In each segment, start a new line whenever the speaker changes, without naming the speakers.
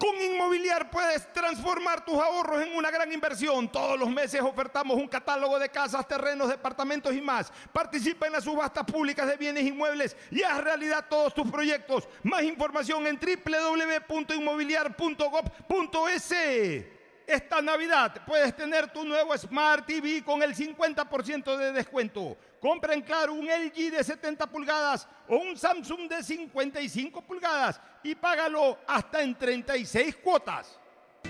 Con Inmobiliar puedes transformar tus ahorros en una gran inversión. Todos los meses ofertamos un catálogo de casas, terrenos, departamentos y más. Participa en las subastas públicas de bienes inmuebles y haz realidad todos tus proyectos. Más información en www.inmobiliar.gov.es. Esta Navidad puedes tener tu nuevo Smart TV con el 50% de descuento. Compra en Claro un LG de 70 pulgadas o un Samsung de 55 pulgadas y págalo hasta en 36 cuotas.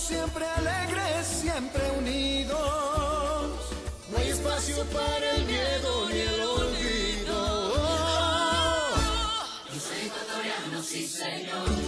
Siempre alegres, siempre unidos. No hay espacio para el miedo ni el olvido.
Yo soy ecuatoriano, señor,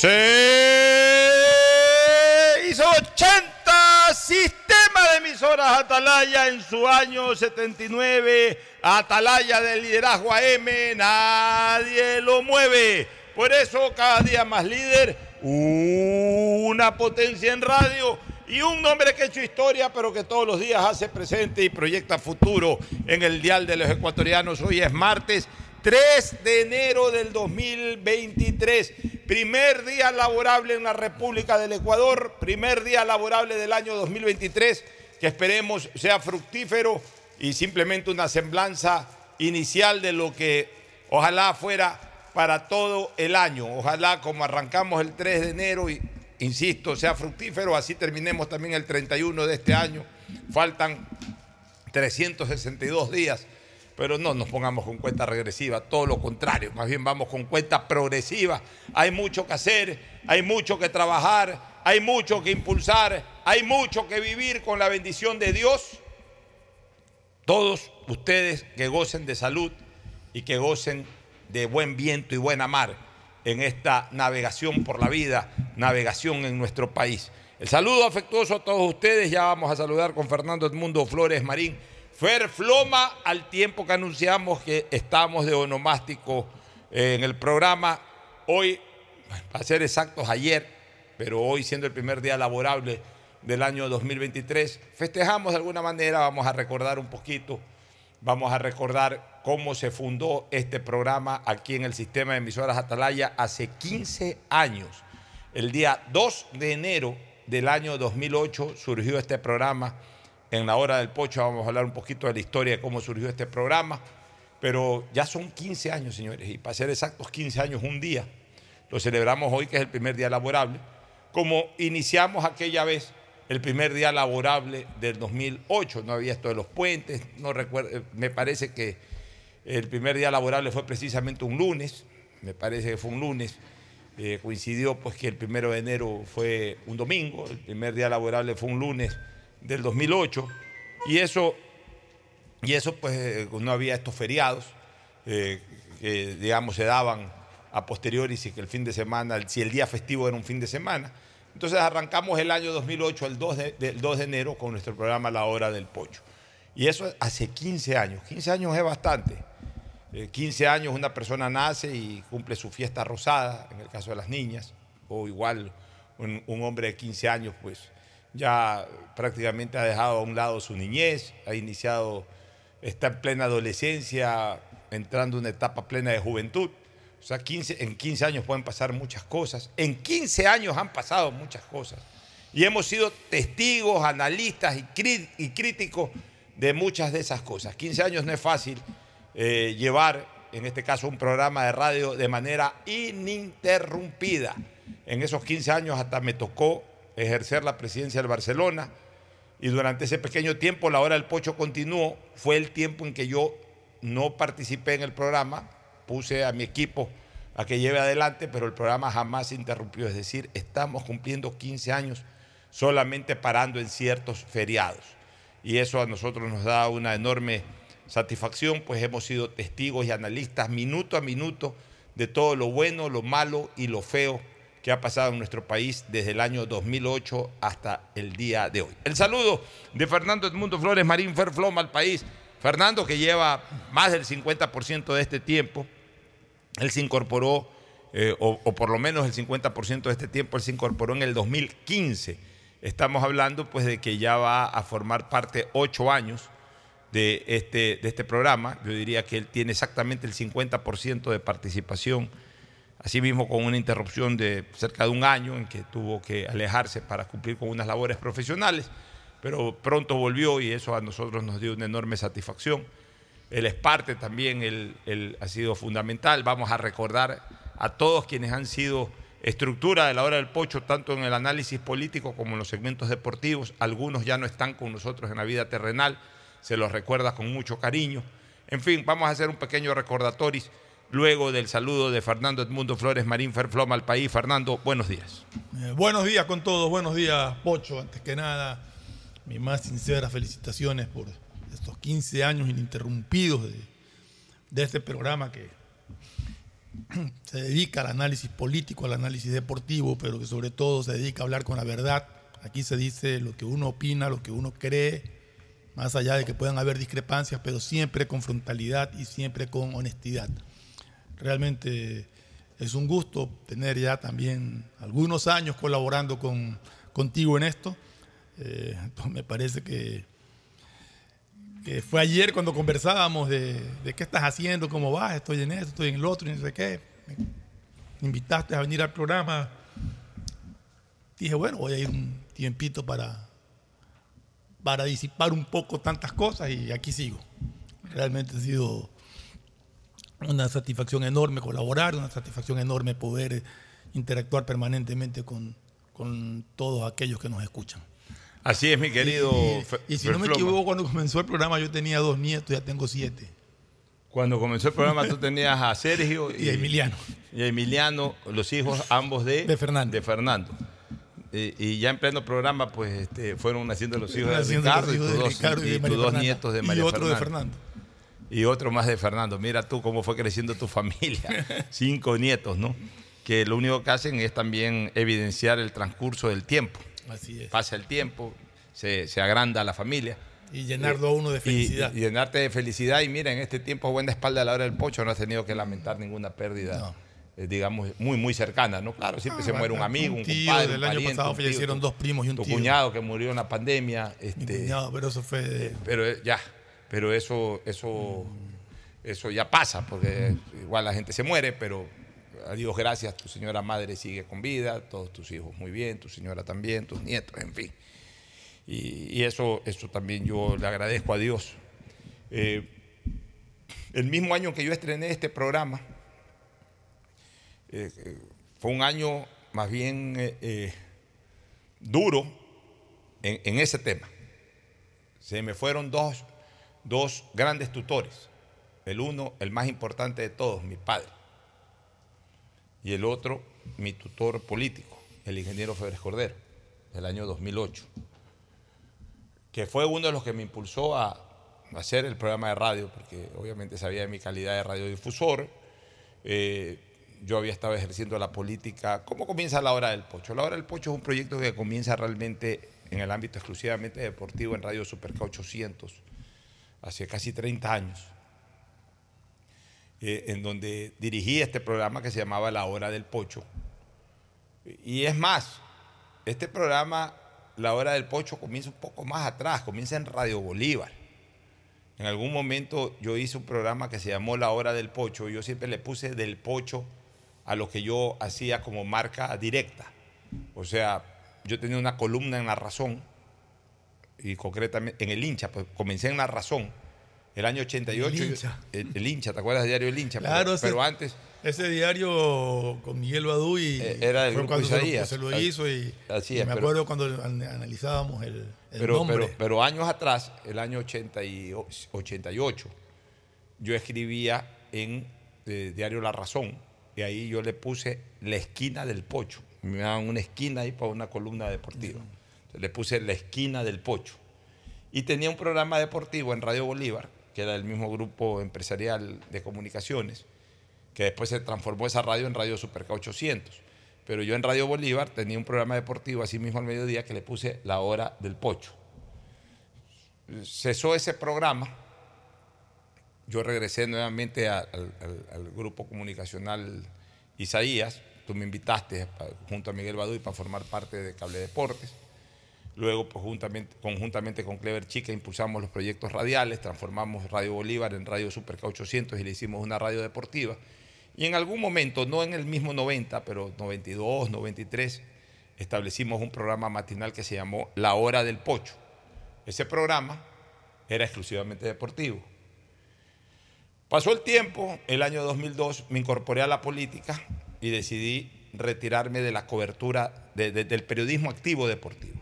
680 Sistema de emisoras Atalaya en su año 79. Atalaya del liderazgo AM, nadie lo mueve. Por eso cada día más líder, una potencia en radio y un hombre que ha hecho historia, pero que todos los días hace presente y proyecta futuro en el dial de los ecuatorianos. Hoy es martes 3 de enero del 2023, primer día laborable en la República del Ecuador, primer día laborable del año 2023, que esperemos sea fructífero y simplemente una semblanza inicial de lo que ojalá fuera para todo el año. Ojalá como arrancamos el 3 de enero y, insisto, sea fructífero, así terminemos también el 31 de este año. Faltan 362 días pero no nos pongamos con cuenta regresiva, todo lo contrario, más bien vamos con cuenta progresiva. Hay mucho que hacer, hay mucho que trabajar, hay mucho que impulsar, hay mucho que vivir con la bendición de Dios. Todos ustedes que gocen de salud y que gocen de buen viento y buena mar en esta navegación por la vida, navegación en nuestro país. El saludo afectuoso a todos ustedes, ya vamos a saludar con Fernando Edmundo Flores Marín Fer Floma, al tiempo que anunciamos que estamos de onomástico eh, en el programa, hoy, para ser exactos, ayer, pero hoy siendo el primer día laborable del año 2023, festejamos de alguna manera, vamos a recordar un poquito, vamos a recordar cómo se fundó este programa aquí en el sistema de emisoras Atalaya hace 15 años. El día 2 de enero del año 2008 surgió este programa en la hora del pocho vamos a hablar un poquito de la historia de cómo surgió este programa, pero ya son 15 años, señores, y para ser exactos, 15 años un día. Lo celebramos hoy, que es el primer día laborable, como iniciamos aquella vez el primer día laborable del 2008. No había esto de los puentes, no recuerdo, me parece que el primer día laborable fue precisamente un lunes, me parece que fue un lunes. Eh, coincidió pues que el primero de enero fue un domingo, el primer día laborable fue un lunes del 2008 y eso, y eso pues eh, no había estos feriados eh, que digamos se daban a posteriori si el fin de semana, si el día festivo era un fin de semana. Entonces arrancamos el año 2008, el 2 de, del 2 de enero, con nuestro programa La Hora del Pocho. Y eso hace 15 años. 15 años es bastante. Eh, 15 años una persona nace y cumple su fiesta rosada, en el caso de las niñas, o igual un hombre de 15 años, pues ya prácticamente ha dejado a un lado su niñez, ha iniciado, está en plena adolescencia, entrando en una etapa plena de juventud. O sea, 15, en 15 años pueden pasar muchas cosas. En 15 años han pasado muchas cosas. Y hemos sido testigos, analistas y críticos de muchas de esas cosas. 15 años no es fácil eh, llevar, en este caso, un programa de radio de manera ininterrumpida. En esos 15 años hasta me tocó ejercer la presidencia del Barcelona y durante ese pequeño tiempo la hora del pocho continuó. Fue el tiempo en que yo no participé en el programa, puse a mi equipo a que lleve adelante, pero el programa jamás se interrumpió. Es decir, estamos cumpliendo 15 años solamente parando en ciertos feriados. Y eso a nosotros nos da una enorme satisfacción, pues hemos sido testigos y analistas minuto a minuto de todo lo bueno, lo malo y lo feo que ha pasado en nuestro país desde el año 2008 hasta el día de hoy. El saludo de Fernando Edmundo Flores Marín Ferfloma al país. Fernando que lleva más del 50% de este tiempo, él se incorporó, eh, o, o por lo menos el 50% de este tiempo, él se incorporó en el 2015. Estamos hablando pues de que ya va a formar parte ocho años de este, de este programa. Yo diría que él tiene exactamente el 50% de participación, asimismo con una interrupción de cerca de un año en que tuvo que alejarse para cumplir con unas labores profesionales, pero pronto volvió y eso a nosotros nos dio una enorme satisfacción. Él es parte también, él, ha sido fundamental. Vamos a recordar a todos quienes han sido estructura de la hora del pocho, tanto en el análisis político como en los segmentos deportivos. Algunos ya no están con nosotros en la vida terrenal, se los recuerda con mucho cariño. En fin, vamos a hacer un pequeño recordatorio luego del saludo de Fernando Edmundo Flores Marín Ferfloma al país. Fernando, buenos días.
Eh, buenos días con todos, buenos días, Pocho. Antes que nada, mis más sinceras felicitaciones por estos 15 años ininterrumpidos de, de este programa que se dedica al análisis político, al análisis deportivo, pero que sobre todo se dedica a hablar con la verdad. Aquí se dice lo que uno opina, lo que uno cree, más allá de que puedan haber discrepancias, pero siempre con frontalidad y siempre con honestidad. Realmente es un gusto tener ya también algunos años colaborando con, contigo en esto. Eh, me parece que, fue ayer cuando conversábamos de, de qué estás haciendo, cómo vas, estoy en esto, estoy en el otro, y no sé qué. Me invitaste a venir al programa. Dije, bueno, voy a ir un tiempito para, para disipar un poco tantas cosas y aquí sigo. Realmente ha sido una satisfacción enorme colaborar, una satisfacción enorme poder interactuar permanentemente con, con todos aquellos que nos escuchan.
Así es, mi querido.
Y, y si no me equivoco, cuando comenzó el programa yo tenía dos nietos, ya tengo siete.
Cuando comenzó el programa tú tenías a Sergio
Y a Emiliano.
Y a Emiliano, los hijos ambos de,
De Fernando.
de Fernando. Y, y ya en pleno programa, pues este, fueron naciendo los hijos de Ricardo,
los
y tus
de
dos,
Ricardo y de
y tus
María
dos
Fernanda.
nietos de
Y otro de. Fernando.
Y otro más de Fernando. Mira tú cómo fue creciendo tu familia. Cinco nietos, ¿no? Que lo único que hacen es también evidenciar el transcurso del tiempo.
Así es.
Pasa el tiempo, se, se agranda la familia.
Y llenarlo a uno de felicidad.
Y, llenarte de felicidad. Y mira, en este tiempo, buena espalda a la hora del pocho, no has tenido que lamentar ninguna pérdida, eh, digamos, muy, muy cercana, ¿no? Claro, siempre
Ah,
se muere un
un
amigo, un
tío,
compadre,
del
un
año pasado
un
fallecieron
tu-
dos primos y un
tu
tío.
cuñado que murió en la pandemia.
Mi
Este,
cuñado, pero eso fue de-
pero eh, ya, pero eso, eso, eso ya pasa, porque igual la gente se muere, pero a Dios gracias, tu señora madre sigue con vida, todos tus hijos muy bien, tu señora también, tus nietos, en fin. Y, eso, eso también yo le agradezco a Dios. Eh, el mismo año que yo estrené este programa, eh, eh, fue un año más bien duro en ese tema. Se me fueron dos, dos grandes tutores. El uno, el más importante de todos, mi padre. Y el otro, mi tutor político, el ingeniero Febres Cordero, del año 2008. Que fue uno de los que me impulsó a hacer el programa de radio, porque obviamente sabía de mi calidad de radiodifusor. Eh, yo había estado ejerciendo la política. ¿Cómo comienza la hora del pocho? La hora del pocho es un proyecto que comienza realmente en el ámbito exclusivamente deportivo en Radio Superca 800, hace casi 30 años, eh, en donde dirigí este programa que se llamaba La Hora del Pocho. Y es más, este programa, La Hora del Pocho, comienza un poco más atrás, comienza en Radio Bolívar. En algún momento yo hice un programa que se llamó La Hora del Pocho y yo siempre le puse del pocho a lo que yo hacía como marca directa. O sea, yo tenía una columna en La Razón y concretamente en el hincha, pues comencé en La Razón el año 88.
El
yo-
Hincha.
el, el hincha, ¿te acuerdas del diario El hincha?
Claro,
pero,
ese-
pero antes
Ese diario con Miguel Badú y
Eh, era del grupo
se lo-
Isaías.
se lo, hizo y,
Así
y
es,
me
pero-
acuerdo cuando an- analizábamos el, el
pero,
nombre.
pero, pero años atrás, el año 80 y o- 88, yo escribía en eh, Diario La Razón y ahí yo le puse la esquina del pocho. Me daban una esquina ahí para una columna deportiva. Le puse la esquina del pocho. Y tenía un programa deportivo en Radio Bolívar, que era el mismo grupo empresarial de comunicaciones, que después se transformó esa radio en Radio Superca 800. Pero yo en Radio Bolívar tenía un programa deportivo, así mismo al mediodía, que le puse la hora del pocho. Cesó ese programa, yo regresé nuevamente al, al- grupo comunicacional Isaías, tú me invitaste junto a Miguel Baduy para formar parte de Cable Deportes. Luego, pues, juntamente, conjuntamente con Clever Chica, impulsamos los proyectos radiales, transformamos Radio Bolívar en Radio Superca 800 y le hicimos una radio deportiva. Y en algún momento, no en el mismo 90, pero 92, 93, establecimos un programa matinal que se llamó La Hora del Pocho. Ese programa era exclusivamente deportivo. Pasó el tiempo, el año 2002 me incorporé a la política y decidí retirarme de la cobertura de- de- del periodismo activo deportivo,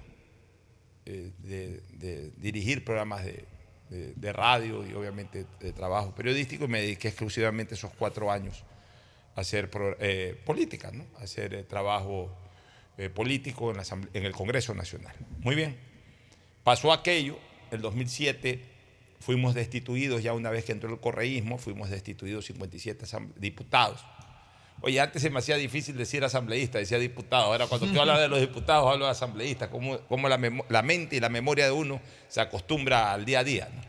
eh, de, dirigir programas de, de- radio y obviamente de trabajo periodístico y me dediqué exclusivamente esos cuatro años a hacer pro- eh, política, ¿no? a hacer eh, trabajo eh, político en, en el Congreso Nacional. Muy bien. Pasó aquello, el 2007 fuimos destituidos, ya una vez que entró el correísmo, fuimos destituidos 57 asam- diputados. Oye, antes se me hacía difícil decir asambleísta, decía diputado. Ahora, cuando tú hablas de los diputados, hablo de asambleístas, cómo, la mente y la memoria de uno se acostumbra al día a día. ¿no?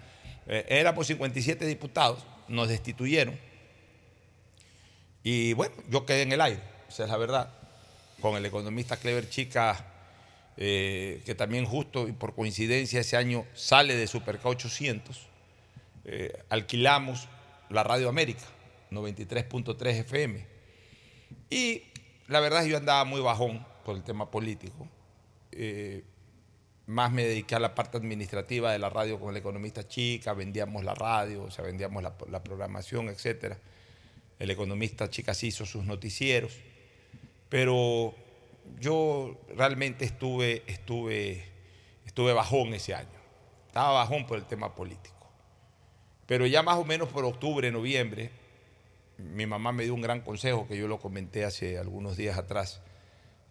Eh, éramos 57 diputados, nos destituyeron. Y bueno, yo quedé en el aire, esa es la verdad, con el economista Clever Chica, eh, que también justo y por coincidencia ese año sale de Superca 800. Eh, alquilamos la Radio América, 93.3 FM. Y la verdad es que yo andaba muy bajón por el tema político. Eh, más me dediqué a la parte administrativa de la radio con el economista Chica, vendíamos la radio, o sea, vendíamos la, la programación, etc. El economista Chica sí hizo sus noticieros, pero yo realmente estuve, estuve, estuve bajón ese año. Estaba bajón por el tema político. Pero ya más o menos por octubre, noviembre, mi mamá me dio un gran consejo que yo lo comenté hace algunos días atrás.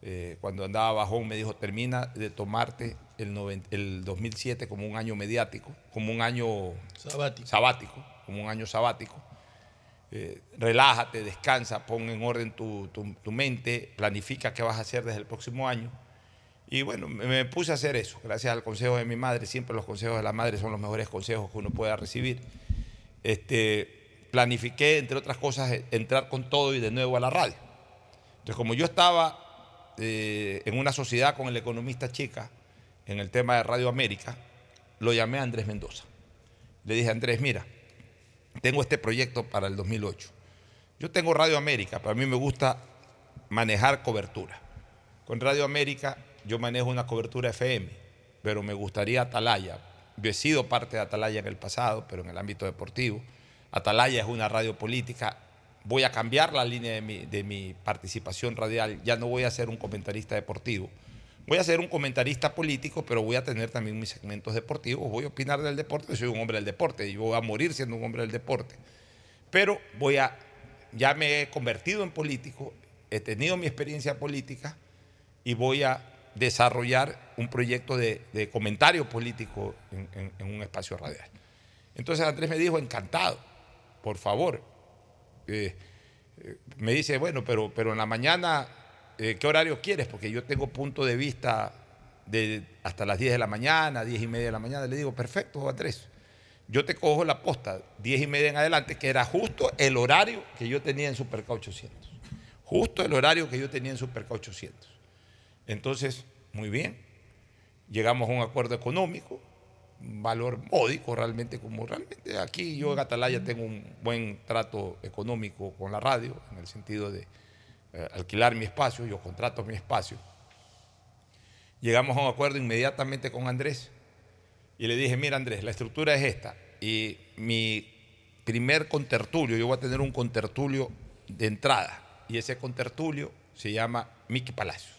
Eh, cuando andaba bajón me dijo, termina de tomarte el, noven- el 2007 como un año mediático, como un año
Sabático.
sabático, como un año sabático. Eh, relájate, descansa, pon en orden tu, tu- tu mente, planifica qué vas a hacer desde el próximo año. Y bueno, me, me puse a hacer eso, gracias al consejo de mi madre. Siempre los consejos de la madre son los mejores consejos que uno pueda recibir. Este, planifiqué, entre otras cosas, eh, entrar con todo y de nuevo a la radio. Entonces, como yo estaba eh, en una sociedad con el economista Chica en el tema de Radio América, lo llamé a Andrés Mendoza. Le dije, Andrés, mira, tengo este proyecto para el 2008. Yo tengo Radio América, pero a mí me gusta manejar cobertura. Con Radio América yo manejo una cobertura FM, pero me gustaría Atalaya. Yo he sido parte de Atalaya en el pasado, pero en el ámbito deportivo. Atalaya es una radio política. Voy a cambiar la línea de mi, participación radial. Ya no voy a ser un comentarista deportivo. Voy a ser un comentarista político, pero voy a tener también mis segmentos deportivos. Voy a opinar del deporte. Soy un hombre del deporte y voy a morir siendo un hombre del deporte. Pero voy a, ya me he convertido en político, he tenido mi experiencia política y voy a desarrollar un proyecto de, de comentario político en- en un espacio radial. Entonces Andrés me dijo, encantado, por favor, eh, eh, me dice, bueno, pero, pero en la mañana, eh, ¿qué horario quieres? Porque yo tengo punto de vista de hasta las 10 de la mañana, 10 y media de la mañana. Le digo, perfecto, Andrés. Yo te cojo la posta 10 y media en adelante, que era justo el horario que yo tenía en Superca 800. Justo el horario que yo tenía en Superca 800. Entonces, muy bien. Llegamos a un acuerdo económico, valor módico realmente, como realmente aquí yo en Atalaya tengo un buen trato económico con la radio, en el sentido de eh, alquilar mi espacio, yo contrato mi espacio. Llegamos a un acuerdo inmediatamente con Andrés y le dije, mira Andrés, la estructura es esta y mi primer contertulio, yo voy a tener un contertulio de entrada y ese contertulio se llama Miki Palacios.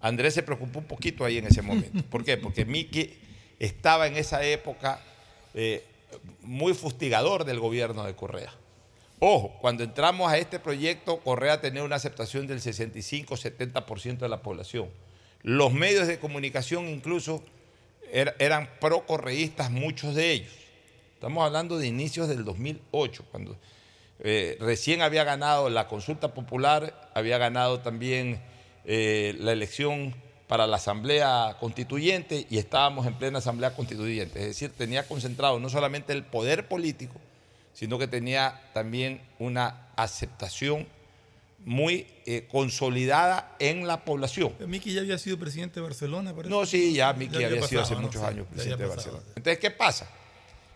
Andrés se preocupó un poquito ahí en ese momento. ¿Por qué? Porque Miki estaba en esa época eh, muy fustigador del gobierno de Correa. Ojo, cuando entramos a este proyecto, Correa tenía una aceptación del 65-70% de la población. Los medios de comunicación incluso er- eran pro-correístas, muchos de ellos. Estamos hablando de inicios del 2008, cuando eh, recién había ganado la consulta popular, había ganado también eh, la elección para la Asamblea Constituyente y estábamos en plena Asamblea Constituyente. Es decir, tenía concentrado no solamente el poder político, sino que tenía también una aceptación muy eh, consolidada en la población.
Miki ya había sido presidente de Barcelona, parece.
No, sí, ya Miki había, sido
pasado,
hace
¿no?
muchos
Sí,
años presidente de. Barcelona. Entonces, ¿qué pasa?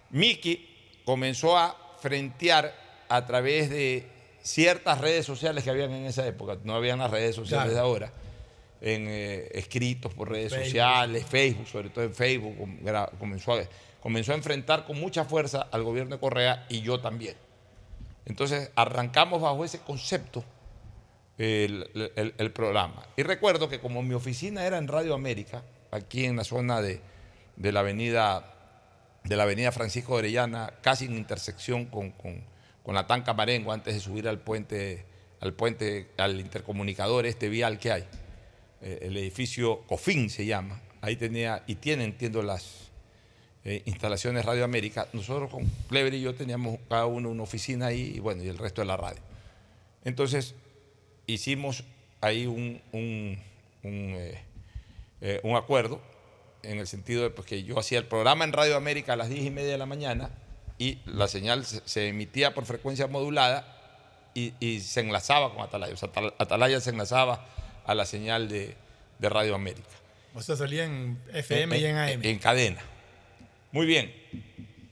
Miki comenzó a frentear a través de ciertas redes sociales que habían en esa época, no habían las redes sociales
Claro.
de ahora, en eh, escritos por redes
Facebook.
sociales, Facebook, sobre todo en Facebook, comenzó a, comenzó a enfrentar con mucha fuerza al gobierno de Correa y yo también. Entonces arrancamos bajo ese concepto el, el- el programa. Y recuerdo que como mi oficina era en Radio América, aquí en la zona de, de la avenida de la avenida Francisco de Orellana, casi en intersección con, con- con la Tanca Marengo, antes de subir al puente, al puente, al intercomunicador este vial que hay. Eh, el edificio COFIN se llama. Ahí tenía, y tiene, entiendo, las eh, instalaciones Radio América. Nosotros con Clever y yo teníamos cada uno una oficina ahí y bueno, y el resto de la radio. Entonces, hicimos ahí un, un, un, eh, acuerdo en el sentido de pues, que yo hacía el programa en Radio América a las 10 y media de la mañana y la señal se, emitía por frecuencia modulada y, y se enlazaba con Atalaya. O sea, Atal- Atalaya se enlazaba a la señal de, de Radio América.
O sea, salía en FM y en AM.
En cadena. Muy bien.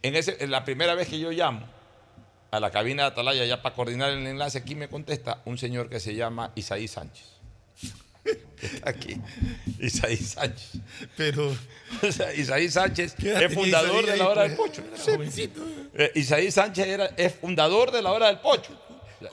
En, ese, en la primera vez que yo llamo a la cabina de Atalaya ya para coordinar el enlace, aquí me contesta un señor que se llama Isaí Sánchez. Está aquí. Isaí Sánchez.
Pero.
O sea, Isaí Sánchez
¿Qué edad
es fundador de la hora del
pues?
pocho. Sé.
jovencito.
Eh, Isaí Sánchez era, es fundador de la hora del pocho.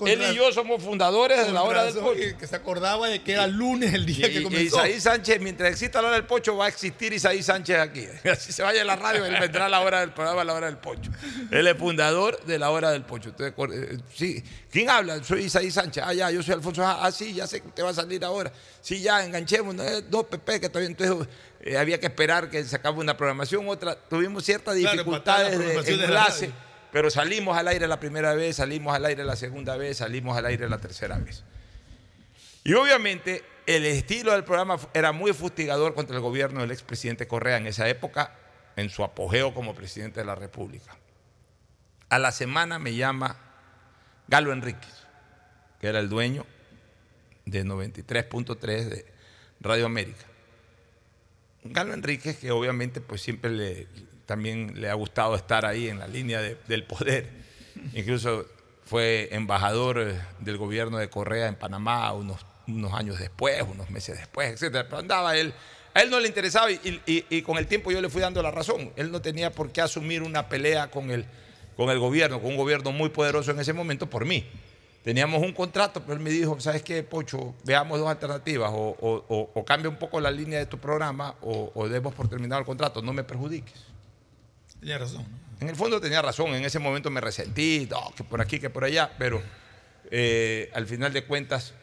Él y yo somos fundadores de la hora del pocho.
Que, se acordaba de que era lunes el día
y-
que comenzó.
Isaí Sánchez, mientras exista la hora del pocho, va a existir Isaí Sánchez aquí. Así se vaya a la radio, él vendrá a la hora del programa, a la hora del pocho. Él es fundador de la hora del pocho. Entonces, eh, sí. ¿Quién habla? Soy Isaí Sánchez. Ah, ya, yo soy Alfonso. Ah, ah, sí, ya sé que usted va a salir ahora. Sí, ya, enganchemos. No, no, Pepe, que todavía entonces eh, había que esperar que se acabe una programación, otra. Tuvimos ciertas dificultades de enlace. Pero salimos al aire la primera vez, salimos al aire la segunda vez, salimos al aire la tercera vez. Y obviamente el estilo del programa era muy fustigador contra el gobierno del expresidente Correa en esa época, en su apogeo como presidente de la República. A la semana me llama Galo Enríquez, que era el dueño de 93.3 de Radio América. Galo Enríquez, que obviamente pues siempre le, también le ha gustado estar ahí en la línea de- del poder. Incluso fue embajador eh, del gobierno de Correa en Panamá unos, años después, unos meses después, etc. Pero andaba él. A él no le interesaba y, con el tiempo yo le fui dando la razón. Él no tenía por qué asumir una pelea con el, con el gobierno, con un gobierno muy poderoso en ese momento por mí. Teníamos un contrato, pero él me dijo, ¿sabes qué, Pocho? Veamos dos alternativas, o- o cambia un poco la línea de tu programa o, o demos por terminado el contrato, no me perjudiques.
Tenía razón.
En el fondo tenía razón, en ese momento me resentí, que por aquí, que por allá, pero eh, al final de cuentas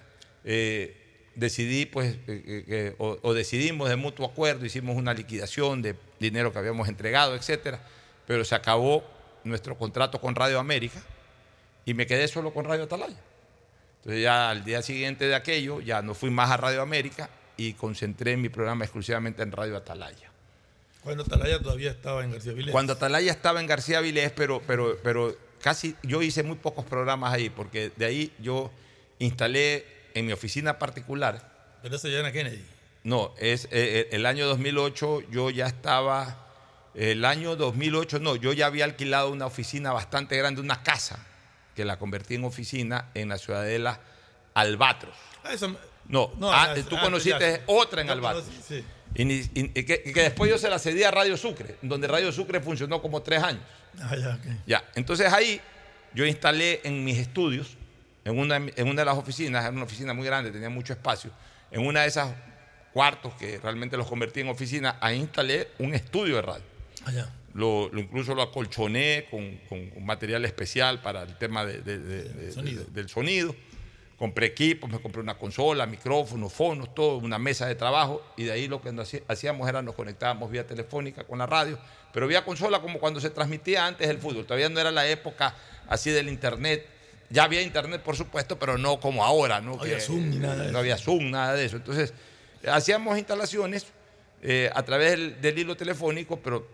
eh, decidí, pues, eh, o, o decidimos de mutuo acuerdo, hicimos una liquidación de dinero que habíamos entregado, etcétera, pero se acabó nuestro contrato con Radio América y me quedé solo con Radio Atalaya. Entonces ya al día siguiente de aquello, ya no fui más a Radio América y concentré mi programa exclusivamente en Radio Atalaya.
Cuando Atalaya todavía estaba en García Vilés.
Cuando Atalaya estaba en García Vilés, pero, pero, pero casi yo hice muy pocos programas ahí, porque de ahí yo instalé en mi oficina particular.
Pero ese ya era Kennedy.
No, es eh, eh, el año 2008 yo ya estaba, el año 2008 no, yo ya había alquilado una oficina bastante grande, una casa, que la convertí en oficina en la ciudadela Albatros.
Ah, eso-
No,
No,
ah, tú
ah,
conociste
ya.
otra en
Ya
Albatros.
sí.
Y, ni- y- y que, y que después yo se la cedí a Radio Sucre, donde Radio Sucre funcionó como tres años.
Ah, ya, ok.
Ya, entonces ahí yo instalé en mis estudios, en una, en una de las oficinas, era una oficina muy grande, tenía mucho espacio, en una de esas cuartos que realmente los convertí en oficina, ahí instalé un estudio de radio.
Ah, ya.
Lo, lo incluso lo acolchoné con, con- material especial para el tema de- de- de- de-
Sonido.
de- del sonido. Compré equipos, me compré una consola, micrófonos, fonos, todo, una mesa de trabajo y de ahí lo que hacíamos era nos conectábamos vía telefónica con la radio, pero vía consola como cuando se transmitía antes el fútbol. Todavía no era la época así del internet. Ya había internet, por supuesto, pero no como ahora. No,
No había Zoom ni nada de
No
eso.
había Zoom, nada de eso. Entonces, hacíamos instalaciones eh, a través del, del hilo telefónico, pero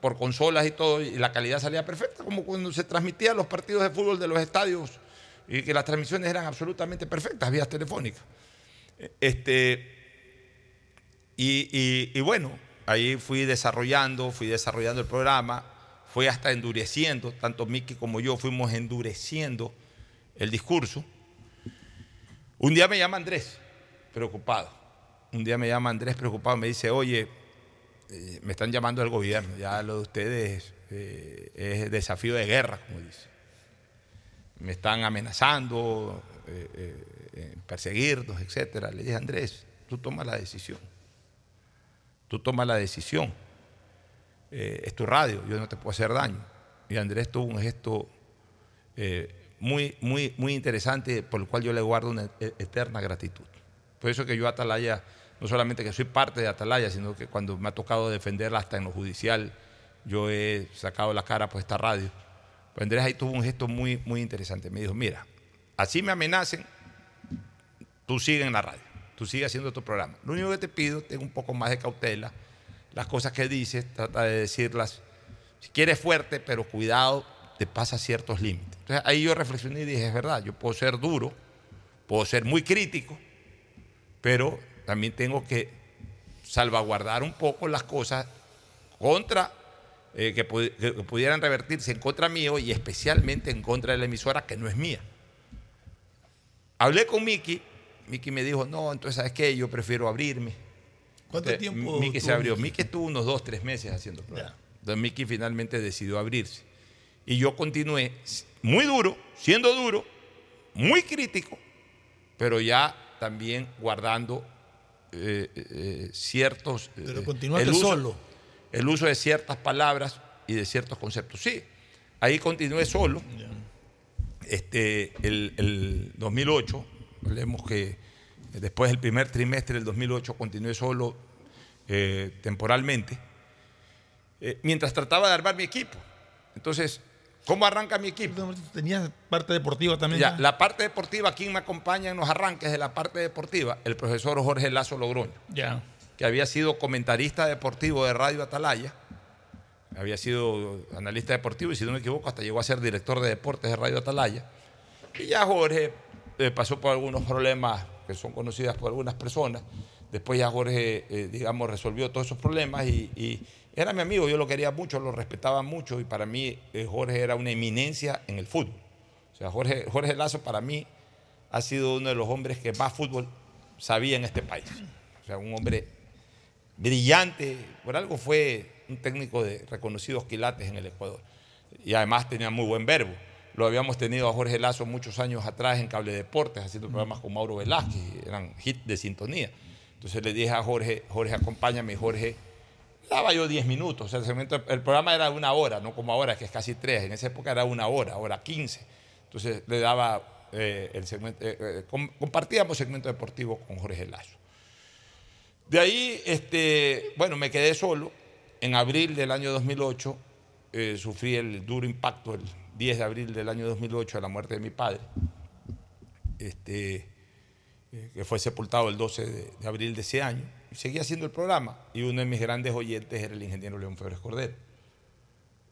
por consolas y todo, y la calidad salía perfecta, como cuando se transmitían los partidos de fútbol de los estadios y que las transmisiones eran absolutamente perfectas, vías telefónicas. Este, y, y- y bueno, ahí fui desarrollando, fui desarrollando el programa, fui hasta endureciendo, tanto Miki como yo fuimos endureciendo el discurso. Un día me llama Andrés, preocupado. Un día me llama Andrés preocupado, me dice, oye, eh, me están llamando del gobierno, ya lo de ustedes eh, es desafío de guerra, como dice. Me están amenazando, eh, eh, perseguirnos, etcétera. Le dije, Andrés, tú tomas la decisión. Tú tomas la decisión. Eh, es tu radio, yo no te puedo hacer daño. Y Andrés tuvo un gesto muy, muy, muy interesante por el cual yo le guardo una e- eterna gratitud. Por eso que yo Atalaya, no solamente que soy parte de Atalaya, sino que cuando me ha tocado defenderla hasta en lo judicial, yo he sacado la cara por esta radio. Pues Andrés ahí tuvo un gesto muy, muy interesante. Me dijo, mira, así me amenacen, tú sigue en la radio, tú sigue haciendo tu programa. Lo único que te pido, ten un poco más de cautela. Las cosas que dices, trata de decirlas, si quieres fuerte, pero cuidado, te pasa ciertos límites. Entonces ahí yo reflexioné y dije, es verdad, yo puedo ser duro, puedo ser muy crítico, pero también tengo que salvaguardar un poco las cosas contra eh, que, pu- que pudieran revertirse en contra mío y especialmente en contra de la emisora que no es mía. Hablé con Miki, Miki me dijo, no, entonces ¿sabes qué? Yo prefiero abrirme.
¿Cuánto
Entonces,
tiempo
Miki se abrió.
Miki?
Estuvo unos dos, tres meses haciendo programa. Entonces Miki finalmente decidió abrirse. Y yo continué muy duro, siendo duro, muy crítico, pero ya también guardando eh, eh, ciertos... eh,
Pero continuaste
el uso-
solo.
El uso de ciertas palabras y de ciertos conceptos. Sí, ahí continué solo. Este, el, el 2008, hablemos que después del primer trimestre del 2008 continué solo eh, temporalmente, eh, mientras trataba de armar mi equipo. Entonces, ¿cómo arranca mi equipo?
Tenías parte deportiva también.
Ya,
ya?
la parte deportiva, ¿quién me acompaña en los arranques de la parte deportiva? El profesor Jorge Lazo Logroño,
Ya.
Que había sido comentarista deportivo de Radio Atalaya, había sido analista deportivo y si no me equivoco hasta llegó a ser director de deportes de Radio Atalaya. Y ya Jorge eh, pasó por algunos problemas que son conocidas por algunas personas. Después ya Jorge, eh, digamos, resolvió todos esos problemas y, era mi amigo, yo lo quería mucho, lo respetaba mucho y para mí eh, Jorge era una eminencia en el fútbol. O sea, Jorge, Jorge Lazo para mí ha sido uno de los hombres que más fútbol sabía en este país. O sea, un hombre brillante, por algo fue un técnico de reconocidos quilates en el Ecuador. Y además tenía muy buen verbo. Lo habíamos tenido a Jorge Lazo muchos años atrás en Cable Deportes, haciendo programas con Mauro Velázquez, eran hits de sintonía. Entonces le dije a Jorge, Jorge, acompáñame, Jorge, daba yo 10 minutos. O sea, el, programa era una hora, no como ahora, que es casi tres. En esa época era una hora, hora 15. Entonces le daba eh, el segmento, eh, eh, com- compartíamos segmento deportivo con Jorge Lazo. De ahí, este, bueno, me quedé solo. En abril del año 2008 eh, sufrí el duro impacto del, 10 de abril del año 2008 a la muerte de mi padre, este, eh, que fue sepultado el 12 de, de abril de ese año. Y seguía haciendo el programa y uno de mis grandes oyentes era el ingeniero León Febres Cordero.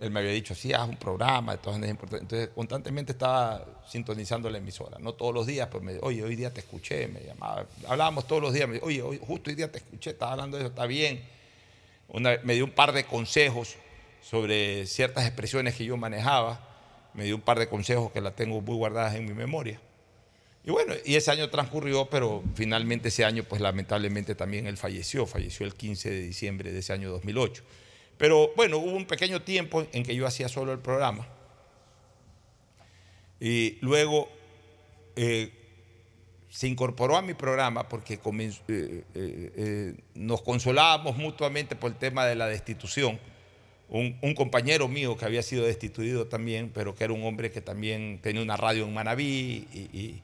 Él me había dicho, sí, haz un programa, maneras es importante. Entonces, constantemente estaba sintonizando la emisora. No todos los días, pero me oye, hoy día te escuché, me llamaba. Hablábamos todos los días, me oye, hoy, justo hoy día te escuché, estás hablando de eso, está bien. Me dio un par de consejos sobre ciertas expresiones que yo manejaba. Me dio un par de consejos que las tengo muy guardadas en mi memoria. Y bueno, y ese año transcurrió, pero finalmente ese año, pues lamentablemente también él falleció, falleció el 15 de diciembre de ese año 2008. Pero bueno, hubo un pequeño tiempo en que yo hacía solo el programa. Y luego eh, se incorporó a mi programa porque eh, eh, nos consolábamos mutuamente por el tema de la destitución. Un, compañero mío que había sido destituido también, pero que era un hombre que también tenía una radio en Manabí y-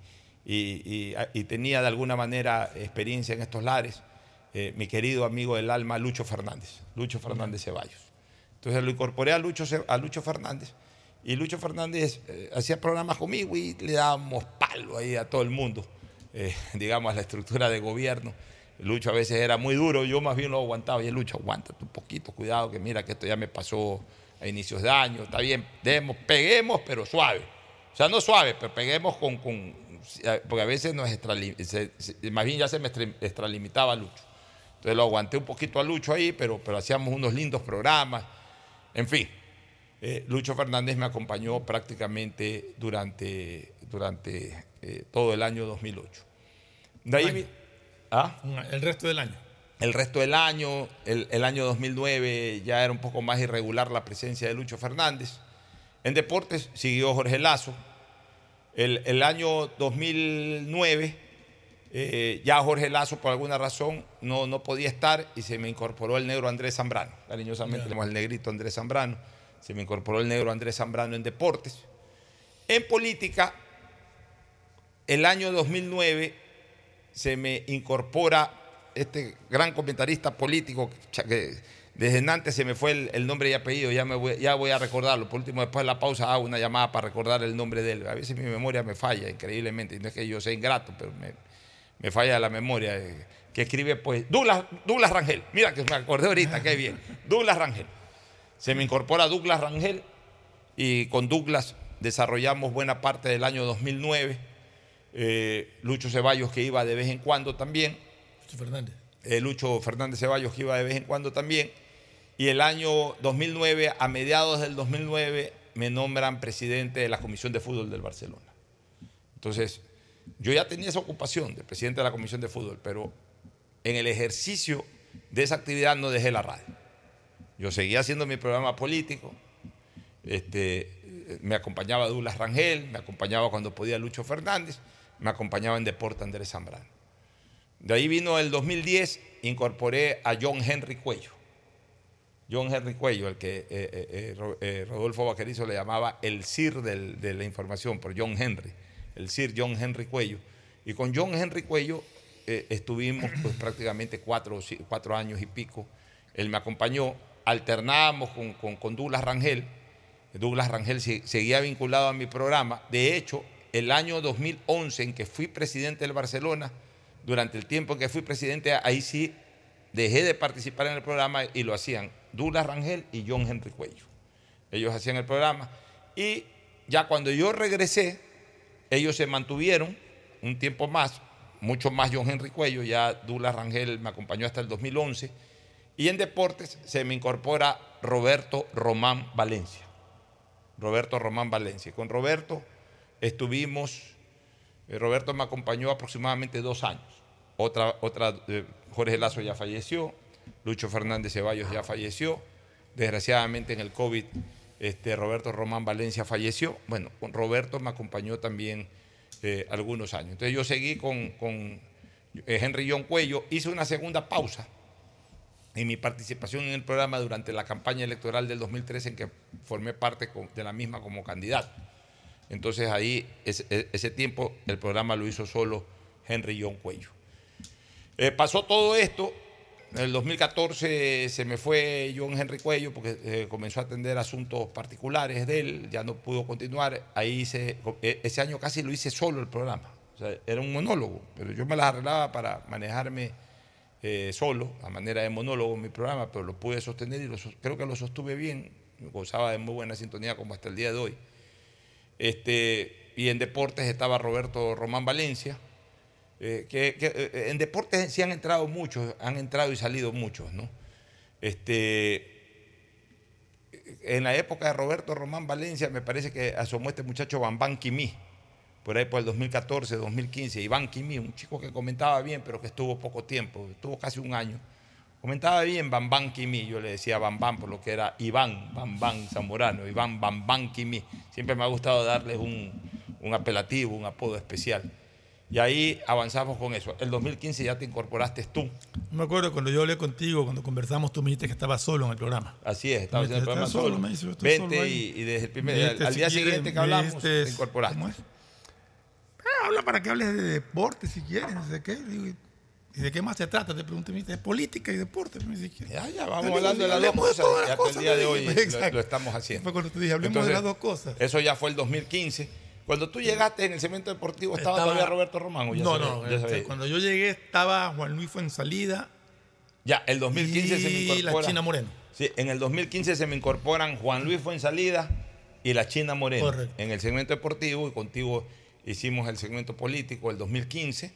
y tenía de alguna manera experiencia en estos lares, eh, mi querido amigo del alma, Lucho Fernández, Lucho Fernández Ceballos. Entonces lo incorporé a Lucho, a Lucho Fernández y Lucho Fernández eh, hacía programas conmigo y le dábamos palo ahí a todo el mundo, eh, digamos, a la estructura de gobierno. Lucho a veces era muy duro, yo más bien lo aguantaba. Y Lucho, aguántate un poquito, cuidado, que mira que esto ya me pasó a inicios de año, está bien, demos, peguemos, pero suave. O sea, no suave, pero peguemos con, con- porque a veces nos extrali- se- se- más bien ya se me extralimitaba Lucho. Entonces lo aguanté un poquito a Lucho ahí, pero, pero hacíamos unos lindos programas. En fin, eh, Lucho Fernández me acompañó prácticamente durante, durante eh, todo el año 2008. De ahí,
año.
¿Ah?
El resto del año.
El resto del año, el, el año 2009 ya era un poco más irregular la presencia de Lucho Fernández. En deportes siguió Jorge Lazo. El, el año 2009 eh, ya Jorge Lazo por alguna razón no, no podía estar y se me incorporó el negro Andrés Zambrano. Cariñosamente tenemos al negrito Andrés Zambrano. Se me incorporó el negro Andrés Zambrano en deportes. En política, el año 2009 se me incorpora este gran comentarista político que desde antes se me fue el, el nombre y apellido, ya, me voy, ya voy a recordarlo. Por último, después de la pausa hago una llamada para recordar el nombre de él. A veces mi memoria me falla increíblemente, no es que yo sea ingrato, pero me, me falla la memoria. eh, que escribe pues Douglas, Douglas Rangel, mira que me acordé ahorita, qué bien. Douglas Rangel. Se me incorpora Douglas Rangel y con Douglas desarrollamos buena parte del año 2009. Eh, Lucho Ceballos que iba de vez en cuando también.
Lucho Fernández.
Eh, Lucho Fernández Ceballos que iba de vez en cuando también. Y el año 2009, a mediados del 2009, me nombran presidente de la Comisión de Fútbol del Barcelona. Entonces, yo ya tenía esa ocupación de presidente de la Comisión de Fútbol, pero en el ejercicio de esa actividad no dejé la radio. Yo seguía haciendo mi programa político, este, me acompañaba Douglas Rangel, me acompañaba cuando podía Lucho Fernández, me acompañaba en Deporte Andrés Zambrano. De ahí vino el 2010, incorporé a John Henry Cuello. John Henry Cuello, el que eh, eh, eh, Ro- Rodolfo Vaquerizo le llamaba el CIR de la información, por John Henry, el CIR John Henry Cuello. Y con John Henry Cuello eh, estuvimos pues, prácticamente cuatro, cuatro años y pico. Él me acompañó, alternábamos con, con- con Douglas Rangel. Douglas Rangel se- seguía vinculado a mi programa. De hecho, el año 2011 en que fui presidente del Barcelona, durante el tiempo en que fui presidente, ahí sí dejé de participar en el programa y lo hacían Douglas Rangel y John Henry Cuello. Ellos hacían el programa. Y ya cuando yo regresé, ellos se mantuvieron un tiempo más, mucho más John Henry Cuello, ya Douglas Rangel me acompañó hasta el 2011. Y en deportes se me incorpora Roberto Román Valencia. Roberto Román Valencia. Con Roberto estuvimos, eh, Roberto me acompañó aproximadamente dos años. Otra, otra, eh, Jorge Lazo ya falleció, Lucho Fernández Ceballos ya falleció. Desgraciadamente en el COVID, este, Roberto Román Valencia falleció. Bueno, Roberto me acompañó también eh, algunos años. Entonces yo seguí con, eh, Henry John Cuello, hice una segunda pausa en mi participación en el programa durante la campaña electoral del 2013 en que formé parte de la misma como candidato. Entonces ahí, ese, e- ese tiempo, el programa lo hizo solo Henry John Cuello. Eh, pasó todo esto, en el 2014 se me fue John Henry Cuello porque eh, comenzó a atender asuntos particulares de él, ya no pudo continuar. Ahí hice, eh, ese año casi lo hice solo el programa. O sea, era un monólogo, pero yo me las arreglaba para manejarme eh, solo, a manera de monólogo en mi programa, pero lo pude sostener y lo creo que lo sostuve bien. Gozaba de muy buena sintonía como hasta el día de hoy. Este, y en deportes estaba Roberto Román Valencia. Eh, que, que, eh, en deportes sí han entrado muchos, han entrado y salido muchos, ¿no? Este, en la época de Roberto Román Valencia me parece que asomó este muchacho Bambán Quimí, por ahí por el 2014, 2015, Iván Quimí, un chico que comentaba bien, pero que estuvo poco tiempo, estuvo casi un año. Comentaba bien Bambán Quimí, yo le decía Bambán por lo que era Iván Bambán Zamorano, Iván Bambán Quimí. Siempre me ha gustado darles un, un apelativo, un apodo especial. Y ahí avanzamos con eso. El 2015 ya te incorporaste tú.
Me acuerdo cuando yo hablé contigo, cuando conversamos, tú me dijiste que estaba solo en el programa.
Así es, estabas en el programa
solo,
solo.
me dice,
Vente
solo
y, y desde el primer
Me
al, al
si
día
quieres,
siguiente que hablamos,
dijiste,
te incorporaste.
¿cómo es? Ah, habla para que hables de deporte si quieres, no sé qué. Digo, ¿y ¿Y de qué más se trata? Te pregunté, me de política y deporte. Me dice,
Ya, ya, vamos hablando de las dos cosas.
todas
y
las
hasta el día de hoy lo,
Exacto.
lo estamos haciendo.
Fue cuando te dije, hablemos de las dos cosas.
Eso ya fue el 2015. Cuando tú llegaste en el cemento deportivo, ¿estaba,
Estaba-
todavía Roberto Román? ¿o ya
no,
ve-
no,
ya
este,
ve?
cuando yo llegué estaba Juan Luis Fuensalida
Ya, el 2015 se me
y
incorpora.
la China Moreno.
Sí, en el 2015 se me incorporan Juan Luis Fuensalida y la China Moreno
Correcto.
en el segmento deportivo y contigo hicimos el segmento político el 2015.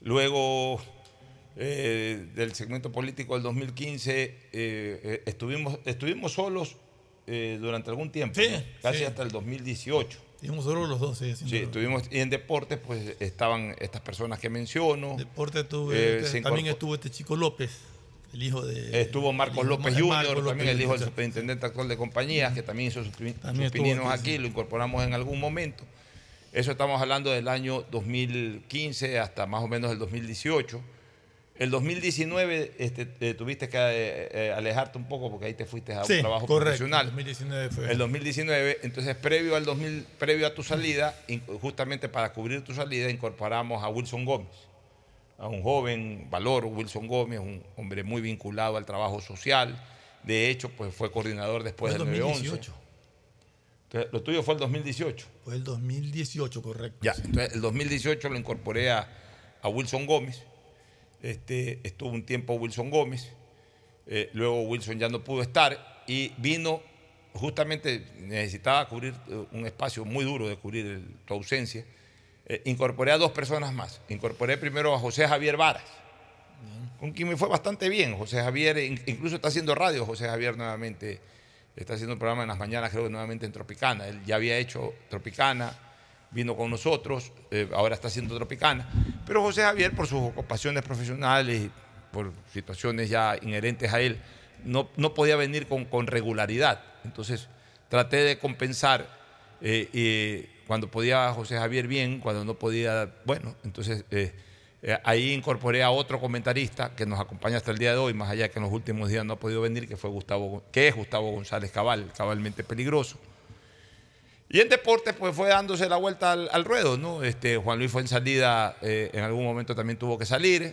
Luego eh, del segmento político del 2015 eh, eh, estuvimos, estuvimos solos eh, durante algún tiempo,
Sí,
¿no? casi
sí.
hasta el 2018.
Estuvimos solo los dos, sí,
estuvimos, y en deportes pues estaban estas personas que menciono.
deporte. Tuve,
Eh,
este, también estuvo este chico López, el hijo de.
Estuvo Marcos López Jr.,
Marcos
también el hijo del superintendente actual de compañías, que también hizo sus,
También
sus pininos
aquí,
aquí,
sí.
lo incorporamos en algún momento. Eso estamos hablando del año 2015 hasta más o menos el 2018. El 2019 este, eh, tuviste que eh, eh, alejarte un poco porque ahí te fuiste a un
Sí,
trabajo
correcto.
profesional.
2019 fue.
El 2019, entonces previo al 2000, previo a tu salida, justamente para cubrir tu salida, incorporamos a Wilson Gómez, a un joven valor, Wilson Gómez, un hombre muy vinculado al trabajo social. De hecho, pues fue coordinador después
Fue el
del 911.
2018.
Entonces, lo tuyo fue el 2018.
Fue el 2018, correcto.
Ya, entonces el 2018 lo incorporé a, a Wilson Gómez. Este, estuvo un tiempo Wilson Gómez. Eh, luego Wilson ya no pudo estar y vino, justamente necesitaba cubrir eh, un espacio muy duro de cubrir el- tu ausencia. Eh, incorporé a dos personas más. Incorporé primero a José Javier Varas, con quien me fue bastante bien. José Javier, in- incluso está haciendo radio, José Javier nuevamente. Está haciendo un programa en las mañanas, creo que nuevamente en Tropicana. Él ya había hecho Tropicana, vino con nosotros, eh, ahora está haciendo Tropicana. Pero José Javier, por sus ocupaciones profesionales por situaciones ya inherentes a él, no, no podía venir con, con regularidad. Entonces traté de compensar eh, cuando podía José Javier bien, cuando no podía, bueno, entonces eh, eh, ahí incorporé a otro comentarista que nos acompaña hasta el día de hoy, más allá que en los últimos días no ha podido venir, que fue Gustavo, que es Gustavo González Cabal, cabalmente peligroso. Y en deportes, pues fue dándose la vuelta al, al ruedo, ¿no? Este, Juan Luis fue en salida, eh, en algún momento también tuvo que salir.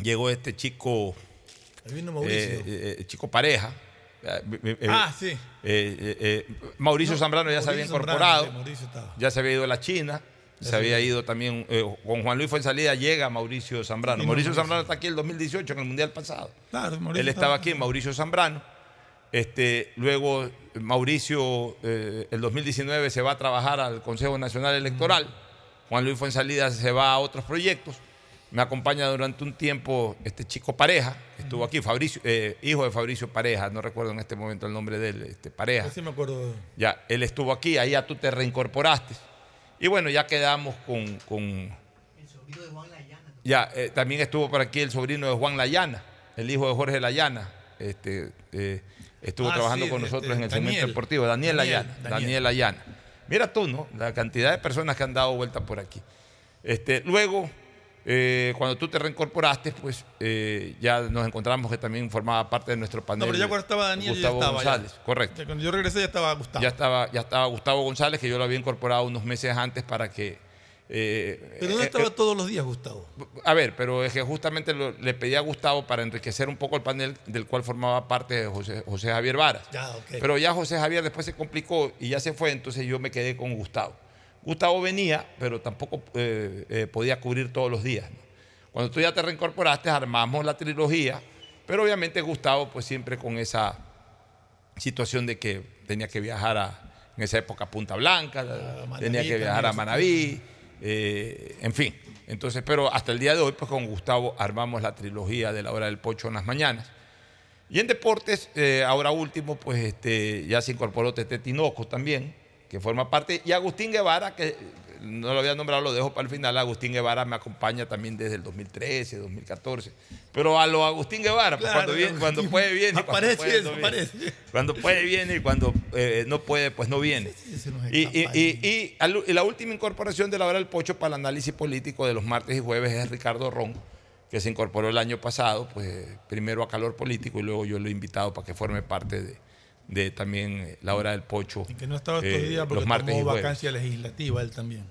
Llegó este chico,
Ahí vino Mauricio.
eh, eh, chico pareja.
Ah, sí.
Mauricio
No,
Zambrano ya se había
Zambrano,
incorporado,
sí,
ya se había ido a la China,
Ya
se había ido también, con Juan Luis fue en salida, llega Mauricio Zambrano. Mauricio. Zambrano está aquí el 2018, en el Mundial pasado.
Claro, Mauricio
Él estaba aquí, Mauricio Zambrano. Este, luego Mauricio, eh, el 2019 se va a trabajar al Consejo Nacional Electoral. Juan Luis Fuensalida se va a otros proyectos. Me acompaña durante un tiempo este chico Pareja, que estuvo aquí, Fabricio, eh, hijo de Fabricio Pareja, no recuerdo en este momento el nombre de él, este, Pareja.
Sí me acuerdo.
Ya, él estuvo aquí, ahí ya tú te reincorporaste. Y bueno, ya quedamos con. con ya, eh, también estuvo por aquí el sobrino de Juan Layana, el hijo de Jorge Layana. Este, eh, estuvo
Ah,
trabajando
sí,
con
este,
nosotros en el segmento
Daniel.
deportivo. Daniel,
Daniel,
Layana.
Daniel.
Daniel Layana. Mira tú, ¿no? La cantidad de personas que han dado vuelta por aquí. Este, luego, eh, cuando tú te reincorporaste, pues eh, ya nos encontramos que también formaba parte de nuestro panel.
No, pero ya cuando estaba Daniel,
Gustavo
ya estaba. ya.
González, correcto.
Cuando yo regresé ya estaba Gustavo.
Ya estaba, ya estaba Gustavo González, que yo lo había incorporado unos meses antes para que eh,
Pero no
eh,
estaba
eh,
todos los días, Gustavo.
a ver, pero es que justamente lo- le pedí a Gustavo para enriquecer un poco el panel del cual formaba parte José, José Javier Varas.
Ya, ok.
Pero ya José Javier después se complicó y ya se fue, entonces yo me quedé con Gustavo. Gustavo venía, pero tampoco eh, podía cubrir todos los días. ¿no? Cuando tú ya te reincorporaste, armamos la trilogía, pero obviamente Gustavo, pues siempre con esa situación de que tenía que viajar a, en esa época a Punta Blanca, tenía que viajar a Manaví, eh, en fin. Entonces, pero hasta el día de hoy, pues con Gustavo armamos la trilogía de la hora del pocho en las mañanas. Y en deportes, eh, ahora último, pues este, ya se incorporó Tete Tinoco también, que forma parte, y Agustín Guevara, que no lo había nombrado, lo dejo para el final. Agustín Guevara me acompaña también desde el 2013, 2014. Pero a lo Agustín Guevara, pues,
Claro,
cuando, viene, cuando puede viene y cuando
Aparece
puede
y
no viene. Cuando puede viene y cuando eh, no puede, pues no viene. Y, y- y- y y la última incorporación de la hora del pocho para el análisis político de los martes y jueves es Ricardo Ron, que se incorporó el año pasado, pues primero a calor político y luego yo lo he invitado para que forme parte de, de también eh, la hora del pocho.
Que no estaba estos
eh,
días porque
los martes y
tomó vacancia legislativa él también.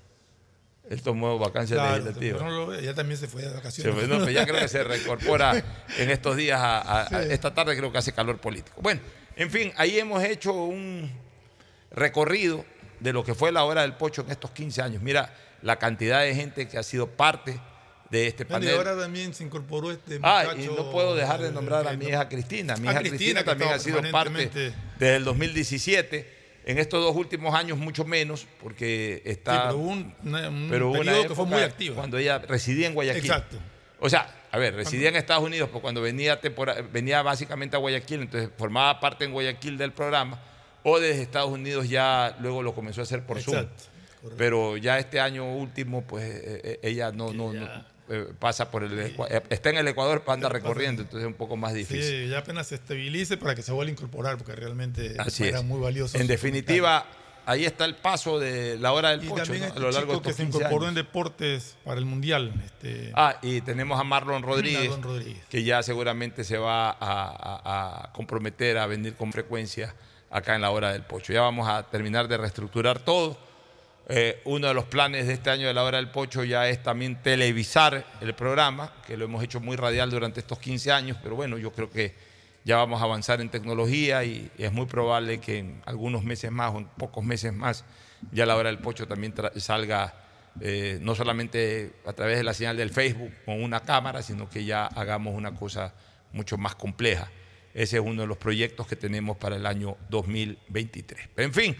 Él tomó vacancia
Claro,
legislativa.
pero no lo ve, ella también se fue de vacaciones.
fue, no, pero ya creo que se reincorpora en estos días, a, a- a- esta tarde creo que hace calor político. Bueno, en fin, ahí hemos hecho un recorrido de lo que fue la hora del pocho en estos 15 años. Mira la cantidad de gente que ha sido parte de este
Bueno, y
panel.
ahora también se incorporó este
Ah, y
muchacho,
no puedo dejar de nombrar a mi hija Cristina. Mi
Ah,
hija
Cristina,
también ha sido parte desde el 2017. En estos dos últimos años mucho menos, porque
Sí,
está...
pero hubo un,
pero hubo una
periodo que fue muy activo.
Cuando ella residía en Guayaquil.
Exacto.
O sea, a ver, residía en Estados Unidos, pues cuando venía, venía básicamente a Guayaquil, entonces formaba parte en Guayaquil del programa, o desde Estados Unidos ya luego lo comenzó a hacer por Zoom.
Exacto, correcto.
Pero ya este año último, pues eh, eh, ella no, no, no, eh, pasa por el eh, está en el Ecuador, anda recorriendo, entonces es un poco más difícil.
Sí, ya apenas se estabilice para que se vuelva a incorporar, porque realmente
Así
era
es.
muy valioso.
En definitiva, ahí está el paso de la hora del
Y
pocho
también
¿no?
este
a lo largo de
chico que
estos
se
15
incorporó
años.
en deportes para el Mundial. Este,
Ah, y tenemos a Marlon Rodríguez,
Marlon Rodríguez.
que ya seguramente se va a, a- a comprometer a venir con frecuencia acá en la hora del pocho. Ya vamos a terminar de reestructurar todo. Eh, uno de los planes de este año de la hora del pocho ya es también televisar el programa, que lo hemos hecho muy radial durante estos 15 años, pero bueno, yo creo que ya vamos a avanzar en tecnología y es muy probable que en algunos meses más o en pocos meses más ya la hora del pocho también salga eh, no solamente a través de la señal del Facebook con una cámara, sino que ya hagamos una cosa mucho más compleja. Ese es uno de los proyectos que tenemos para el año 2023. Pero en fin,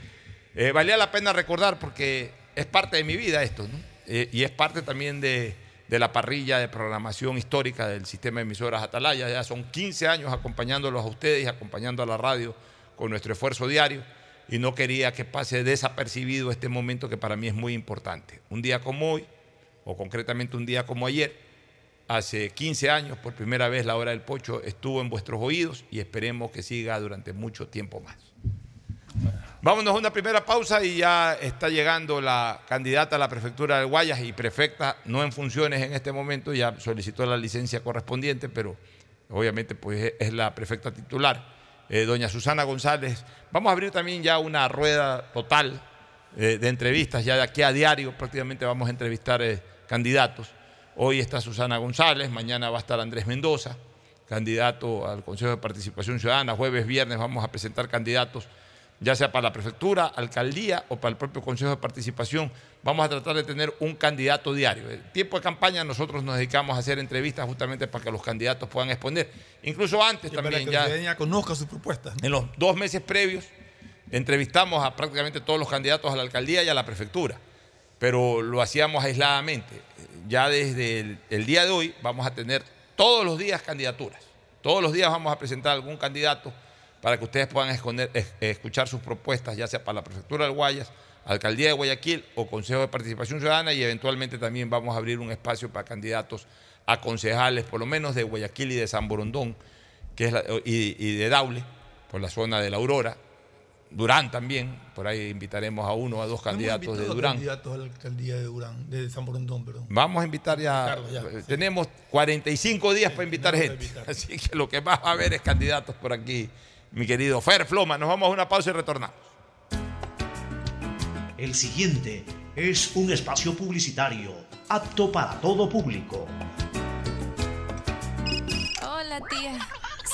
eh, valía la pena recordar porque es parte de mi vida esto, ¿no? Eh, y es parte también de, la parrilla de programación histórica del sistema de emisoras Atalaya. Ya son 15 años acompañándolos a ustedes y acompañando a la radio con nuestro esfuerzo diario y no quería que pase desapercibido este momento que para mí es muy importante. Un día como hoy, o concretamente un día como ayer, hace 15 años, por primera vez la hora del pocho estuvo en vuestros oídos y esperemos que siga durante mucho tiempo más. Vámonos a una primera pausa y ya está llegando la candidata a la prefectura del Guayas y prefecta, no en funciones en este momento, ya solicitó la licencia correspondiente, pero obviamente pues es la prefecta titular, eh, doña Susana González. Vamos a abrir también ya una rueda total eh, de entrevistas, ya de aquí a diario prácticamente vamos a entrevistar eh, candidatos. Hoy está Susana González, mañana va a estar Andrés Mendoza, candidato al Consejo de Participación Ciudadana, jueves, viernes vamos a presentar candidatos ya sea para la prefectura, alcaldía o para el propio Consejo de Participación, vamos a tratar de tener un candidato diario. El tiempo de campaña nosotros nos dedicamos a hacer entrevistas justamente para que los candidatos puedan exponer. Incluso antes
y para
también
que
ya
ciudadanía conozca sus propuestas.
en los dos meses previos entrevistamos a prácticamente todos los candidatos a la alcaldía y a la prefectura, pero lo hacíamos aisladamente. Ya desde el, el día de hoy vamos a tener todos los días candidaturas. Todos los días vamos a presentar algún candidato para que ustedes puedan esconder- es- escuchar sus propuestas, ya sea para la prefectura del Guayas, alcaldía de Guayaquil o Consejo de Participación Ciudadana y eventualmente también vamos a abrir un espacio para candidatos a concejales, por lo menos de Guayaquil y de San Borondón, que es la- y, y de Daule, por la zona de la Aurora, Durán también, por ahí invitaremos a uno o a dos candidatos de Durán.
candidatos a la alcaldía de Durán, de San Borondón, perdón.
Vamos a invitar ya, eh,
sí.
tenemos 45 días para invitar gente,
invitar.
así que lo que va a haber es candidatos por aquí, mi querido Fer Floma. Nos vamos a una pausa y retornamos.
El siguiente es un espacio publicitario apto para todo público.
Hola, tía.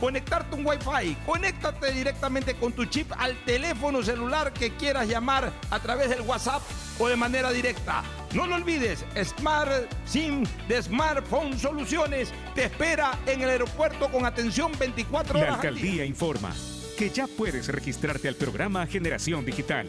conectarte un Wi-Fi. Conéctate directamente con tu chip al teléfono celular que quieras llamar a través del WhatsApp o de manera directa. No lo olvides, Smart SIM de Smartphone Soluciones te espera en el aeropuerto con atención 24 horas.
La alcaldía informa que ya puedes registrarte al programa Generación Digital.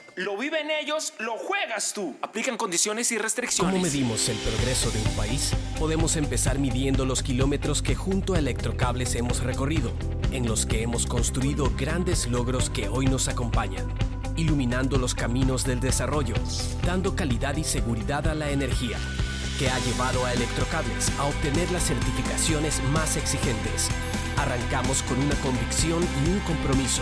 Lo viven ellos, lo juegas tú. Aplican condiciones y restricciones.
¿Cómo medimos el progreso de un país? Podemos empezar midiendo los kilómetros que junto a Electrocables hemos recorrido, en los que hemos construido grandes logros que hoy nos acompañan, iluminando los caminos del desarrollo, dando calidad y seguridad a la energía, que ha llevado a Electrocables a obtener las certificaciones más exigentes. Arrancamos con una convicción y un compromiso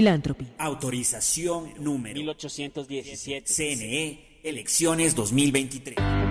Philanthropy.
Autorización número 1817. CNE, elecciones 2023.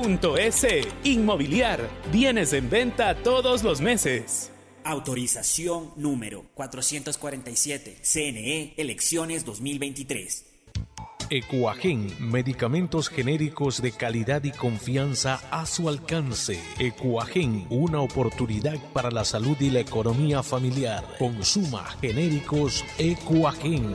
.es. Inmobiliar. Bienes en venta todos los meses.
Autorización número 447. CNE, elecciones 2023.
Ecuagen, medicamentos genéricos de calidad y confianza a su alcance. Ecuagen, una oportunidad para la salud y la economía familiar. Consuma genéricos Ecuagen.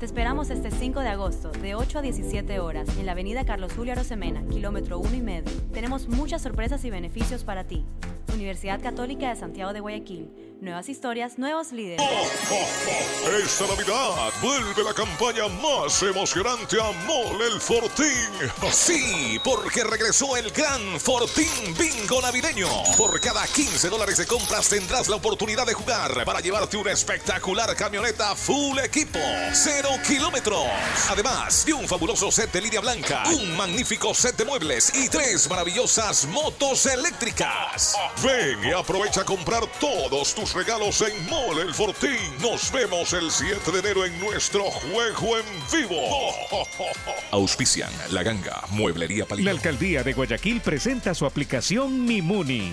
Te esperamos este 5 de agosto, de 8 a 17 horas, en la avenida Carlos Julio Arosemena, kilómetro 1 y medio. Tenemos muchas sorpresas y beneficios para ti. Universidad Católica de Santiago de Guayaquil
Nuevas historias, nuevos líderes.
Esta Navidad vuelve la campaña más emocionante a Mole el Fortín.
Sí, porque regresó el gran Fortín Bingo Navideño. Por cada 15 dólares de compras tendrás la oportunidad de jugar para llevarte una espectacular camioneta full equipo, kilómetros. Además de un fabuloso set de línea blanca, un magnífico set de muebles y tres maravillosas motos eléctricas.
Ven y aprovecha a comprar todos tus regalos en Mole el Fortín. Nos vemos el 7 de enero en nuestro juego en vivo.
Auspician La Ganga, Mueblería Palito.
La alcaldía de Guayaquil presenta su aplicación Mimuni.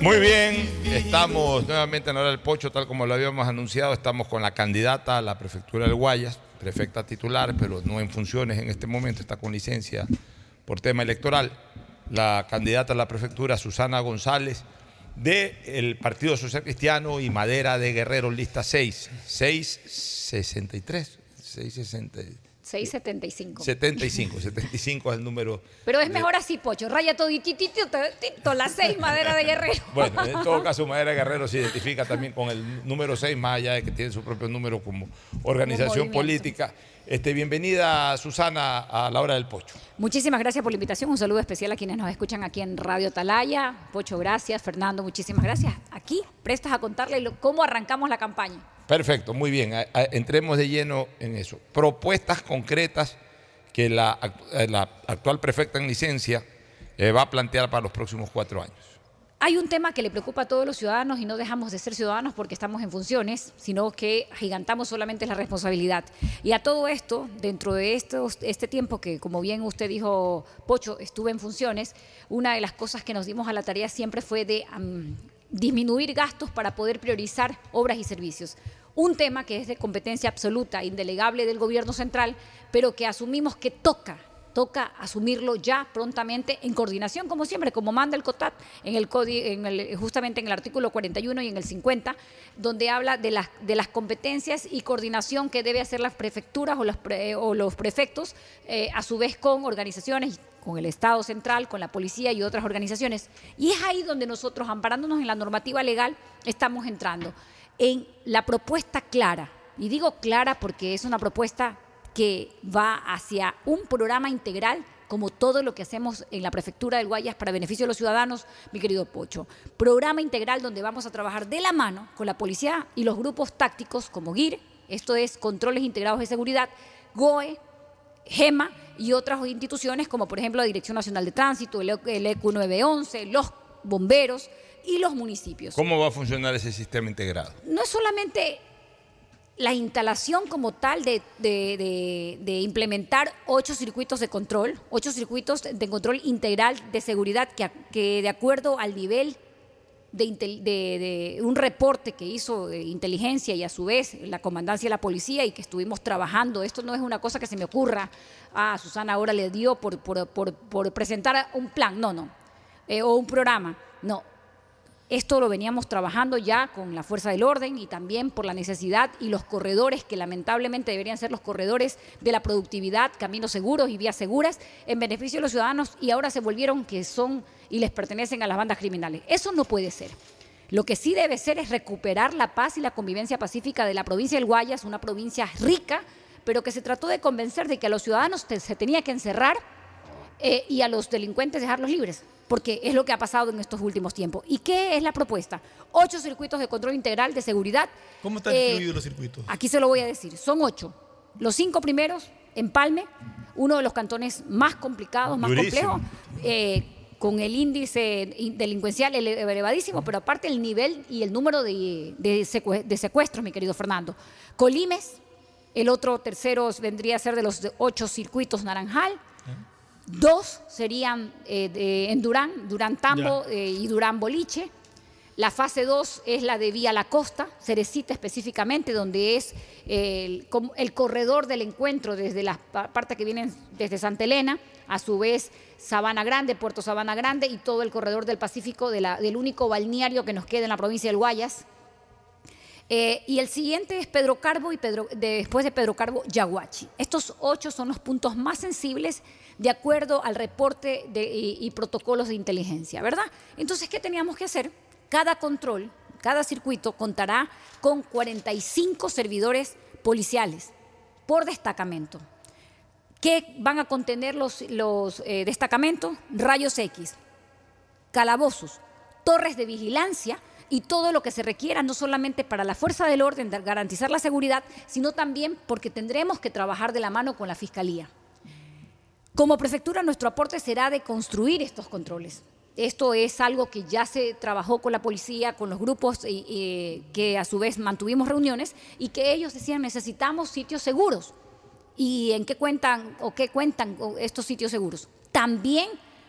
Muy bien, estamos nuevamente en Hora del Pocho, tal como lo habíamos anunciado. Estamos con la candidata a la prefectura del Guayas, prefecta titular, pero no en funciones en este momento, está con licencia por tema electoral. La candidata a la prefectura, Susana González, del Partido Social Cristiano y Madera de Guerrero, lista 6, 663, 660.
675.
75, 75 es el número.
Pero es
de-
mejor así, Pocho. Raya todititito, toditito, las seis madera de guerrero.
Bueno, en todo caso, Madera Guerrero se identifica también con el número 6, más allá de que tiene su propio número como organización política. Este, bienvenida, Susana, a la hora del pocho.
Muchísimas gracias por la invitación. Un saludo especial a quienes nos escuchan aquí en Radio Atalaya. Pocho, gracias. Fernando, muchísimas gracias. Aquí, prestas a contarle lo- cómo arrancamos la campaña.
Perfecto, muy bien. Entremos de lleno en eso. Propuestas concretas que la, eh, actual prefecta en licencia eh, va a plantear para los próximos cuatro años.
Hay un tema que le preocupa a todos los ciudadanos y no dejamos de ser ciudadanos porque estamos en funciones, sino que gigantamos solamente la responsabilidad. Y a todo esto, dentro de este tiempo que, como bien usted dijo, Pocho, estuve en funciones, una de las cosas que nos dimos a la tarea siempre fue de disminuir gastos para poder priorizar obras y servicios. Un tema que es de competencia absoluta, indelegable del gobierno central, pero que asumimos que toca toca asumirlo ya prontamente en coordinación, como siempre, como manda el COTAT, en el, justamente en el artículo 41 y en el 50, donde habla de las, de las competencias y coordinación que debe hacer las prefecturas o los, pre- o los prefectos, eh, a su vez con organizaciones, con el Estado central, con la policía y otras organizaciones. Y es ahí donde nosotros, amparándonos en la normativa legal, estamos entrando en la propuesta clara. Y digo clara porque es una propuesta que va hacia un programa integral como todo lo que hacemos en la prefectura del Guayas para beneficio de los ciudadanos, mi querido Pocho. Programa integral donde vamos a trabajar de la mano con la policía y los grupos tácticos como GIR, esto es Controles Integrados de Seguridad, GOE, GEMA y otras instituciones como por ejemplo la Dirección Nacional de Tránsito, el EQ 911, los bomberos y los municipios.
¿Cómo va a funcionar ese sistema integrado?
No es solamente la instalación como tal de, de- de- de implementar ocho circuitos de control, ocho circuitos de control integral de seguridad que, de acuerdo al nivel de, un reporte que hizo de inteligencia y a su vez la comandancia de la policía y que estuvimos trabajando. Esto no es una cosa que se me ocurra, ah, Susana ahora le dio por, por- por- por presentar un plan, no, no, Eh, o un programa, no. Esto lo veníamos trabajando ya con la fuerza del orden y también por la necesidad y los corredores que lamentablemente deberían ser los corredores de la productividad, caminos seguros y vías seguras en beneficio de los ciudadanos y ahora se volvieron que son y les pertenecen a las bandas criminales. Eso no puede ser. Lo que sí debe ser es recuperar la paz y la convivencia pacífica de la provincia del Guayas, una provincia rica, pero que se trató de convencer de que a los ciudadanos se tenía que encerrar eh, y a los delincuentes dejarlos libres, porque es lo que ha pasado en estos últimos tiempos. ¿Y qué es la propuesta? Ocho circuitos de control integral de seguridad.
¿Cómo están
Eh,
distribuidos los circuitos?
Aquí se lo voy a decir, son ocho. Los cinco primeros, Empalme, uno de los cantones más complicados, más
Durísimo.
complejos, eh, con el índice in- delincuencial ele- elevadísimo, pero aparte el nivel y el número de, de secue- de secuestros, mi querido Fernando. Colimes, el otro tercero vendría a ser de los ocho circuitos Naranjal. Dos serían eh, de- en Durán, Durán Tambo eh, y Durán Boliche. La fase 2 es la de Vía La Costa, Cerecita específicamente, donde es el, el corredor del encuentro desde las pa- partes que vienen desde Santa Elena, a su vez Sabana Grande, Puerto Sabana Grande y todo el corredor del Pacífico de la- del único balneario que nos queda en la provincia del Guayas. Eh, y el siguiente es Pedro Carbo y Pedro, después de Pedro Carbo, Yaguachi. Estos ocho son los puntos más sensibles de acuerdo al reporte y, protocolos de inteligencia, ¿verdad? Entonces, ¿qué teníamos que hacer? Cada control, cada circuito contará con 45 servidores policiales por destacamento. ¿Qué van a contener los, los eh, destacamentos? Rayos X, calabozos, torres de vigilancia y todo lo que se requiera, no solamente para la fuerza del orden, de garantizar la seguridad, sino también porque tendremos que trabajar de la mano con la Fiscalía. Como prefectura, nuestro aporte será de construir estos controles. Esto es algo que ya se trabajó con la policía, con los grupos y- que a su vez mantuvimos reuniones y que ellos decían necesitamos sitios seguros. ¿Y en qué cuentan o qué cuentan estos sitios seguros? También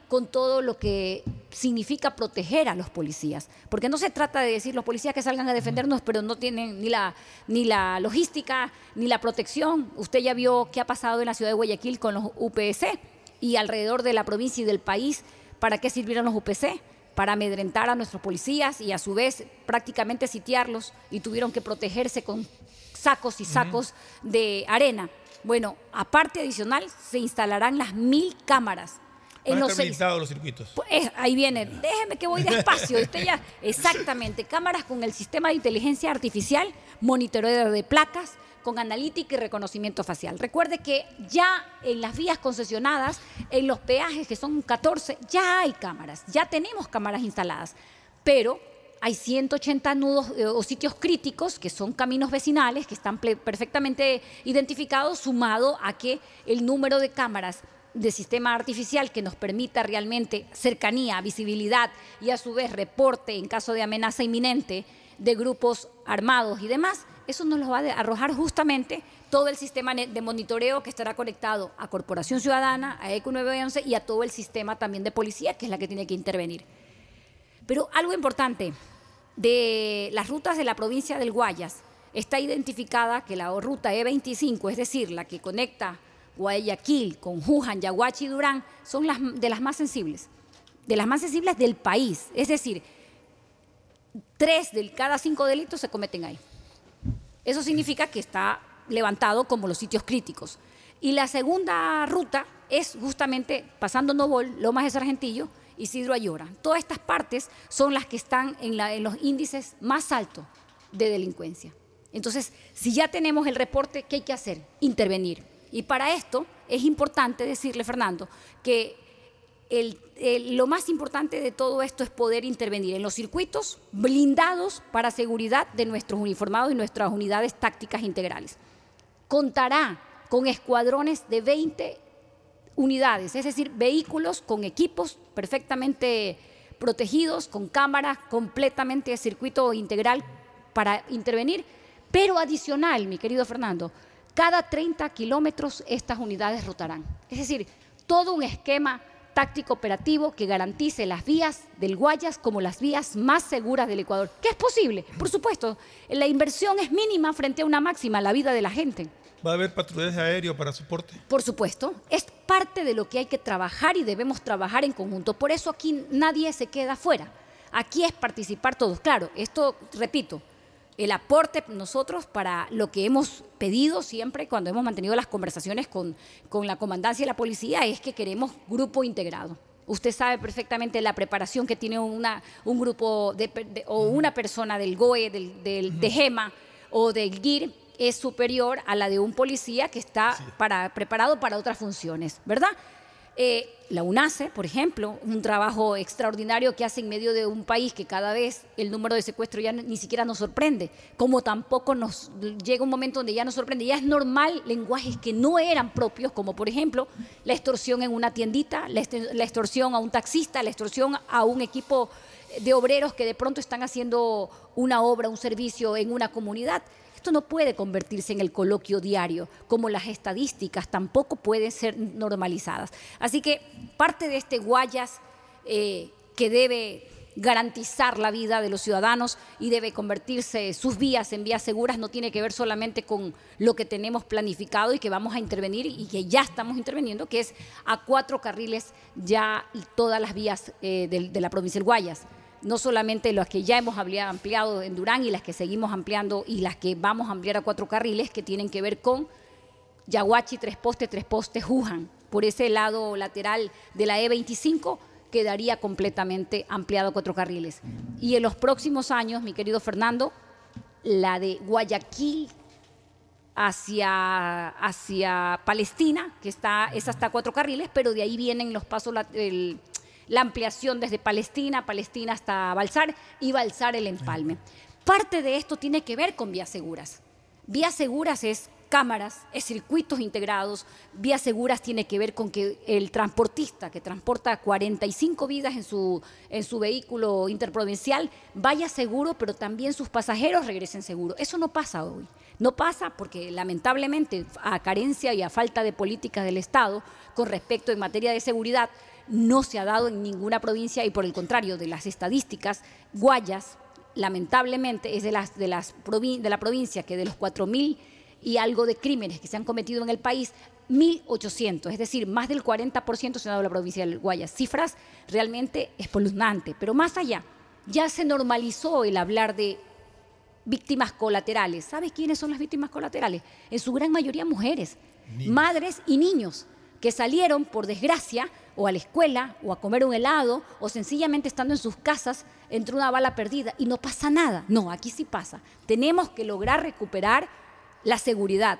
con todo lo que significa proteger a los policías. Porque no se trata de decir los policías que salgan a defendernos, pero no tienen ni la, ni la logística, ni la protección. Usted ya vio qué ha pasado en la ciudad de Guayaquil con los UPC y alrededor de la provincia y del país. ¿Para qué sirvieron los UPC? Para amedrentar a nuestros policías y a su vez prácticamente sitiarlos y tuvieron que protegerse con sacos y sacos de arena. Bueno, aparte adicional, se instalarán las mil cámaras en los seis.
los circuitos.
Pues, eh, ahí viene, déjeme que voy despacio. Usted ya, exactamente, cámaras con el sistema de inteligencia artificial, monitoreo de placas, con analítica y reconocimiento facial. Recuerde que ya en las vías concesionadas, en los peajes, que son 14, ya hay cámaras, ya tenemos cámaras instaladas, pero hay 180 nudos eh, o sitios críticos que son caminos vecinales que están perfectamente identificados, sumado a que el número de cámaras de sistema artificial que nos permita realmente cercanía, visibilidad y a su vez reporte en caso de amenaza inminente de grupos armados y demás, eso nos lo va a arrojar justamente todo el sistema de monitoreo que estará conectado a Corporación Ciudadana, a ECO 911 y a todo el sistema también de policía, que es la que tiene que intervenir. Pero algo importante, de las rutas de la provincia del Guayas, está identificada que la ruta E25, es decir, la que conecta Guayaquil con Juján, Yaguachi y Durán, son las de las más sensibles, de las más sensibles del país. Es decir, tres de cada cinco delitos se cometen ahí. Eso significa que está levantado como los sitios críticos. Y la segunda ruta es justamente pasando Novol, Lomas de Sargentillo, Isidro Ayora. Todas estas partes son las que están en, en los índices más altos de delincuencia. Entonces, si ya tenemos el reporte, ¿qué hay que hacer? Intervenir. Y para esto es importante decirle, Fernando, que lo más importante de todo esto es poder intervenir en los circuitos blindados para seguridad de nuestros uniformados y nuestras unidades tácticas integrales. Contará con escuadrones de 20 unidades, es decir, vehículos con equipos perfectamente protegidos, con cámaras completamente de circuito integral para intervenir, pero adicional, mi querido Fernando, cada 30 kilómetros estas unidades rotarán. Es decir, todo un esquema táctico operativo que garantice las vías del Guayas como las vías más seguras del Ecuador. ¿Qué es posible? Por supuesto, la inversión es mínima frente a una máxima, la vida de la gente.
¿Va a haber patrullaje aéreo para soporte?
Por supuesto, es parte de lo que hay que trabajar y debemos trabajar en conjunto. Por eso aquí nadie se queda fuera. Aquí es participar todos. Claro, esto, repito, el aporte nosotros para lo que hemos pedido siempre cuando hemos mantenido las conversaciones con, con la comandancia y la policía es que queremos grupo integrado. Usted sabe perfectamente la preparación que tiene una, un grupo de, de- o una persona del GOE, del, del- de GEMA o del GIR es superior a la de un policía que está para, preparado para otras funciones, ¿verdad? Eh, la UNACE, por ejemplo, un trabajo extraordinario que hace en medio de un país que cada vez el número de secuestros ya ni siquiera nos sorprende, como tampoco nos llega un momento donde ya nos sorprende. Ya es normal lenguajes que no eran propios, como por ejemplo la extorsión en una tiendita, la extorsión a un taxista, la extorsión a un equipo de obreros que de pronto están haciendo una obra, un servicio en una comunidad. Esto no puede convertirse en el coloquio diario, como las estadísticas tampoco pueden ser normalizadas. Así que parte de este Guayas eh, que debe garantizar la vida de los ciudadanos y debe convertirse sus vías en vías seguras no tiene que ver solamente con lo que tenemos planificado y que vamos a intervenir y que ya estamos interviniendo, que es a cuatro carriles ya todas las vías eh, del- de, la provincia del Guayas no solamente las que ya hemos ampliado en Durán y las que seguimos ampliando y las que vamos a ampliar a cuatro carriles que tienen que ver con Yaguachi, Tres Postes, Tres Postes, Juján. Por ese lado lateral de la E25 quedaría completamente ampliado a cuatro carriles. Y en los próximos años, mi querido Fernando, la de Guayaquil hacia, hacia Palestina, que está, es hasta cuatro carriles, pero de ahí vienen los pasos, la ampliación desde Palestina, Palestina hasta Balsar y Balsar el empalme. Parte de esto tiene que ver con vías seguras. Vías seguras es cámaras, es circuitos integrados. Vías seguras tiene que ver con que el transportista que transporta 45 vidas en su, en su vehículo interprovincial vaya seguro, pero también sus pasajeros regresen seguros. Eso no pasa hoy. No pasa porque lamentablemente a carencia y a falta de políticas del Estado con respecto en materia de seguridad no se ha dado en ninguna provincia y por el contrario de las estadísticas, Guayas lamentablemente es de, las, de, las provin- de la provincia que de los 4.000 y algo de crímenes que se han cometido en el país, 1.800, es decir, más del 40% se ha dado en la provincia del Guayas. Cifras realmente espeluznantes, pero más allá, ya se normalizó el hablar de víctimas colaterales. ¿Sabes quiénes son las víctimas colaterales? En su gran mayoría mujeres, madres y niños que salieron por desgracia o a la escuela o a comer un helado o sencillamente estando en sus casas entre una bala perdida y no pasa nada. No, aquí sí pasa. Tenemos que lograr recuperar la seguridad.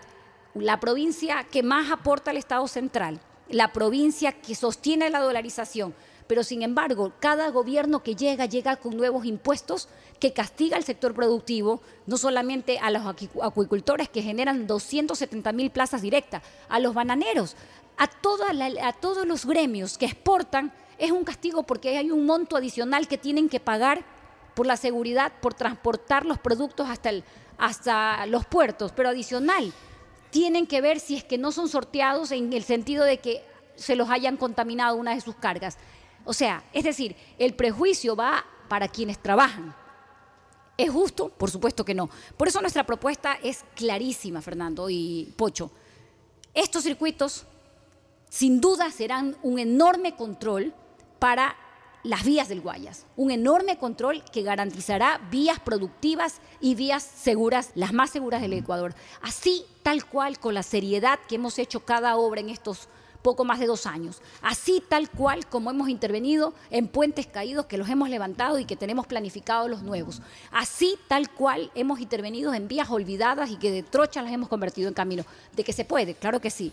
La provincia que más aporta al Estado central, la provincia que sostiene la dolarización, pero sin embargo, cada gobierno que llega llega con nuevos impuestos que castiga al sector productivo, no solamente a los acu- acuicultores que generan 270 mil plazas directas, a los bananeros, a, todos los gremios que exportan, es un castigo porque hay un monto adicional que tienen que pagar por la seguridad, por transportar los productos hasta los puertos, pero adicional, tienen que ver si es que no son sorteados en el sentido de que se los hayan contaminado una de sus cargas. O sea, es decir, el prejuicio va para quienes trabajan. ¿Es justo? Por supuesto que no. Por eso nuestra propuesta es clarísima, Fernando y Pocho. Estos circuitos, sin duda, serán un enorme control para las vías del Guayas. Un enorme control que garantizará vías productivas y vías seguras, las más seguras del Ecuador. Así, tal cual, con la seriedad que hemos hecho cada obra en estos poco más de dos años. Así tal cual como hemos intervenido en puentes caídos que los hemos levantado y que tenemos planificados los nuevos. Así tal cual hemos intervenido en vías olvidadas y que de trochas las hemos convertido en camino. De que se puede, claro que sí.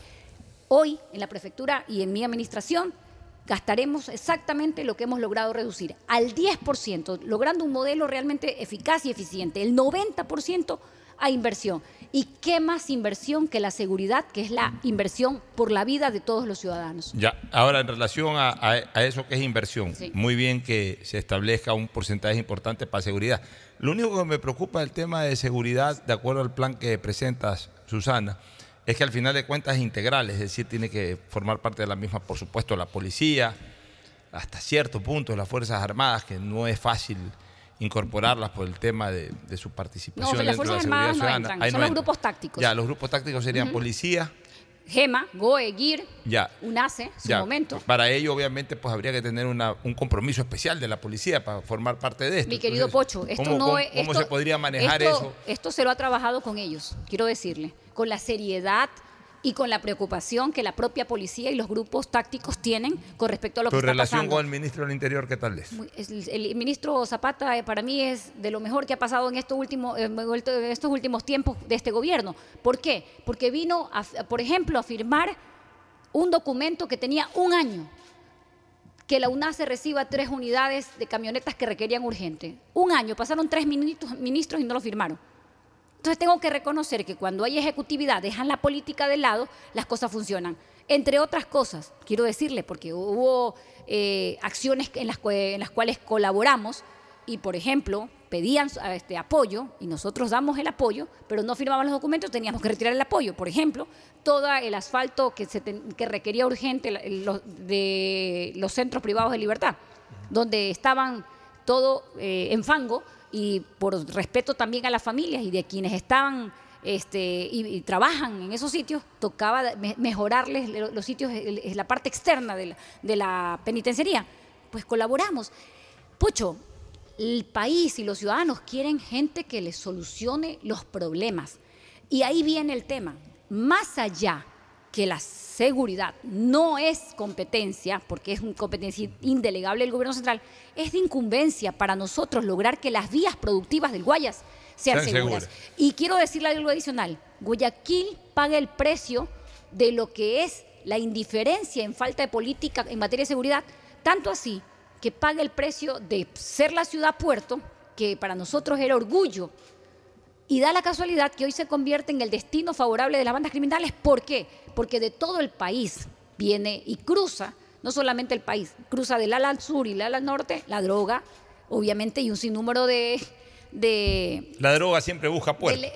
Hoy en la prefectura y en mi administración gastaremos exactamente lo que hemos logrado reducir, al 10%, logrando un modelo realmente eficaz y eficiente, el 90% a inversión. ¿Y qué más inversión que la seguridad, que es la inversión por la vida de todos los ciudadanos?
Ya, ahora en relación a, a- a eso que es inversión,
Sí.
muy bien que se establezca un porcentaje importante para seguridad. Lo único que me preocupa del tema de seguridad, de acuerdo al plan que presentas, Susana, es que al final de cuentas es integral, es decir, tiene que formar parte de la misma, por supuesto, la policía, hasta cierto punto las Fuerzas Armadas, que no es fácil incorporarlas por el tema de, de su
No,
participación
las
dentro de
Fuerzas
la seguridad
Armadas no
ciudadana.
entran,
Ahí
son
no
los grupos tácticos.
Ya, los grupos tácticos serían policía,
GEMA, GOE, GIR,
ya,
UNACE, su
ya,
momento.
Para ello, obviamente, pues habría que tener una- un compromiso especial de la policía para formar parte de esto.
Mi querido
Entonces,
Pocho, esto
¿cómo,
no
cómo- cómo se podría manejar
esto-
eso?
Esto se lo ha trabajado con ellos, quiero decirle, con la seriedad y con la preocupación que la propia policía y los grupos tácticos tienen con respecto a lo
¿Tu
que está
relación
pasando.
con el ministro del Interior qué tal es?
El, ministro Zapata eh, para mí es de lo mejor que ha pasado en estos últimos, estos últimos tiempos de este gobierno. ¿Por qué? Porque vino, a- por ejemplo, a firmar un documento que tenía un año que la UNACE reciba tres unidades de camionetas que requerían urgente. Un año, pasaron tres ministros, ministros y no lo firmaron. Entonces tengo que reconocer que cuando hay ejecutividad, dejan la política de lado, las cosas funcionan. Entre otras cosas, quiero decirle, porque hubo eh, acciones en las, cue- en las cuales colaboramos y, por ejemplo, pedían este, apoyo y nosotros damos el apoyo, pero no firmaban los documentos, teníamos que retirar el apoyo. Por ejemplo, todo el asfalto que, se ten- que requería urgente los- de los centros privados de libertad, donde estaban todo eh, en fango y por respeto también a las familias y de quienes estaban este, y, trabajan en esos sitios, tocaba me- mejorarles lo- los sitios, la parte externa de la, de la penitenciaría. Pues colaboramos. Pocho, el país y los ciudadanos quieren gente que les solucione los problemas. Y ahí viene el tema. Más allá que la seguridad no es competencia, porque es una competencia indelegable del gobierno central, es de incumbencia para nosotros lograr que las vías productivas del Guayas sean seguras. Y quiero decirle algo adicional. Guayaquil paga el precio de lo que es la indiferencia en falta de política en materia de seguridad, tanto así que paga el precio de ser la ciudad puerto, que para nosotros era orgullo, y da la casualidad que hoy se convierte en el destino favorable de las bandas criminales. ¿Por qué? Porque de todo el país viene y cruza, no solamente el país, cruza del ala al sur y del ala al norte, la droga, obviamente, y un sinnúmero de... de
La droga siempre busca puertas.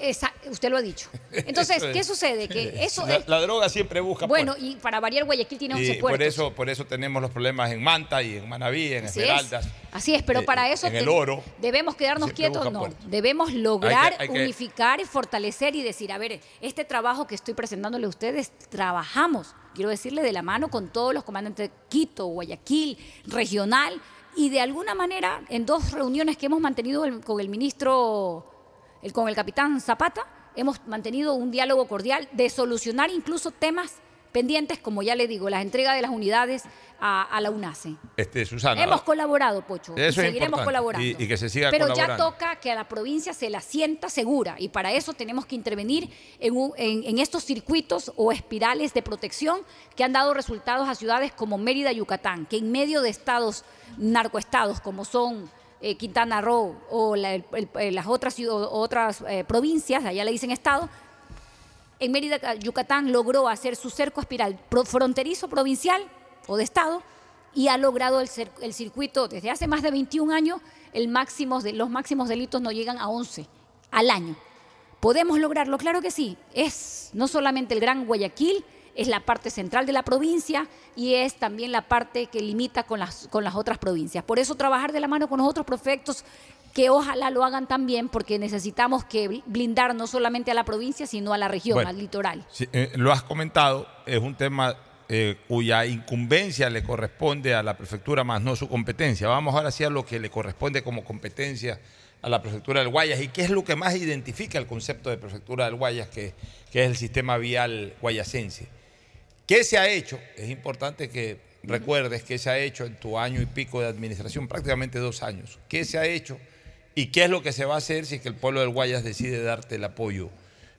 usted lo ha dicho. Entonces,
Eso es.
¿qué sucede? Que eso
la,
es...
la droga siempre busca
Bueno,
puertas.
y para variar, Guayaquil tiene 11
Y
puertos.
por eso, por eso tenemos los problemas en Manta y en Manaví, en
Así
Esmeraldas.
es, así es, pero
eh,
para eso
en el oro.
debemos quedarnos quietos, no. Debemos lograr
Hay que- hay que-
unificar y fortalecer y decir, a ver, este trabajo que estoy presentándole a ustedes, trabajamos, quiero decirle, de la mano con todos los comandantes de Quito, Guayaquil, regional, y de alguna manera, en dos reuniones que hemos mantenido con el ministro, el- con el capitán Zapata, hemos mantenido un diálogo cordial de solucionar incluso temas pendientes, como ya le digo, la entrega de las unidades a, a la UNACE.
Este, Susana.
Hemos colaborado, Pocho. y
Eso
seguiremos colaborando.
Y- y que se siga
Pero ya toca que a la provincia se la sienta segura y para eso tenemos que intervenir en, un- en- en estos circuitos o espirales de protección que han dado resultados a ciudades como Mérida, Yucatán, que en medio de estados narcoestados como son eh, Quintana Roo o la- el- el- eh, las otras, otras eh, provincias, allá le dicen estado, en Mérida, Yucatán, logró hacer su cerco espiral fronterizo provincial o de Estado y ha logrado el, circuito desde hace más de 21 años, el los máximos delitos no llegan a 11 al año. ¿Podemos lograrlo? Claro que sí. Es no solamente el Gran Guayaquil, es la parte central de la provincia y es también la parte que limita con las, con las otras provincias. Por eso trabajar de la mano con los otros prefectos que ojalá lo hagan también porque necesitamos que blindar no solamente a la provincia, sino a la región,
Bueno.
al litoral.
Eh, lo has comentado, es un tema eh, cuya incumbencia le corresponde a la prefectura, más no su competencia. Vamos ahora sí a lo que le corresponde como competencia a la prefectura del Guayas y qué es lo que más identifica el concepto de prefectura del Guayas, que, que es el sistema vial guayasense. ¿Qué se ha hecho? Es importante que recuerdes qué se ha hecho en tu año y pico de administración, prácticamente dos años. ¿Qué se ha hecho y qué es lo que se va a hacer si es que el pueblo del Guayas decide darte el apoyo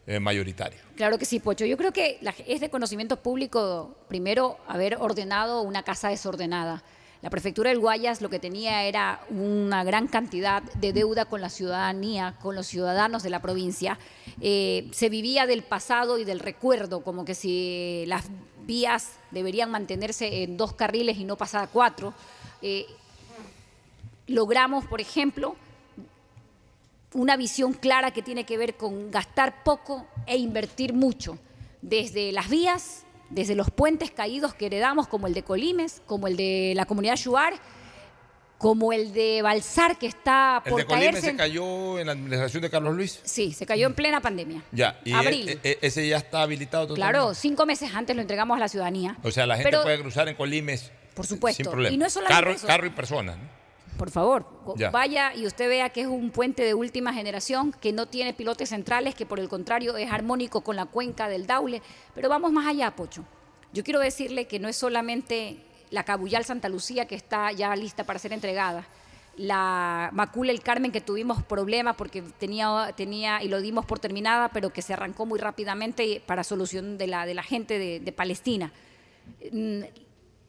eh, mayoritario?
Claro que sí, Pocho. Yo creo que es de conocimiento público, primero, haber ordenado una casa desordenada. La prefectura del Guayas lo que tenía era una gran cantidad de deuda con la ciudadanía, con los ciudadanos de la provincia. Eh, se vivía del pasado y del recuerdo, como que si las vías deberían mantenerse en dos carriles y no pasar a cuatro. Eh, logramos, por ejemplo, una visión clara que tiene que ver con gastar poco e invertir mucho, desde las vías, desde los puentes caídos que heredamos, como el de Colimes, como el de la comunidad Shuar, como el de Balsar, que está
El
por
de Colime
caerse.
se cayó en la administración de Carlos Luis.
Sí, se cayó en plena pandemia.
Ya, y
Abril.
e- e- ese ya está habilitado totalmente.
Claro, cinco meses antes lo entregamos a la ciudadanía.
O sea, la gente
Pero-
puede cruzar en Colimes
Por supuesto.
sin problema.
Y no es solamente
carro,
eso.
carro y personas. ¿no?
Por favor,
Ya.
vaya y usted vea que es un puente de última generación que no tiene pilotes centrales, que por el contrario es armónico con la cuenca del Daule. Pero vamos más allá, Pocho. Yo quiero decirle que no es solamente la Cabullal Santa Lucía que está ya lista para ser entregada. La Macula El Carmen que tuvimos problemas porque tenía, tenía y lo dimos por terminada, pero que se arrancó muy rápidamente para solución de la, de la gente de, de Palestina.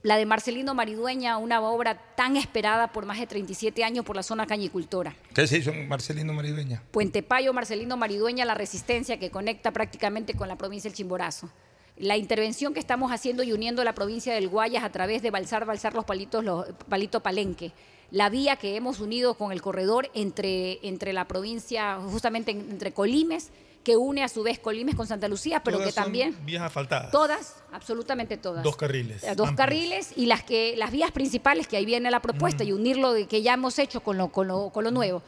La de Marcelino Maridueña, una obra tan esperada por más de 37 años por la zona cañicultora.
¿Qué se hizo Marcelino Maridueña?
Puente Payo, Marcelino Maridueña, la resistencia que conecta prácticamente con la provincia del Chimborazo. La intervención que estamos haciendo y uniendo la provincia del Guayas a través de Balsar, Balsar los palitos, los palito Palenque. La vía que hemos unido con el corredor entre, entre la provincia, justamente entre Colimes, que une a su vez Colimes con Santa Lucía, pero
Todas
que
son
también...
Vías asfaltadas.
Todas, absolutamente todas.
Dos carriles.
Eh, Dos
amplios.
carriles y las que las vías principales que ahí viene la propuesta y unirlo de que ya hemos hecho con lo, con lo, con lo nuevo.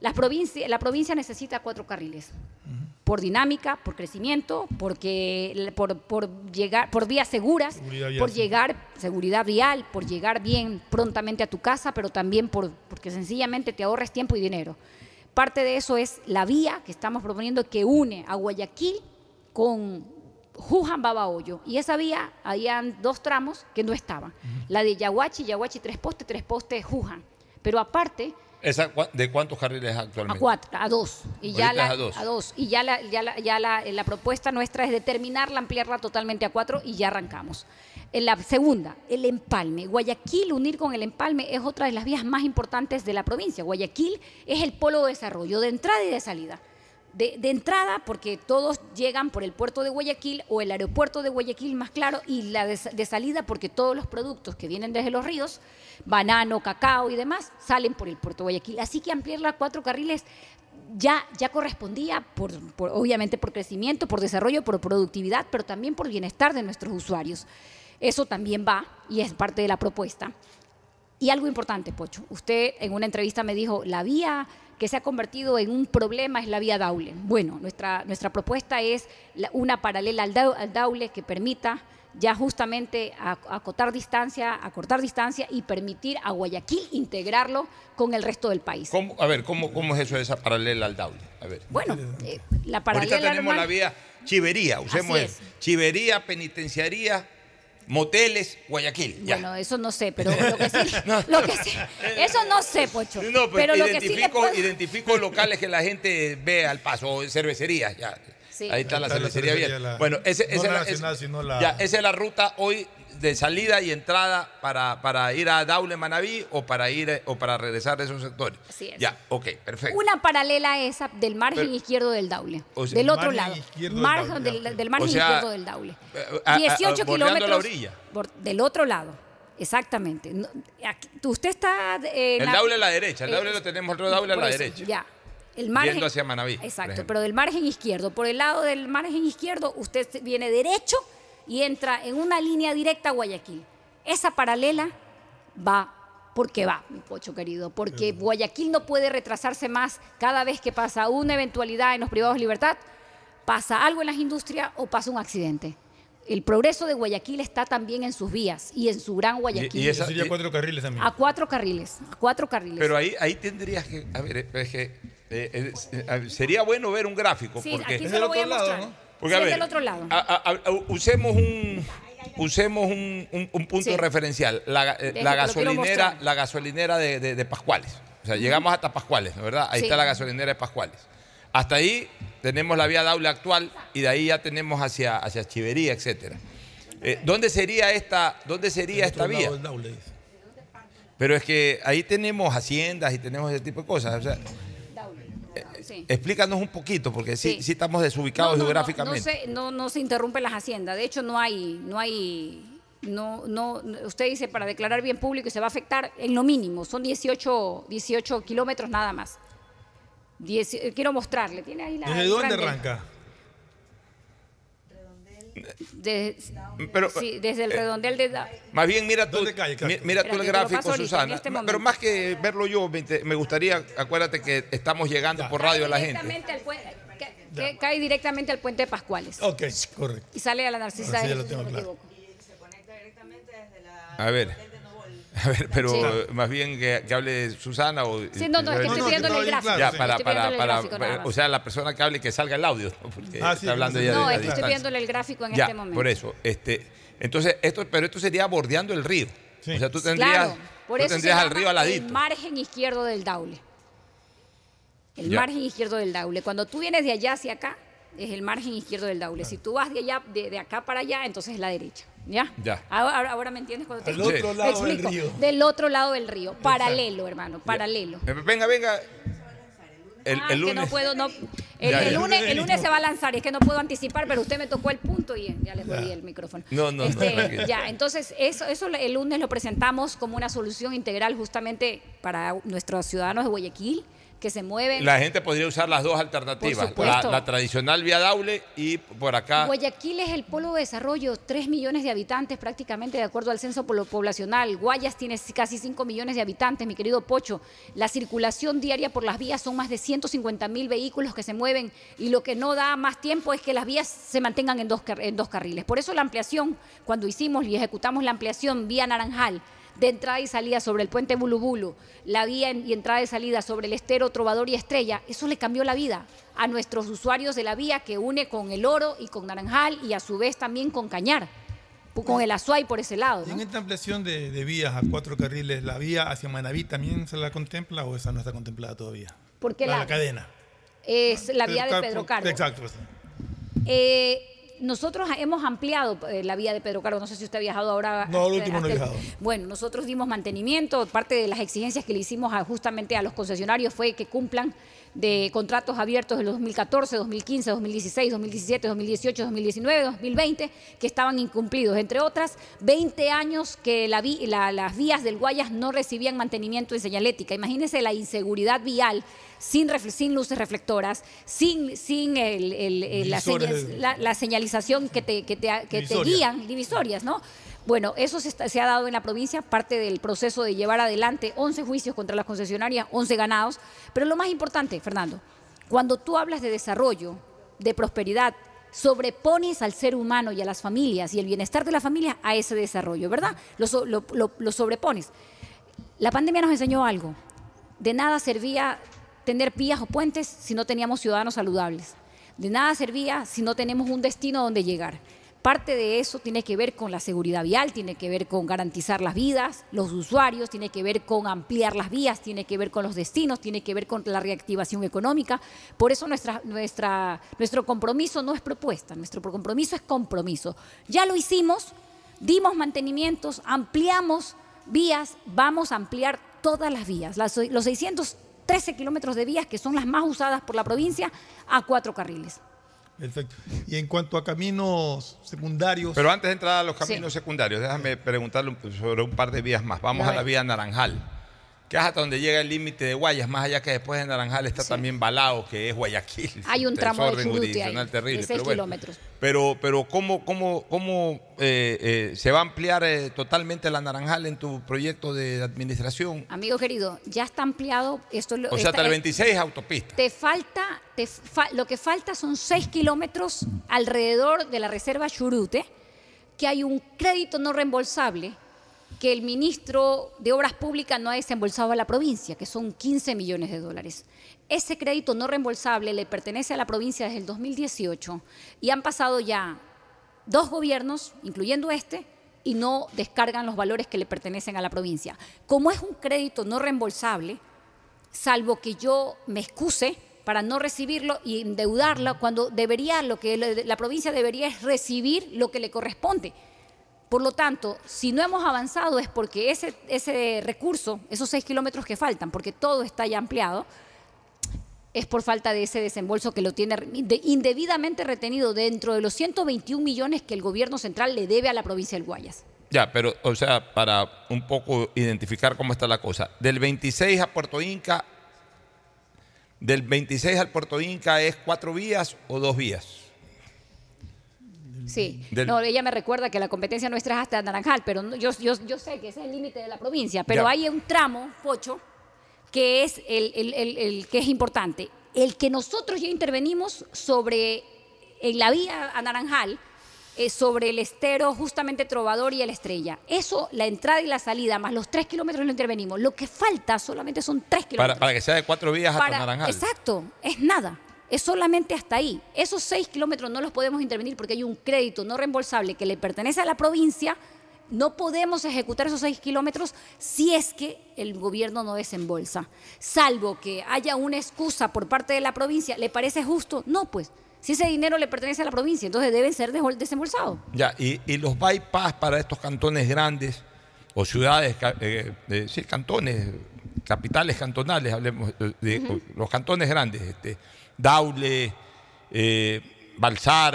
Las provincia, la provincia necesita cuatro carriles. Por dinámica, por crecimiento, porque por, por llegar, por vías seguras,
Seguridad vial,
por
sí.
llegar, seguridad vial, por llegar bien prontamente a tu casa, pero también por, porque sencillamente te ahorres tiempo y dinero. Parte de eso es la vía que estamos proponiendo que une a Guayaquil con Juján Babahoyo. Y esa vía, habían dos tramos que no estaban. La de Yaguachi, Yaguachi tres postes, tres postes Juján. Pero aparte,
¿Esa, cua- ¿De cuántos carriles actualmente?
a cuatro, a dos. Y ya la,
a dos.
Y ya, la, ya, la, ya la, la propuesta nuestra es determinarla, ampliarla totalmente a cuatro y ya arrancamos. En la segunda, el empalme. Guayaquil, unir con el empalme, es otra de las vías más importantes de la provincia. Guayaquil es el polo de desarrollo de entrada y de salida. De, entrada, porque todos llegan por el puerto de Guayaquil o el aeropuerto de Guayaquil más claro, y la de, salida, porque todos los productos que vienen desde los ríos, banano, cacao y demás, salen por el puerto de Guayaquil. Así que ampliarla a cuatro carriles ya, ya correspondía, por- obviamente por crecimiento, por desarrollo, por productividad, pero también por bienestar de nuestros usuarios. Eso también va y es parte de la propuesta. Y algo importante, Pocho. Usted en una entrevista me dijo, la vía que se ha convertido en un problema es la vía Daule. Bueno, nuestra, nuestra propuesta es la- una paralela al, Dau- al Daule que permita ya justamente a- acotar distancia, acortar distancia y permitir a Guayaquil integrarlo con el resto del país.
¿Cómo- a ver, ¿cómo, ¿cómo es eso de esa paralela al Daule? A ver.
Bueno, eh, la paralela
Ahorita tenemos
normal-
la vía Chivería, usemos. Chivería, penitenciaría, moteles, Guayaquil. Ya.
Bueno, eso no sé, pero lo que sí, lo que sí- eso no sé, Pocho.
No, pues,
pero lo que sí le
identifico,
puedo-
identifico locales que la gente ve al paso, o cervecerías, ya.
Sí.
Ahí está la
Ahí está la
cervecería bien.
la-
bueno, ese,
no
esa
la
es
nacional,
es-
sino la-
ya, esa es la ruta hoy de salida y entrada para, para ir a Daule, Manabí o para ir eh, o para regresar de esos sectores.
Así es.
Ya, ok, perfecto.
Una paralela a esa del margen
Pero-
izquierdo del Daule.
O sea,
del otro lado.
del
Margen del,
ok.
del margen
O sea,
izquierdo del Daule.
eh, a- a-
18
bordeando la
kilómetros.
orilla.
por- del otro lado. Exactamente. No, aquí- usted está. eh,
El
na-
Daule a la derecha, el
eh,
Daule lo tenemos otro Daule a la
eso,
derecha.
Ya. El margen,
Yendo hacia Manabí. por
Exacto, pero del margen izquierdo. Por el lado del margen izquierdo, usted viene derecho y entra en una línea directa a Guayaquil. Esa paralela va porque va, mi pocho querido, porque Guayaquil no puede retrasarse más cada vez que pasa una eventualidad en los privados de libertad, pasa algo en las industrias o pasa un accidente. El progreso de Guayaquil está también en sus vías y en su gran Guayaquil.
y esa-
Sería cuatro carriles también.
a cuatro carriles, a cuatro carriles.
Pero ahí, ahí tendrías que. A ver, es que. eh, eh, sería bueno ver un gráfico.
Sí,
porque,
aquí se lo voy a mostrar.
Porque, a ver,
del otro lado.
a- a- a- usemos un, usemos un, un- un punto
Sí.
referencial, la, eh, la gasolinera, la gasolinera de, de- de Pascuales. O sea, llegamos hasta Pascuales, ¿no verdad? Ahí
Sí.
está la gasolinera de Pascuales. Hasta ahí tenemos la vía Daule actual y de ahí ya tenemos hacia, hacia Chivería, etcétera. Eh, ¿Dónde sería esta, dónde sería esta vía? Pero es que ahí tenemos haciendas y tenemos ese tipo de cosas. O sea,
Sí.
explícanos un poquito, porque sí,
Sí.
sí estamos desubicados
No, no, no,
geográficamente.
No, se, no, no se interrumpen las haciendas. De hecho, no hay, no hay, no, no, usted dice para declarar bien público y se va a afectar en lo mínimo. Son 18, 18 kilómetros nada más. Dieci- quiero mostrarle. ¿Tiene ahí la
¿Desde dónde arranca?
De-
Pero,
sí, desde el
eh,
redondel de... Da-
Más bien, mira tú, mi- mira tú el gráfico, Susana.
este.
Pero más que verlo yo, me gustaría, acuérdate que estamos llegando por radio a la gente.
Directamente al puente- ca- que cae directamente al puente de Pascuales.
Ok, correcto.
Y sale a la Narcisa.
Sí ya lo tengo claro.
A ver. A ver, pero
Sí.
eh, más bien que, que hable Susana o...
Sí, no, no, es que estoy pidiéndole el gráfico.
Ya,
sí.
para, para,
pidiéndole el
para,
gráfico nada más.
o sea, la persona que hable que salga el audio, ¿no? porque
Ah, sí,
está hablando
sí,
ya de
No,
la
es que estoy viéndole el gráfico en
Ya,
este momento.
por eso. Este, entonces, esto, pero esto sería bordeando el río. O sea, tú tendrías,
Claro, por
tú
eso
tendrías
se
al río al ladito.
El margen izquierdo del Daule. El
Ya.
margen izquierdo del Daule. Cuando tú vienes de allá hacia acá, es el margen izquierdo del Daule. Si tú vas de allá, de, de acá para allá, entonces es la derecha. ¿Ya?
Ya.
Ahora, ahora- me entiendes cuando te
Al otro
explico?
lado
Te
del
explico.
río.
Del otro lado del río. Paralelo, hermano, paralelo.
Eh, Venga, venga. El,
Ah,
el
que
lunes.
no puedo, no. El,
Ya,
el
ya.
lunes, el lunes se va a lanzar, y es que no puedo anticipar, pero usted me tocó el punto y ya le jodí el micrófono.
No, no, no,
Este, ya, entonces eso, eso el lunes lo presentamos como una solución integral justamente para nuestros ciudadanos de Guayaquil que se mueven.
La gente podría usar las dos alternativas.
Por.
La, la tradicional vía Daule y por acá.
Guayaquil es el polo de desarrollo, 3 millones de habitantes prácticamente de acuerdo al censo poblacional. Guayas tiene casi 5 millones de habitantes, mi querido Pocho. La circulación diaria por las vías son más de 150 mil vehículos que se mueven y lo que no da más tiempo es que las vías se mantengan en dos, car- en dos carriles. Por eso la ampliación, cuando hicimos y ejecutamos la ampliación vía Naranjal, de entrada y salida sobre el puente Bulubulu, la vía y entrada y salida sobre el estero Trovador y Estrella, eso le cambió la vida a nuestros usuarios de la vía que une con el Oro y con Naranjal y a su vez también con Cañar, con el Azuay por ese lado. ¿no?
en esta ampliación de, de vías a cuatro carriles, ¿la vía hacia Manaví también se la contempla o esa no está contemplada todavía?
¿Por qué
la, la cadena.
Es la vía de Pedro Carbo.
Exacto. pues.
Eh, nosotros hemos ampliado eh, la vía de Pedro Carbo. No sé si usted ha viajado ahora.
No, el
hasta-
último no he
el-
viajado.
Bueno, nosotros dimos mantenimiento. Parte de las exigencias que le hicimos a- justamente a los concesionarios fue que cumplan de contratos abiertos de los 2014, 2015, 2016, 2017, 2018, 2019, 2020, que estaban incumplidos. Entre otras, 20 años que la la- las vías del Guayas no recibían mantenimiento en señalética. Imagínense la inseguridad vial sin, luces reflectoras, sin, sin el- el- el- la, señal- señalización que te, que te, que te
Divisorias.
guían, divisorias, ¿no? Bueno, eso se, ha dado en la provincia, parte del proceso de llevar adelante 11 juicios contra las concesionarias, 11 ganados. Pero lo más importante, Fernando, cuando tú hablas de desarrollo, de prosperidad, sobrepones al ser humano y a las familias y el bienestar de la familia a ese desarrollo, ¿verdad? Lo- lo sobrepones. La pandemia nos enseñó algo. De nada servía tener vías o puentes si no teníamos ciudadanos saludables. De nada servía si no tenemos un destino donde llegar. Parte de eso tiene que ver con la seguridad vial, tiene que ver con garantizar las vidas, los usuarios, tiene que ver con ampliar las vías, tiene que ver con los destinos, tiene que ver con la reactivación económica. Por eso nuestra, nuestro compromiso no es propuesta, nuestro compromiso es compromiso. Ya lo hicimos, dimos mantenimientos, ampliamos vías, vamos a ampliar todas las vías, las- los 613 kilómetros de vías que son las más usadas por la provincia a cuatro carriles.
Perfecto. Y en cuanto a caminos secundarios.
Pero antes de entrar a los caminos secundarios, déjame preguntarle un- sobre un par de vías más. Vamos
A
a la vía Naranjal, que es hasta donde llega el límite de Guayas, más allá que después de Naranjal está también Balao, que es Guayaquil.
Hay un tramo de Churute ahí,
terrible.
de 6
pero bueno.
kilómetros.
Pero, pero ¿cómo, cómo, cómo eh, eh, se va a ampliar eh, totalmente la Naranjal en tu proyecto de administración?
Amigo querido, ya está ampliado. Esto
O sea, hasta el 26 es autopista.
Te falta, te fa- lo que falta son 6 kilómetros alrededor de la reserva Churute, que hay un crédito no reembolsable que el ministro de Obras Públicas no ha desembolsado a la provincia, que son 15 millones de dólares. Ese crédito no reembolsable le pertenece a la provincia desde el 2018 y han pasado ya dos gobiernos, incluyendo este, y no descargan los valores que le pertenecen a la provincia. Como es un crédito no reembolsable, salvo que yo me excuse para no recibirlo y endeudarlo, cuando debería, lo que la provincia debería es recibir lo que le corresponde. Por lo tanto, si no hemos avanzado es porque ese, ese recurso, esos seis kilómetros que faltan, porque todo está ya ampliado, es por falta de ese desembolso que lo tiene de- indebidamente retenido dentro de los 121 millones que el gobierno central le debe a la provincia del Guayas.
Ya, pero, o sea, para un poco identificar cómo está la cosa. Del 26 a Puerto Inca, del 26 al Puerto Inca es cuatro vías o dos vías.
Sí,
Del-
no, ella me recuerda que la competencia nuestra es hasta Naranjal, pero no- yo, yo, yo sé que ese es el límite de la provincia, pero
Ya.
hay un tramo, Pocho, que es el, el- el- el que es importante. El que nosotros ya intervenimos sobre, en la vía a Naranjal, eh, sobre el estero justamente Trovador y el Estrella. Eso, la entrada y la salida, más los tres kilómetros lo intervenimos. Lo que falta solamente son tres kilómetros.
Para, para que sea de cuatro vías hasta Naranjal.
Exacto, es nada. Es solamente hasta ahí. Esos seis kilómetros no los podemos intervenir porque hay un crédito no reembolsable que le pertenece a la provincia. No podemos ejecutar esos seis kilómetros si es que el gobierno no desembolsa. Salvo que haya una excusa por parte de la provincia. ¿Le parece justo? No, pues. Si ese dinero le pertenece a la provincia, entonces deben ser desembolsados.
Ya, y, y los bypass para estos cantones grandes o ciudades, eh, eh, sí, cantones, capitales cantonales, hablemos eh, de los cantones grandes, este, Daule, eh, Balsar,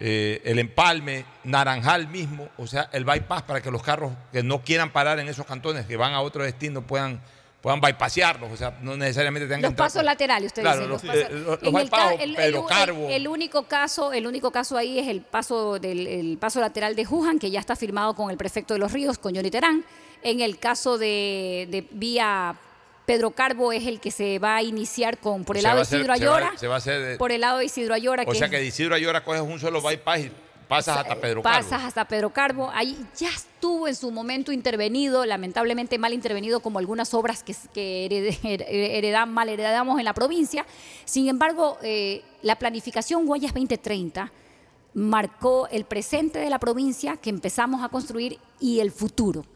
eh, El Empalme, Naranjal mismo, o sea, el bypass para que los carros que no quieran parar en esos cantones, que van a otro destino, puedan, puedan bypassearlos, o sea, no necesariamente tengan que
Los pasos laterales, usted
Claro, los, eh, los- los
En el
bypass, Pedro
el-
Carbo.
el único caso, el único caso ahí es el paso del el paso lateral de Jujan, que ya está firmado con el prefecto de los Ríos, con Johnny Terán. En el caso de, de vía Pedro Carbo es el que se va a iniciar con por el lado de Isidro
se va-
Ayora,
se va a hacer de-
por el lado de Isidro Ayora,
O
que
sea
es-
que de Isidro Ayora coges un solo bypass y pasas hasta Pedro Carbo.
pasas hasta Pedro Carbo. Ahí ya estuvo en su momento intervenido, lamentablemente mal intervenido, como algunas obras que, que heredan- mal heredamos en la provincia. Sin embargo, eh, la planificación Guayas 2030 marcó el presente de la provincia que empezamos a construir y el futuro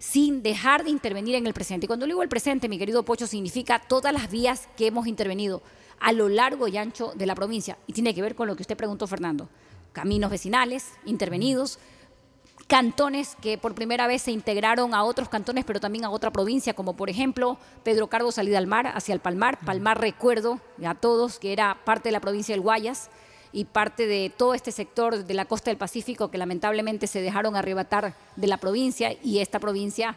sin dejar de intervenir en el presente. Y cuando digo el presente, mi querido Pocho, significa todas las vías que hemos intervenido a lo largo y ancho de la provincia. Y tiene que ver con lo que usted preguntó, Fernando. Caminos vecinales intervenidos, cantones que por primera vez se integraron a otros cantones, pero también a otra provincia, como por ejemplo Pedro Carbo salida al mar, hacia el Palmar. Palmar recuerdo a todos que era parte de la provincia del Guayas y parte de todo este sector de la costa del Pacífico que lamentablemente se dejaron arrebatar de la provincia y esta provincia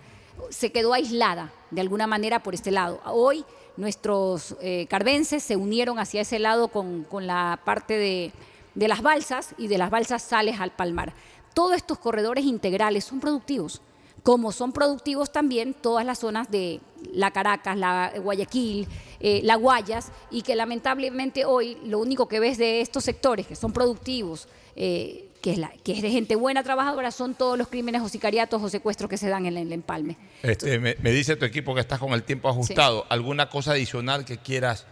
se quedó aislada de alguna manera por este lado. Hoy nuestros eh, carbenses se unieron hacia ese lado con, con la parte de, de las balsas y de las balsas sales al palmar. Todos estos corredores integrales son productivos, como son productivos también todas las zonas de la Caracas, la Guayaquil, eh, la Guayas, y que lamentablemente hoy lo único que ves de estos sectores que son productivos, eh, que, es la, que es de gente buena trabajadora, son todos los crímenes o sicariatos o secuestros que se dan en el empalme.
Este, me, me dice tu equipo que estás con el tiempo ajustado. ¿Alguna cosa adicional que quieras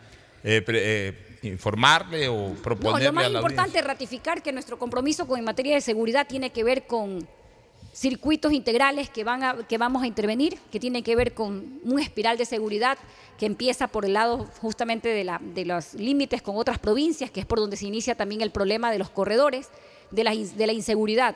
eh, pre- eh, informarle o
No,
proponerle
lo más
a la
importante es ratificar que nuestro compromiso con, en materia de seguridad tiene que ver con circuitos integrales que, van a, que vamos a intervenir, que tienen que ver con un espiral de seguridad que empieza por el lado justamente de, la, de los límites con otras provincias, que es por donde se inicia también el problema de los corredores, de la, de la inseguridad.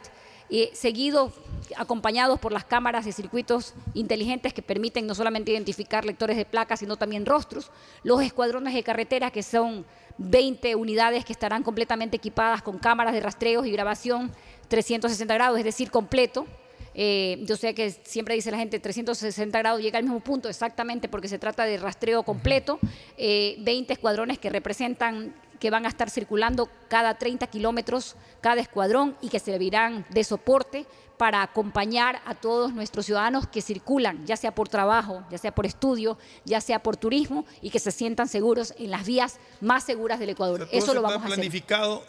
Eh, seguido, acompañados por las cámaras de circuitos inteligentes que permiten no solamente identificar lectores de placas, sino también rostros, los escuadrones de carretera, que son 20 unidades que estarán completamente equipadas con cámaras de rastreos y grabación 360 grados, es decir, completo. Eh, yo sé que siempre dice la gente 360 grados llega al mismo punto, exactamente porque se trata de rastreo completo. Eh, 20 escuadrones que representan que van a estar circulando cada 30 kilómetros cada escuadrón y que servirán de soporte para acompañar a todos nuestros ciudadanos que circulan, ya sea por trabajo, ya sea por estudio, ya sea por turismo, y que se sientan seguros en las vías más seguras del Ecuador.
Todo
Eso lo
está
vamos a hacer.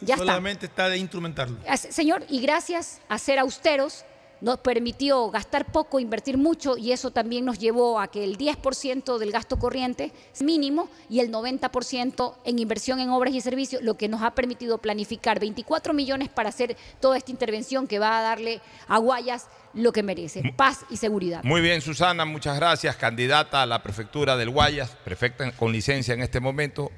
Ya está.
solamente está de instrumentarlo.
Señor, y gracias a ser austeros, nos permitió gastar poco, invertir mucho y eso también nos llevó a que el 10% del gasto corriente es mínimo y el 90% en inversión en obras y servicios, lo que nos ha permitido planificar 24 millones para hacer toda esta intervención que va a darle a Guayas lo que merece, paz y seguridad.
Muy bien, Susana, muchas gracias. Candidata a la prefectura del Guayas, prefecta con licencia en este momento.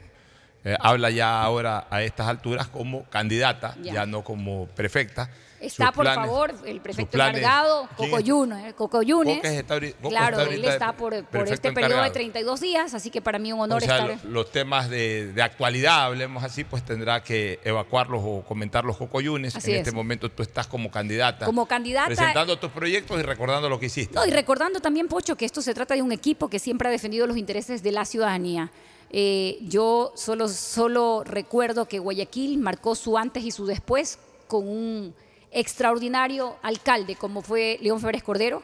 Eh, habla ya ahora a estas alturas como candidata,
Ya.
ya no como prefecta.
Está, por
planes-
favor, el prefecto encargado. Cocoyunes. eh, Cocoyunes.
Coca está
claro,
está
él
de
está por, por este periodo de
encargado.
32 días, así que para mí un honor
o sea,
estar.
lo- los temas de, de actualidad, hablemos así, pues tendrá que evacuarlos o comentarlos Cocoyunes.
Así
en
es.
este momento tú estás como candidata.
Como candidata-
Presentando tus proyectos y recordando lo que hiciste.
No, y recordando también, Pocho, que esto se trata de un equipo que siempre ha defendido los intereses de la ciudadanía. Eh, yo solo, solo recuerdo que Guayaquil marcó su antes y su después con un extraordinario alcalde como fue León Febres Cordero,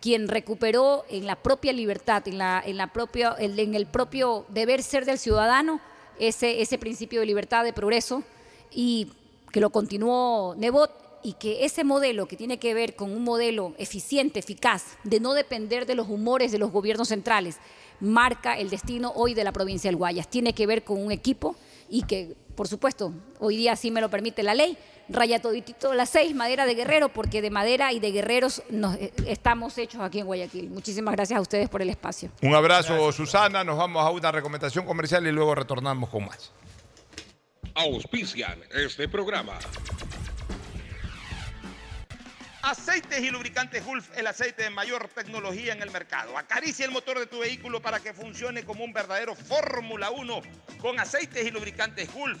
quien recuperó en la propia libertad, en, la, en, la propia, en el propio deber ser del ciudadano ese, ese principio de libertad, de progreso, y que lo continuó Nebot y que ese modelo que tiene que ver con un modelo eficiente, eficaz, de no depender de los humores de los gobiernos centrales, marca el destino hoy de la provincia del Guayas. Tiene que ver con un equipo y que, por supuesto, hoy día sí me lo permite la ley, raya toditito las seis, madera de guerrero, porque de madera y de guerreros nos, eh, estamos hechos aquí en Guayaquil. Muchísimas gracias a ustedes por el espacio.
Un abrazo, Susana. Nos vamos a una recomendación comercial y luego retornamos con más.
Auspician este programa.
Aceites y lubricantes Gulf, el aceite de mayor tecnología en el mercado. Acaricia el motor de tu vehículo para que funcione como un verdadero Fórmula 1 con aceites y lubricantes Gulf.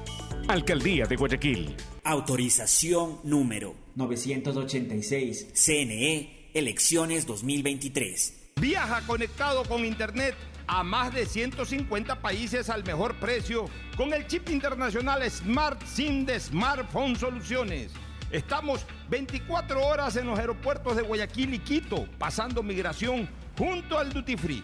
Alcaldía de Guayaquil.
Autorización número 986. CNE, elecciones 2023.
Viaja conectado con Internet a más de 150 países al mejor precio con el chip internacional Smart SIM de Smartphone Soluciones. Estamos 24 horas en los aeropuertos de Guayaquil y Quito, pasando migración junto al Duty Free.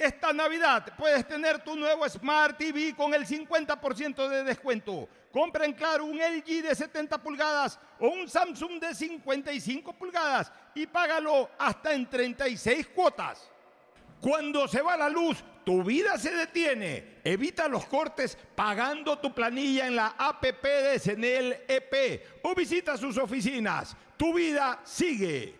Esta Navidad puedes tener tu nuevo Smart TV con el 50% de descuento. Compra en Claro un LG de 70 pulgadas o un Samsung de 55 pulgadas y págalo hasta en 36 cuotas. Cuando se va la luz, tu vida se detiene. Evita los cortes pagando tu planilla en la APP de Senel EP o visita sus oficinas. Tu vida sigue.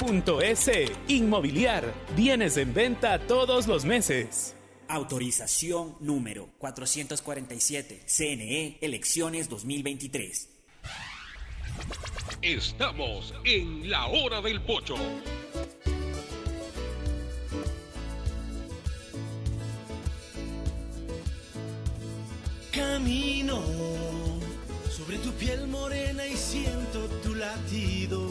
.es. Inmobiliar. Bienes en venta todos los meses.
Autorización número 447. CNE, elecciones 2023.
Estamos en la hora del pocho.
Camino sobre tu piel morena y siento tu latido.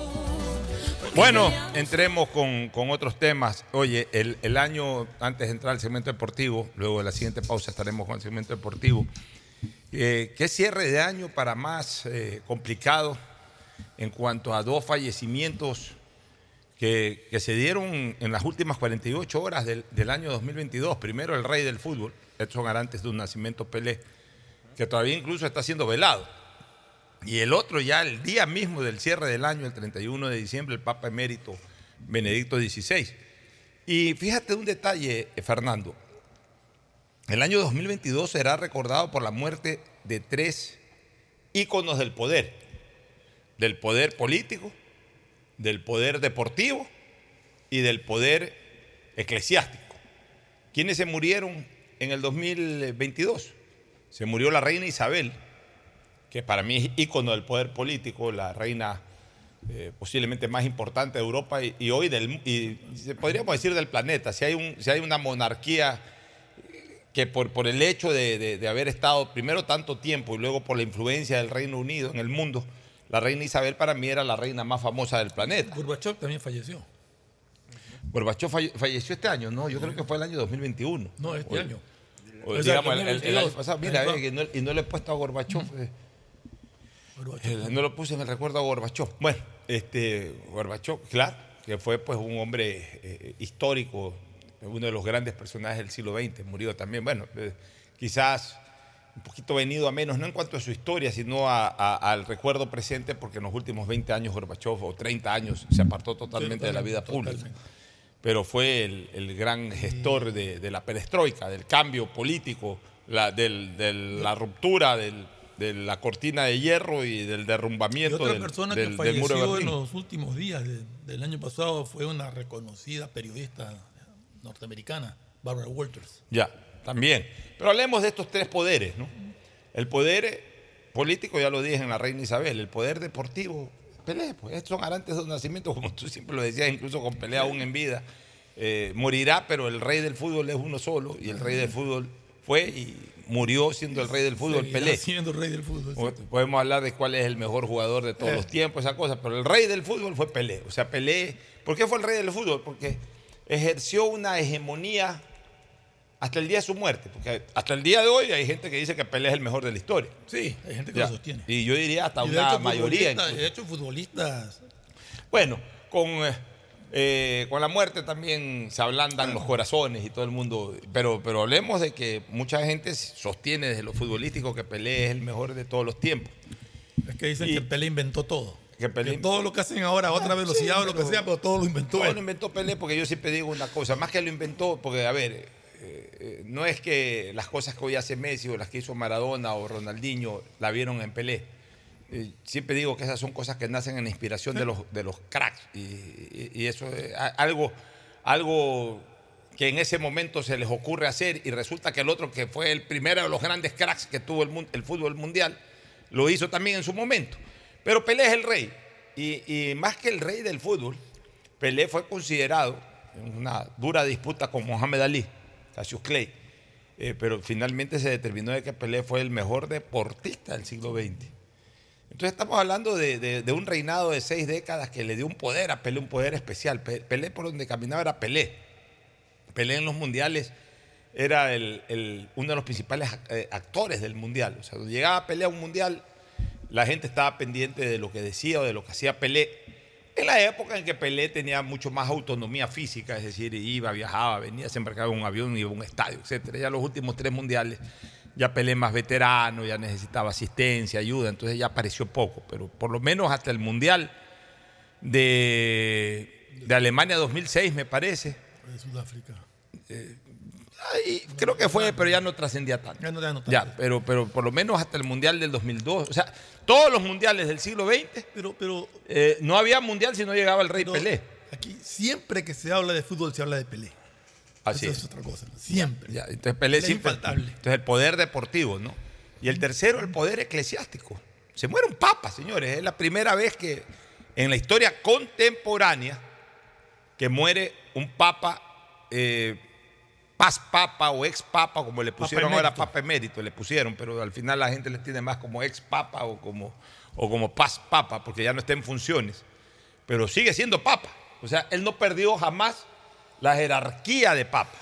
Bueno, entremos con, con otros temas. Oye, el, el año, antes de entrar al segmento deportivo, luego de la siguiente pausa estaremos con el segmento deportivo. Eh, ¿Qué cierre de año para más eh, complicado en cuanto a dos fallecimientos que, que se dieron en las últimas 48 horas del, del año 2022? Primero, el rey del fútbol, Edson Arantes de un nacimiento Pelé, que todavía incluso está siendo velado. Y el otro ya el día mismo del cierre del año, el 31 de diciembre, el Papa Emérito Benedicto XVI. Y fíjate un detalle, eh, Fernando. El año 2022 será recordado por la muerte de tres íconos del poder. Del poder político, del poder deportivo y del poder eclesiástico. ¿Quiénes se murieron en el 2022? Se murió la reina Isabel, que para mí es ícono del poder político, la reina eh, posiblemente más importante de Europa y, y hoy del, y podríamos decir del planeta. Si hay, un, si hay una monarquía que por, por el hecho de, de, de, haber estado primero tanto tiempo y luego por la influencia del Reino Unido en el mundo, la reina Isabel para mí era la reina más famosa del planeta.
Gorbachev también falleció.
Gorbachev falle, falleció este año, ¿no? Yo creo que fue el año 2021.
No, este año.
O, digamos, el, el, el, año pasado. Mira, eh, y, no, y, no, le he puesto a Gorbachev. Eh, no lo puse en el recuerdo a Gorbachev. Bueno, este, Gorbachev, claro, que fue pues un hombre eh, histórico, uno de los grandes personajes del siglo XX, murió también. Bueno, eh, quizás un poquito venido a menos, no en cuanto a su historia, sino a, a, al recuerdo presente, porque en los últimos 20 años Gorbachev, o 30 años, se apartó totalmente, de la vida pública. Totalmente. Pero fue el, el gran gestor de, de, la perestroika, del cambio político, la, del, de la ruptura del, de la cortina de hierro y del derrumbamiento
y otra
del,
persona
del,
que falleció
del muro de
en los últimos días de, del año pasado fue una reconocida periodista norteamericana, Barbara Walters.
Ya, también. Pero hablemos de estos tres poderes, ¿no? El poder político, ya lo dije en la reina Isabel, el poder deportivo, Pelé, pues estos son arantes de nacimiento, como tú siempre lo decías, incluso con Pelé aún en vida. Eh, morirá, pero el rey del fútbol es uno solo, y el rey del fútbol fue y murió siendo el rey del fútbol,
Seguirá
Pelé.
siendo rey del fútbol. sí.
Podemos hablar de cuál es el mejor jugador de todos
Eh.
los tiempos, esa cosa, pero el rey del fútbol fue Pelé. O sea, Pelé, ¿por qué fue el rey del fútbol? Porque ejerció una hegemonía hasta el día de su muerte. Porque hasta el día de hoy hay gente que dice que Pelé es el mejor de la historia.
Sí, hay gente que
Ya.
lo sostiene.
Y yo diría hasta una
hecho,
mayoría.
De hecho, futbolistas.
Bueno, con, eh, eh, con la muerte también se ablandan los corazones y todo el mundo. Pero, pero hablemos de que mucha gente sostiene desde lo futbolístico que Pelé es el mejor de todos los tiempos.
Es que dicen que Pelé inventó todo.
Que Pelé-
Que todo lo que hacen ahora a otra velocidad
Sí,
o lo que sea, pero todo lo inventó
Todo
él.
lo inventó Pelé porque yo siempre digo una cosa, más que lo inventó, porque a ver, eh, eh, no es que las cosas que hoy hace Messi o las que hizo Maradona o Ronaldinho la vieron en Pelé. Eh, siempre digo que esas son cosas que nacen en la inspiración de los, de los cracks y, y- y eso es algo, algo que en ese momento se les ocurre hacer y resulta que el otro que fue el primero de los grandes cracks que tuvo el, el fútbol mundial lo hizo también en su momento. Pero Pelé es el rey y, y más que el rey del fútbol, Pelé fue considerado en una dura disputa con Mohamed Ali, Cassius Clay, eh, pero finalmente se determinó de que Pelé fue el mejor deportista del siglo XX. Entonces estamos hablando de, un reinado de seis décadas que le dio un poder a Pelé, un poder especial. Pe- Pelé por donde caminaba era Pelé. Pelé en los mundiales era uno de los principales eh, actores del mundial. O sea, cuando llegaba Pelé a un mundial, la gente estaba pendiente de lo que decía o de lo que hacía Pelé. En la época en que Pelé tenía mucho más autonomía física, es decir, iba, viajaba, venía, se embarcaba en un avión, iba a un estadio, etc. Ya los últimos tres mundiales, ya Pelé más veterano, ya necesitaba asistencia, ayuda, entonces ya apareció poco, pero por lo menos hasta el mundial de, de Alemania 2006, me parece,
De Sudáfrica.
Ahí creo que fue, pero ya no trascendía tanto.
Ya no, ya no tanto.
Ya, pero, pero por lo menos hasta el Mundial del 2002. O sea, todos los mundiales del siglo XX,
Pero, pero
eh, no había mundial si no llegaba el Rey Pelé.
aquí siempre que se habla de fútbol se habla de Pelé.
Así
Eso
es.
es otra cosa. Siempre.
Ya, entonces Pelé siempre.
infaltable.
Entonces el poder deportivo, ¿no? Y el tercero, el poder eclesiástico. Se muere un papa, señores. Es la primera vez que en la historia contemporánea que muere un papa, eh, paz papa o ex papa, como le pusieron ahora papa emérito, le pusieron, pero al final la gente le tiene más como ex papa o como, o como paz papa, porque ya no está en funciones. Pero sigue siendo papa. O sea, él no perdió jamás la jerarquía de papa.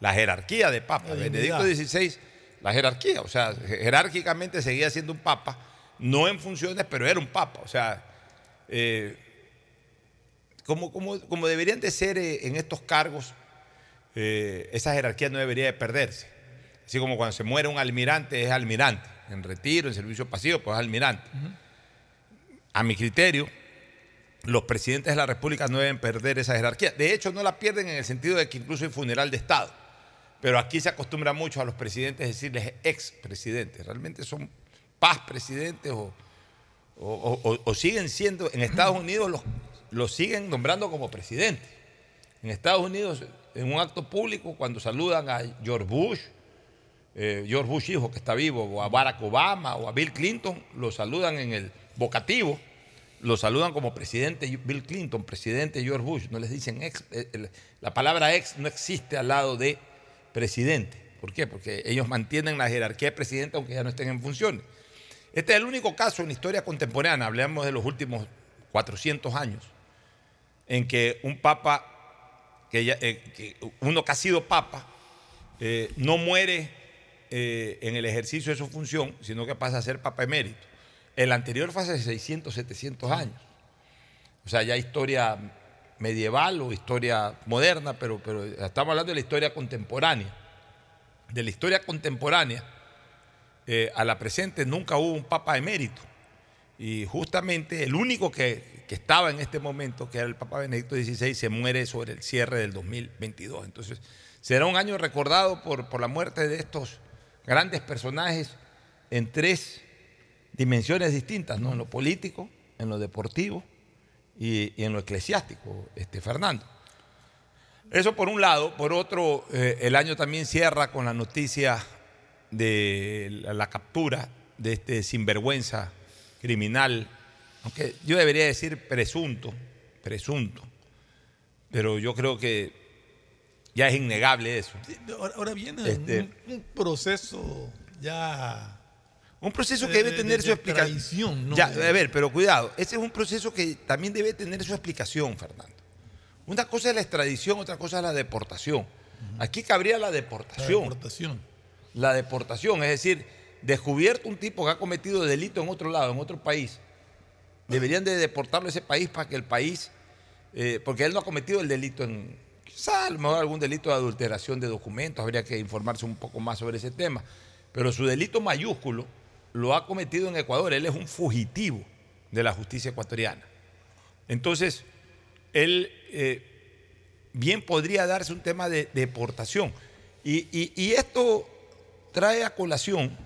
La jerarquía de papa.
La
Benedicto
dignidad.
XVI, la jerarquía. O sea, jerárquicamente seguía siendo un papa, no en funciones, pero era un papa. O sea, eh, como, como, como deberían de ser eh, en estos cargos, eh, esa jerarquía no debería de perderse. Así como cuando se muere un almirante es almirante, en retiro, en servicio pasivo, pues es almirante. A mi criterio, los presidentes de la República no deben perder esa jerarquía. De hecho, no la pierden en el sentido de que incluso hay funeral de Estado. Pero aquí se acostumbra mucho a los presidentes decirles expresidentes. Realmente son paz presidentes o, o- o- o siguen siendo, en Estados Unidos los, los siguen nombrando como presidentes. En Estados Unidos, en un acto público, cuando saludan a George Bush, eh, George Bush hijo que está vivo, o a Barack Obama o a Bill Clinton, lo saludan en el vocativo, lo saludan como presidente Bill Clinton, presidente George Bush, no les dicen ex, eh, la palabra ex no existe al lado de presidente. ¿Por qué? Porque ellos mantienen la jerarquía de presidente aunque ya no estén en funciones. Este es el único caso en la historia contemporánea, hablamos de los últimos 400 años, en que un papa, que eh, uno que ha sido papa, eh, no muere en el ejercicio de su función, sino que pasa a ser papa emérito. El anterior fue hace 600, 700 años. O sea, ya historia medieval o historia moderna, pero, pero estamos hablando de la historia contemporánea. De la historia contemporánea eh, a la presente nunca hubo un papa emérito. Y justamente el único que, que estaba en este momento, que era el Papa Benedicto XVI, se muere sobre el cierre del 2022. Entonces, será un año recordado por, por la muerte de estos grandes personajes en tres dimensiones distintas, ¿no? En lo político, en lo deportivo y, y en lo eclesiástico, este, Fernando. Eso por un lado. Por otro, eh, el año también cierra con la noticia de la, la captura de este sinvergüenza criminal, aunque yo debería decir presunto, presunto, pero yo creo que ya es innegable eso.
Ahora, ahora viene
Este-
un, un proceso ya.
Un proceso que
de-
debe
de-
tener
de
su explicación.
¿no?
Ya, a ver, pero cuidado, ese es un proceso que también debe tener su explicación, Fernando. Una cosa es la extradición, otra cosa es la deportación. Aquí cabría la
La
deportación.
deportación.
La deportación, es decir, descubierto un tipo que ha cometido delito en otro lado, en otro país, deberían de deportarlo a ese país para que el país, eh, porque él no ha cometido el delito en, quizá a lo mejor algún delito de adulteración de documentos, habría que informarse un poco más sobre ese tema, pero su delito mayúsculo lo ha cometido en Ecuador, él es un fugitivo de la justicia ecuatoriana. Entonces, él eh, bien podría darse un tema de deportación. Y, y- esto trae a colación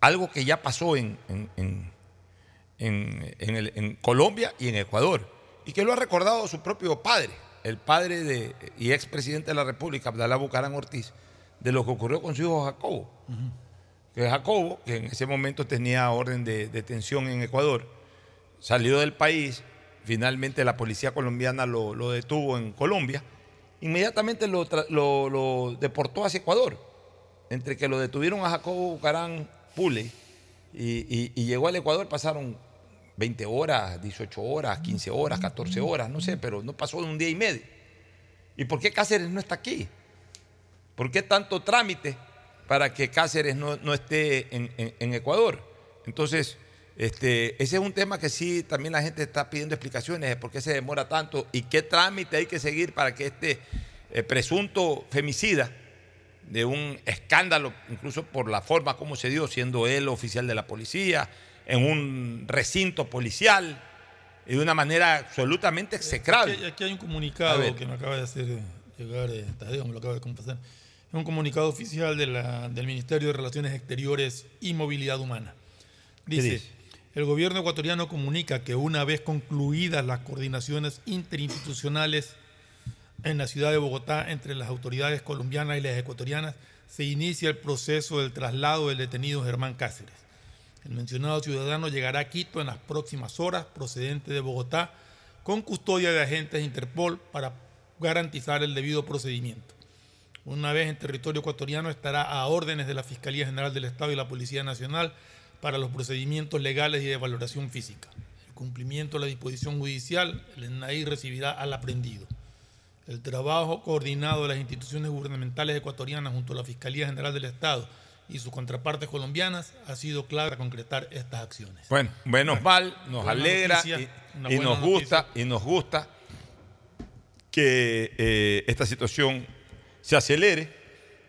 algo que ya pasó en, en- en- en Colombia y en Ecuador, y que lo ha recordado su propio padre, el padre de, y expresidente de la República, Abdalá Bucarán Ortiz, de lo que ocurrió con su hijo Jacobo. Que Jacobo, que en ese momento tenía orden de detención en Ecuador, salió del país, finalmente la policía colombiana lo, lo detuvo en Colombia, inmediatamente lo, tra- lo- lo deportó hacia Ecuador. Entre que lo detuvieron a Jacobo Bucarán Pule y, y- y llegó al Ecuador pasaron 20 horas, 18 horas, 15 horas, 14 horas, no sé, pero no pasó de un día y medio. ¿Y por qué Cáceres no está aquí? ¿Por qué tanto trámite para que Cáceres no, no esté en, en- en Ecuador? Entonces, este, ese es un tema que sí también la gente está pidiendo explicaciones de por qué se demora tanto y qué trámite hay que seguir para que este eh, presunto femicida de un escándalo, incluso por la forma como se dio, siendo él oficial de la policía, en un recinto policial, y de una manera absolutamente execrable.
Aquí, aquí hay un comunicado que me acaba de hacer
llegar eh, Tadeo, me lo acaba de confesar. Es un comunicado oficial de la- del Ministerio de Relaciones Exteriores y Movilidad Humana. Dice,
dice?
el gobierno ecuatoriano comunica que una vez concluidas las coordinaciones interinstitucionales en la ciudad de Bogotá entre las autoridades colombianas y las ecuatorianas, se inicia el proceso del traslado del detenido Germán Cáceres. El mencionado ciudadano llegará a Quito en las próximas horas, procedente de Bogotá, con custodia de agentes de Interpol para garantizar el debido procedimiento. Una vez en territorio ecuatoriano estará a órdenes de la Fiscalía General del Estado y la Policía Nacional para los procedimientos legales y de valoración física. El cumplimiento de la disposición judicial, el ENAI recibirá al aprendido. El trabajo coordinado de las instituciones gubernamentales ecuatorianas junto a la Fiscalía General del Estado y sus contrapartes colombianas ha sido clave para concretar estas acciones.
Bueno, menos mal, nos
buena
alegra
noticia,
y, nos gusta y nos gusta que eh, esta situación se acelere.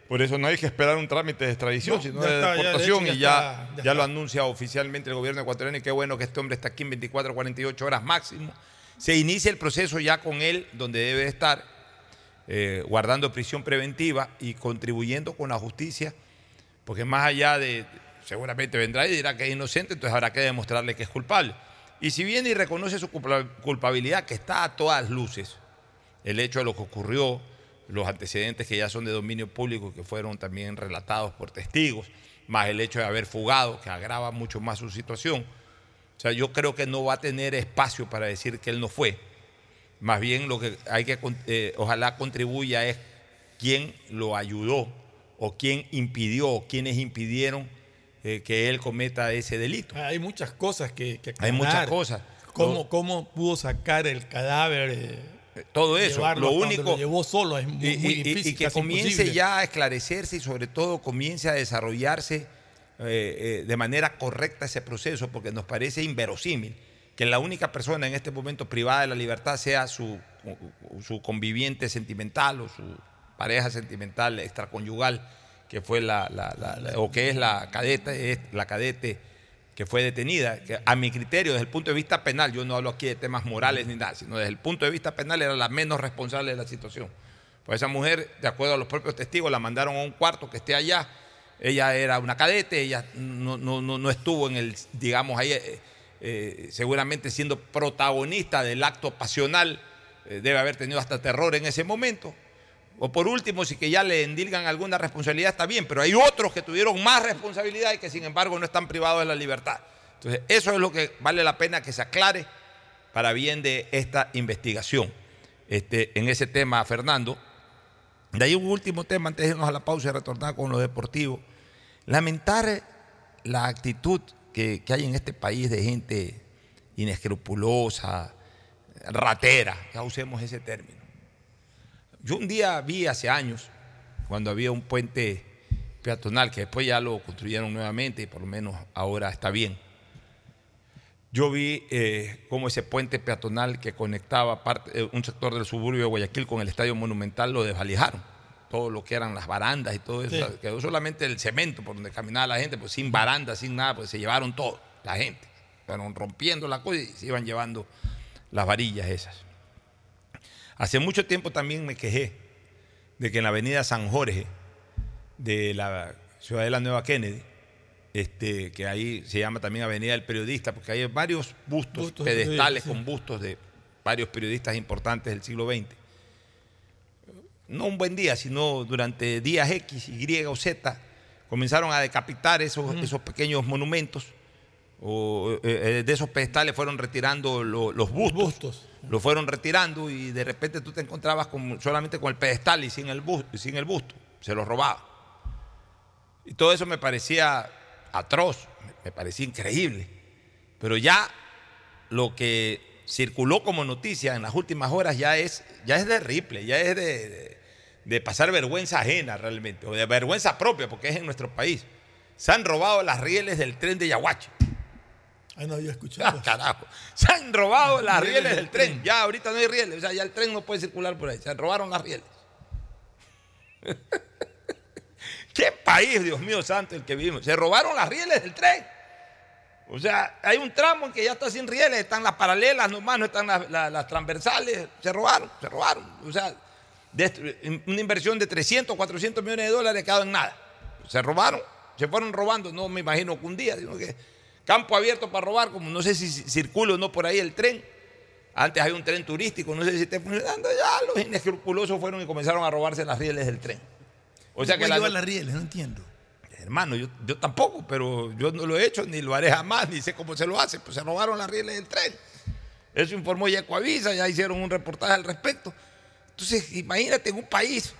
Por eso no hay que esperar un trámite de extradición,
No,
sino de
está, ya, de
deportación
hecho, ya
y ya,
está,
ya,
ya
lo anuncia oficialmente el gobierno ecuatoriano y qué bueno que este hombre está aquí en 24 48 horas máximo. Se inicia el proceso ya con él donde debe estar, eh, guardando prisión preventiva y contribuyendo con la justicia, porque más allá de, seguramente vendrá y dirá que es inocente, entonces habrá que demostrarle que es culpable. Y si viene y reconoce su culpa- culpabilidad, que está a todas luces, el hecho de lo que ocurrió, los antecedentes que ya son de dominio público, que fueron también relatados por testigos, más el hecho de haber fugado, que agrava mucho más su situación. O sea, yo creo que no va a tener espacio para decir que él no fue. Más bien lo que hay que, eh, ojalá contribuya es quién lo ayudó o quién impidió o quiénes impidieron eh, que él cometa ese delito.
Hay muchas cosas que, que
Hay muchas cosas.
¿Cómo, cómo pudo sacar el cadáver? eh,
todo eso.
llevarlo
Lo único.
lo llevó solo es muy,
y,
muy difícil.
y que comience
imposible.
ya a esclarecerse y sobre todo comience a desarrollarse eh, eh, de manera correcta ese proceso, porque nos parece inverosímil que la única persona en este momento privada de la libertad sea su, su conviviente sentimental o su pareja sentimental extraconyugal, que fue la, la- la- la- o que es la cadete, es la cadete que fue detenida, que a mi criterio, desde el punto de vista penal, yo no hablo aquí de temas morales ni nada, sino desde el punto de vista penal era la menos responsable de la situación. Pues esa mujer, de acuerdo a los propios testigos, la mandaron a un cuarto que esté allá. Ella era una cadete, ella no, no- no- no estuvo en el, digamos, ahí, eh, eh, seguramente siendo protagonista del acto pasional, eh, debe haber tenido hasta terror en ese momento. O por último, si que ya le endilgan alguna responsabilidad, está bien, pero hay otros que tuvieron más responsabilidad y que sin embargo no están privados de la libertad. Entonces, eso es lo que vale la pena que se aclare para bien de esta investigación. Este, en ese tema, Fernando. De ahí un último tema antes de irnos a la pausa y retornar con lo deportivo. Lamentar la actitud que, que hay en este país de gente inescrupulosa, ratera, ya usemos ese término. Yo un día vi hace años, cuando había un puente peatonal, que después ya lo construyeron nuevamente y por lo menos ahora está bien. Yo vi eh, cómo ese puente peatonal que conectaba parte- eh, un sector del suburbio de Guayaquil con el Estadio Monumental lo desvalijaron. Todo lo que eran las barandas y todo eso.
Sí.
O sea, quedó solamente el cemento por donde caminaba la gente, pues sin barandas, sin nada, pues se llevaron todo, la gente. Fueron rompiendo la cosa y se iban llevando las varillas esas. Hace mucho tiempo también me quejé de que en la avenida San Jorge de la ciudad de la Nueva Kennedy, este, que ahí se llama también Avenida del Periodista, porque hay varios bustos,
Bustos de
pedestales con bustos de varios periodistas importantes del siglo XX. No un buen día, sino durante días X, Y o Z, comenzaron a decapitar esos, esos pequeños monumentos. O, eh, eh, de esos pedestales fueron retirando lo- los bustos. Lo fueron retirando y de repente tú te encontrabas con- solamente con el pedestal y sin el, bus- sin el busto. Se lo robaba. Y todo eso me parecía atroz, me- parecía increíble. Pero ya lo que circuló como noticia en las últimas horas ya es, ya es de Ripley, ya es de, de- de pasar vergüenza ajena realmente, o de vergüenza propia, porque es en nuestro país. Se han robado las rieles del tren de Yaguache.
Ah, no había escuchado.
Ah, carajo. Se han robado las
Rieles
del tren.
tren.
Ya ahorita no hay rieles, o sea, ya el tren no puede circular por ahí. Se robaron las rieles. ¿Qué país, Dios mío santo, el que vivimos? Se robaron las rieles del tren. O sea, hay un tramo en que ya está sin rieles, están las paralelas nomás, no están las, las- las transversales. Se robaron, se robaron. O sea, de- una inversión de 300, 400 millones de dólares quedado en nada. Se robaron, se fueron robando, no me imagino que un día, sino que campo abierto para robar, como no sé si circula o no por ahí el tren. Antes hay un tren turístico, no sé si esté funcionando. Ya los inescrupulosos fueron y comenzaron a robarse las rieles del tren. O sea que
¿Cómo
la,
lleva las rieles? No entiendo.
Hermano, yo, yo tampoco, pero yo no lo he hecho, ni lo haré jamás, ni sé cómo se lo hace. Pues se robaron las rieles del tren. Eso informó Yecoavisa, ya hicieron un reportaje al respecto. Entonces, imagínate en un país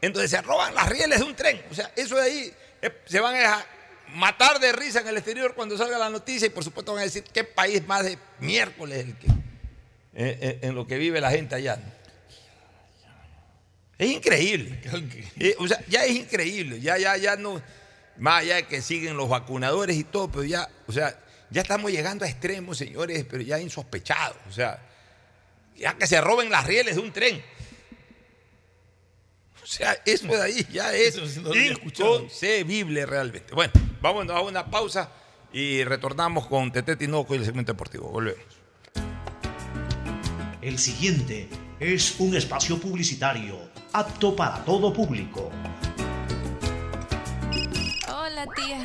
en donde se roban las rieles de un tren. O sea, eso de ahí eh, se van a matar de risa en el exterior cuando salga la noticia y por supuesto van a decir qué país más de miércoles el que, eh, eh, en lo que vive la gente allá. Es increíble. Eh, o sea, ya es increíble. Ya, ya, ya no. Más allá de que siguen los vacunadores y todo, pero ya, o sea, ya estamos llegando a extremos, señores, pero ya insospechados. O sea, ya que se roben las rieles de un tren. O sea, eso de ahí ya es inconcebible realmente. Bueno, vámonos a una pausa y retornamos con Tete Tinoco y el segmento deportivo. Volvemos.
El siguiente es un espacio publicitario apto para todo público.
Hola, tía.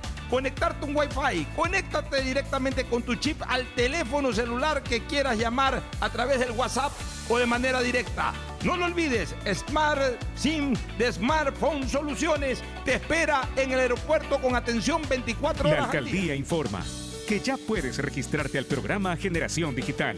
conectarte un Wi-Fi. Conéctate directamente con tu chip al teléfono celular que quieras llamar a través del WhatsApp o de manera directa. No lo olvides, Smart SIM de Smartphone Soluciones te espera en el aeropuerto con atención 24
La
horas. al día.
alcaldía informa que ya puedes registrarte al programa Generación Digital.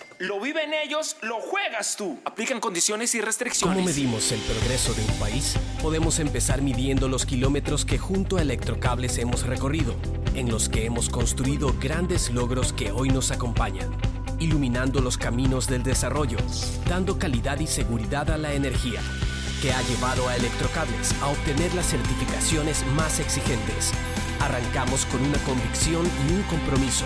Lo viven ellos, lo juegas tú. Aplican condiciones y restricciones.
¿Cómo medimos el progreso de un país? Podemos empezar midiendo los kilómetros que junto a Electrocables hemos recorrido, en los que hemos construido grandes logros que hoy nos acompañan, iluminando los caminos del desarrollo, dando calidad y seguridad a la energía, que ha llevado a Electrocables a obtener las certificaciones más exigentes. Arrancamos con una convicción y un compromiso.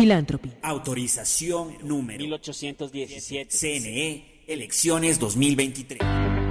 Philanthropy.
Autorización número 1817. CNE, elecciones 2023.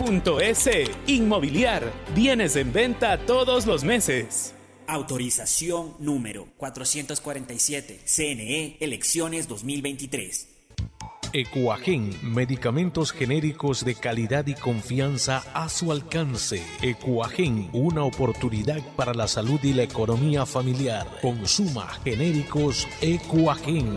www.inmobiliariapublica.es. Inmobiliar, bienes en venta todos los meses.
Autorización número 447. CNE E, Elecciones 2023.
Ecuagen, medicamentos genéricos de calidad y confianza a su alcance. Ecuagen, una oportunidad para la salud y la economía familiar. Consuma genéricos Ecuagen.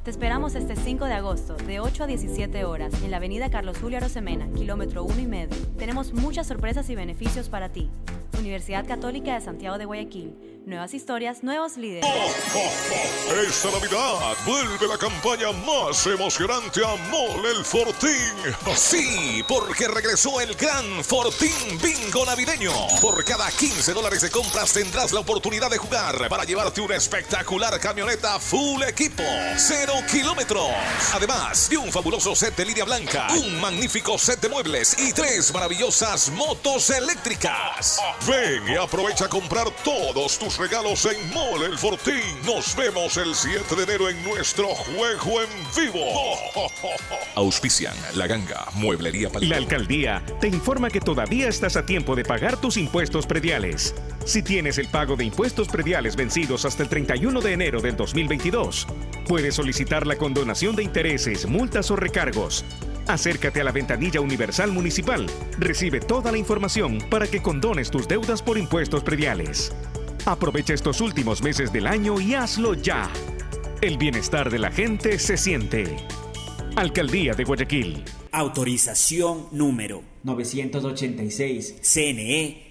Te esperamos este 5 de agosto, de 8 a 17 horas, en la avenida Carlos Julio Arosemena, kilómetro 1 y medio. Tenemos muchas sorpresas y beneficios para ti. Universidad Católica de Santiago de Guayaquil. Nuevas historias, nuevos líderes.
Esta Navidad vuelve la campaña más emocionante a Mole el Fortín.
Sí, porque regresó el gran Fortín Bingo Navideño. Por cada 15 dólares de compras tendrás la oportunidad de jugar para llevarte una espectacular camioneta full equipo, cero kilómetros. Además de un fabuloso set de línea blanca, un magnífico set de muebles y tres maravillosas motos eléctricas.
Ven y aprovecha a comprar todos tus regalos en Mole el Fortín. Nos vemos el 7 de enero en nuestro juego en vivo.
Auspician La Ganga, Mueblería Palito.
La alcaldía te informa que todavía estás a tiempo de pagar tus impuestos prediales. Si tienes el pago de impuestos prediales vencidos hasta el 31 de enero del 2022, puedes solicitar la condonación de intereses, multas o recargos. Acércate a la ventanilla universal municipal. Recibe toda la información para que condones tus deudas por impuestos prediales. Aprovecha estos últimos meses del año y hazlo ya. El bienestar de la gente se siente. Alcaldía de Guayaquil.
Autorización número 986. CNE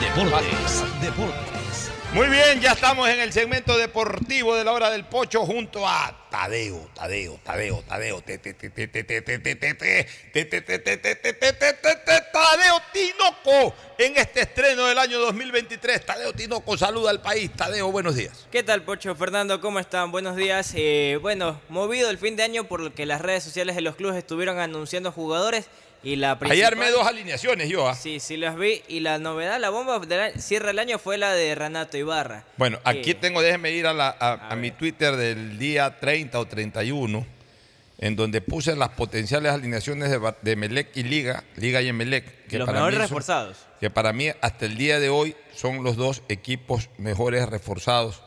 Deportes. Deportes.
Muy bien, ya estamos en el segmento deportivo de la hora del pocho junto a Tadeo, Tadeo, Tadeo, Tadeo, Tadeo Tinoco en este estreno del año 2023. Tadeo Tinoco saluda al país. Tadeo, buenos días.
¿Qué tal, Pocho Fernando? ¿Cómo están? Buenos días. Eh, bueno, movido el fin de año por lo que las redes sociales de los clubes estuvieron anunciando jugadores y la
Ahí armé dos alineaciones yo. ¿ah?
Sí, sí las vi. Y la novedad, la bomba del cierre del año fue la de Renato Ibarra.
Bueno, aquí
Eh,
tengo, déjeme ir a, la- a- a mi Twitter del día 30 o 31. en donde puse las potenciales alineaciones de, de Melec y Liga, Liga y Emelec. Que
Los
para
mejores
mí son-
reforzados.
que para mí hasta el día de hoy son los dos equipos mejores reforzados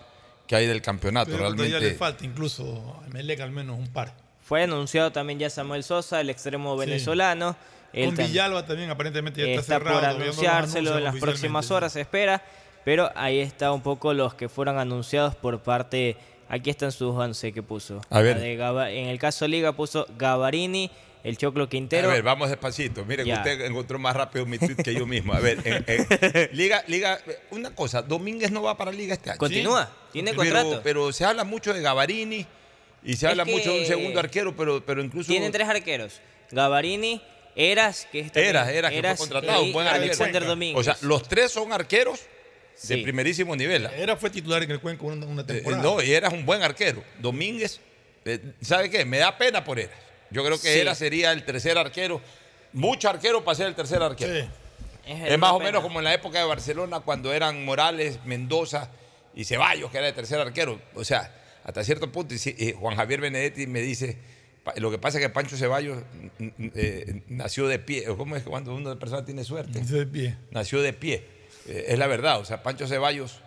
que hay del campeonato.
Pero todavía le
Realmente
falta incluso a Melec al menos un par.
Fue anunciado también ya Samuel Sosa, el extremo
Sí.
venezolano. Él
Con
tam-
Villalba también aparentemente ya está,
está
cerrado.
por anunciárselo en las próximas horas, se espera. Pero ahí está un poco los que fueron anunciados por parte. Aquí están sus 11 que puso.
A ver.
De en el caso Liga puso Gavarini, el Choclo Quintero.
A ver, vamos despacito. Miren,
Ya.
usted encontró más rápido mi tweet que yo mismo. A ver, en- en- Liga, Liga, una cosa, Domínguez no va para Liga este año.
Continúa, tiene
Pero-
contrato.
Pero se habla mucho de Gavarini y se
Es
habla mucho de un segundo arquero, pero, pero incluso.
Tienen tres arqueros. Gavarini, Eras, que es también-
Eras, Eras, que fue contratado,
y
un buen arquero.
Alexander Domínguez.
O sea, los tres son arqueros de
Sí.
primerísimo nivel. ¿ah?
Era fue titular en el Cuenca una, una
Eh,
temporada.
no, y Eras un buen arquero. Domínguez, eh, ¿sabe qué? Me da pena por Eras. Yo creo que
Sí.
Eras sería el tercer arquero. Mucho arquero para ser el tercer arquero.
Es
Es, más o menos como en la época de Barcelona, cuando eran Morales, Mendoza y Ceballos, que era el tercer arquero. O sea, hasta cierto punto, y eh, Juan Javier Benedetti me dice, lo que pasa es que Pancho Ceballos eh, nació de pie. ¿Cómo es que cuando una persona tiene suerte?
Nació de pie.
Nació de pie. Eh, es la verdad. O sea, Pancho Ceballos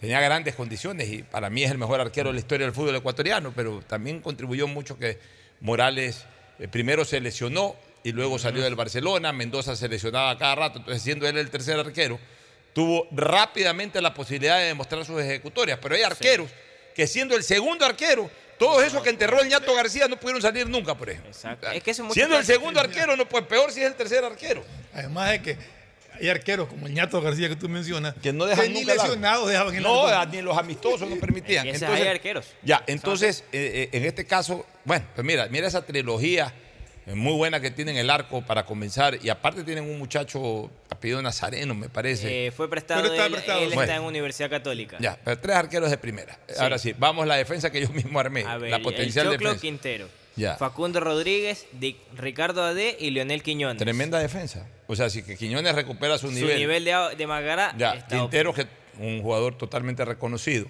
tenía grandes condiciones y para mí es el mejor arquero de la historia del fútbol ecuatoriano, pero también contribuyó mucho que Morales eh, primero se lesionó y luego salió del Barcelona, Mendoza se lesionaba cada rato, entonces siendo él el tercer arquero, tuvo rápidamente la posibilidad de demostrar sus ejecutorias, pero hay arqueros que siendo el segundo arquero, todos esos que enterró el ñato García no pudieron salir nunca, por ejemplo.
Es que eso
Siendo el segundo arquero, no pues peor si es el tercer arquero.
Además de que hay arqueros como el ñato García que tú mencionas,
que no dejan
ni
nunca el arco.
lesionados dejaban el
No, ni los amistosos no permitían. Entonces,
hay arqueros.
Ya, entonces, eh, eh, en este caso, bueno, pues mira, mira esa trilogía muy buena que tienen el arco para comenzar. Y aparte tienen un muchacho apellido Nazareno, me parece.
Eh, fue prestado,
Pero está
él,
prestado,
él está en Universidad Católica.
Ya, pero tres arqueros de primera. Ahora sí, vamos a la defensa que yo mismo armé.
A ver,
la potencial
el Choclo
defensa.
Quintero,
Ya.
Facundo Rodríguez, Di- Ricardo Ade y Leonel Quiñones.
Tremenda defensa. O sea, si que Quiñones recupera su
Su
nivel.
nivel, de, de Magará
Ya,
está
Quintero, que un jugador totalmente reconocido.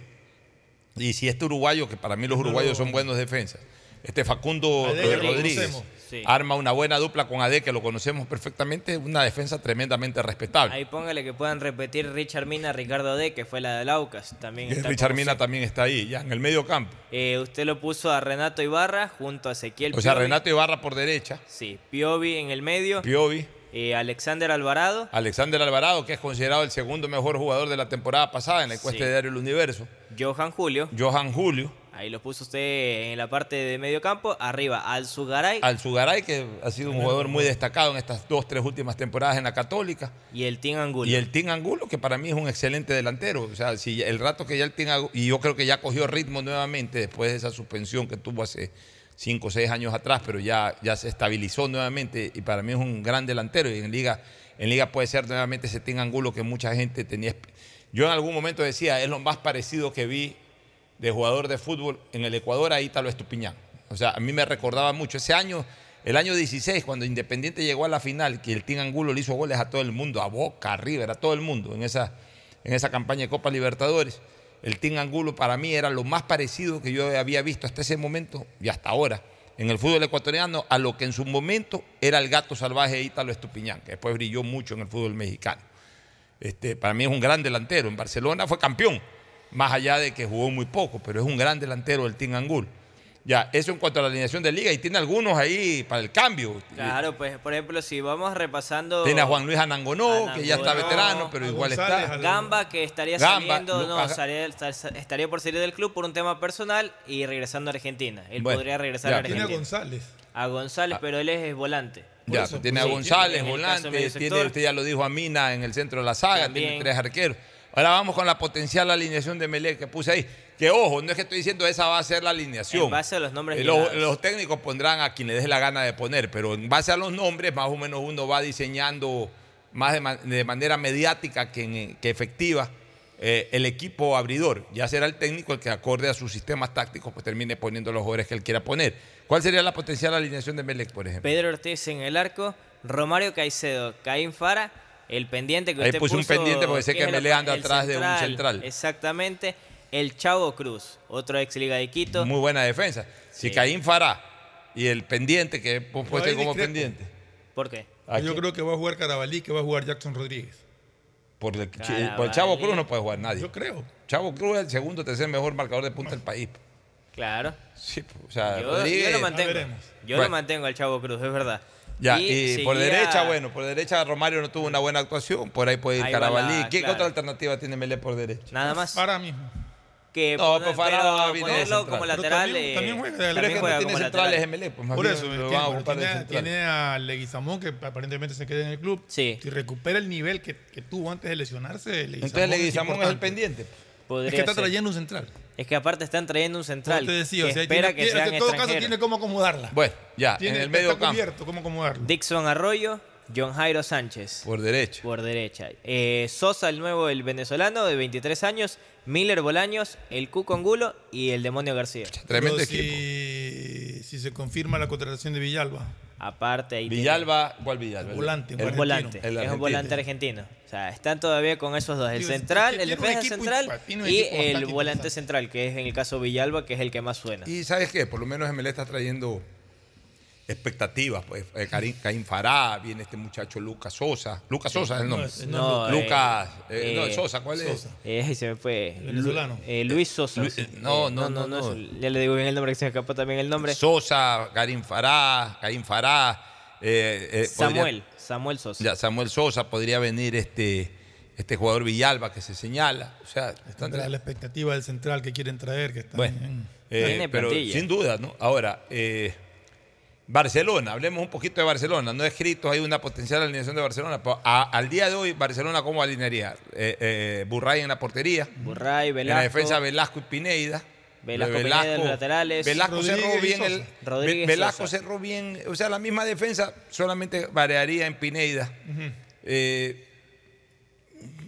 Y si este uruguayo, que para mí los uruguayos son buenos defensas, este Facundo
Ade,
Rodríguez
conocemos.
Sí.
arma una buena dupla con Ade, que lo conocemos perfectamente, una defensa tremendamente respetable.
Ahí póngale que puedan repetir Richard Mina, Ricardo Ade, que fue la del Aucas. También está
Richard Mina también está ahí, ya en el medio campo.
Eh, usted lo puso a Renato Ibarra junto a Ezequiel
O sea,
Piovi.
Renato Ibarra por derecha,
Sí, Piovi en el medio.
Piovi,
eh, Alexander Alvarado.
Alexander Alvarado, que es considerado el segundo mejor jugador de la temporada pasada en la encuesta
Sí.
de Diario El Universo.
Johan Julio.
Johan Julio.
Ahí lo puso usted en la parte de medio campo. Arriba, Alzugaray.
Alzugaray, que ha sido un jugador muy destacado en estas dos, tres últimas temporadas en la Católica.
Y el Team Angulo.
Y el Team Angulo, que para mí es un excelente delantero. O sea, si el rato que ya el Team Angulo, y yo creo que ya cogió ritmo nuevamente después de esa suspensión que tuvo hace cinco o seis años atrás, pero ya, ya se estabilizó nuevamente y para mí es un gran delantero. Y en Liga, en Liga puede ser nuevamente ese Team Angulo que mucha gente tenía. Yo en algún momento decía, es lo más parecido que vi de jugador de fútbol en el Ecuador a Ítalo Estupiñán. O sea, a mí me recordaba mucho. Ese año, el año 16, cuando Independiente llegó a la final, que el Team Angulo le hizo goles a todo el mundo, a Boca, a River, a todo el mundo, en esa, en esa campaña de Copa Libertadores. El Team Angulo para mí era lo más parecido que yo había visto hasta ese momento y hasta ahora en el fútbol ecuatoriano a lo que en su momento era el gato salvaje de Ítalo Estupiñán, que después brilló mucho en el fútbol mexicano. Este, para mí es un gran delantero. En Barcelona fue campeón, más allá de que jugó muy poco, pero es un gran delantero del Team Angul. Ya, eso en cuanto a la alineación de liga, y tiene algunos ahí para el cambio.
Claro, pues por ejemplo, si vamos repasando.
Tiene a Juan Luis Anangonó, que ya está veterano, pero igual está.
Gamba, que estaría
Gamba,
saliendo, no, estaría, estaría por salir del club por un tema personal y regresando a Argentina. Él
Bueno,
podría regresar
ya,
a
Tiene
Argentina.
a González.
A González, pero él es volante.
Ya,
eso,
tiene a González, volante, tiene, usted ya lo dijo a Mina en el centro de la saga,
También.
tiene tres arqueros. Ahora vamos con la potencial alineación de Melé que puse ahí. Que ojo, no es que estoy diciendo esa va a ser la alineación.
En base a los nombres
Eh, los, los técnicos pondrán a quien les dé la gana de poner, pero en base a los nombres, más o menos uno va diseñando más de, ma- de manera mediática que, que efectiva eh, el equipo abridor. Ya será el técnico el que, acorde a sus sistemas tácticos, pues termine poniendo los jugadores que él quiera poner. ¿Cuál sería la potencial alineación de Melec, por ejemplo?
Pedro Ortiz en el arco, Romario Caicedo, Caín Fara, el pendiente que
Ahí
usted
puse un pendiente porque sé que Melé anda atrás de un central.
Exactamente. El Chavo Cruz, otro ex Liga de Quito.
Muy buena defensa. Si Caín Fará y el pendiente, que ser como
discrepo.
pendiente.
¿Por qué?
¿A
Yo creo que va a jugar Carabalí, que va a jugar Jackson Rodríguez.
Por el, por el Chavo Cruz no puede jugar nadie.
Yo creo.
Chavo Cruz es el segundo o tercer mejor marcador de punta del país.
Claro.
Sí, o sea,
Yo, yo lo mantengo. Yo lo
Bueno.
mantengo al Chavo Cruz, es verdad.
Ya, y, por
seguía-
derecha, bueno, por derecha Romario no tuvo una buena actuación, por ahí puede ir
Ahí
Carabalí.
la-
¿Qué
claro.
otra alternativa tiene Melé por derecha?
Nada más.
Para mismo.
Que
No,
poner-
pues Farah
pero
de
ponerlo
central.
como
Pero
lateral.
también-
eh,
también juega de
Pero es
también
que
juega
no
como
tiene MLE, pues más
Por
bien
eso,
lo
tiene,
van a
tiene, tiene a Leguizamón, que aparentemente se queda en el club.
Sí.
Si recupera el nivel que, que tuvo antes de lesionarse, Leguizamón
Entonces Leguizamón es el pendiente.
Podría
Es que está
ser.
trayendo un central.
Es que aparte están trayendo un central.
Como te decía,
que
o sea,
espera
tiene-
que
tiene-
sean
en todo caso tiene cómo acomodarla.
Bueno, ya,
Tiene-
en el
está
medio campo.
cubierto cómo acomodarlo.
Dixon Arroyo, John Jairo Sánchez.
Por derecha.
Por derecha. Eh, Sosa, el nuevo, el venezolano, de 23 años. Miller Bolaños, el Cuco Angulo y el Demonio García.
Tremendo
Pero si, si se confirma la contratación de Villalba.
Aparte ahí.
Villalba, ¿cuál Villalba?
Volante,
El volante.
El
es un volante argentino. O sea, están todavía con esos dos. El central,
tiene-
el
tiene
defensa
equipo
central
tiene
y
equipo
el volante central, que es en el caso Villalba, que es el que más suena.
Y ¿sabes qué? Por lo menos MLE está trayendo expectativas. Pues, eh, Karim, Caín Fará, viene este muchacho Lucas Sosa. Lucas. Sosa es el
No,
nombre.
ese no es Lucas.
Lucas.
Eh,
eh, no,
eh,
Sosa, ¿cuál es?
Sosa. Eh, se me fue.
Venezolano.
Lu- eh, Luis Sosa.
Lu- no,
Eh,
no, no, no.
es- ya le digo bien el nombre, que se me escapó también el nombre.
Sosa, Karim Fará, Caín Fará. eh, eh, podría-
Samuel. Samuel Sosa.
ya, Samuel Sosa, podría venir este, este jugador Villalba que se señala. O sea, están
Tendrá la expectativa del central que quieren traer, que está
Bueno,
en-
Eh, pero sin duda, ¿no? Ahora, eh, Barcelona, hablemos un poquito de Barcelona. No he escrito, hay una potencial alineación de Barcelona, pero a- al día de hoy, Barcelona, ¿cómo alinearía? Eh, eh, Burray en la portería.
Burray,
En la
Velasco.
defensa, Velasco y Pineida.
Velasco, Pineda en los laterales.
Velasco cerró bien el.
Rodríguez,
Ve- Velasco
Sosa.
cerró bien. O sea, la misma defensa solamente variaría en Pineida. Eh,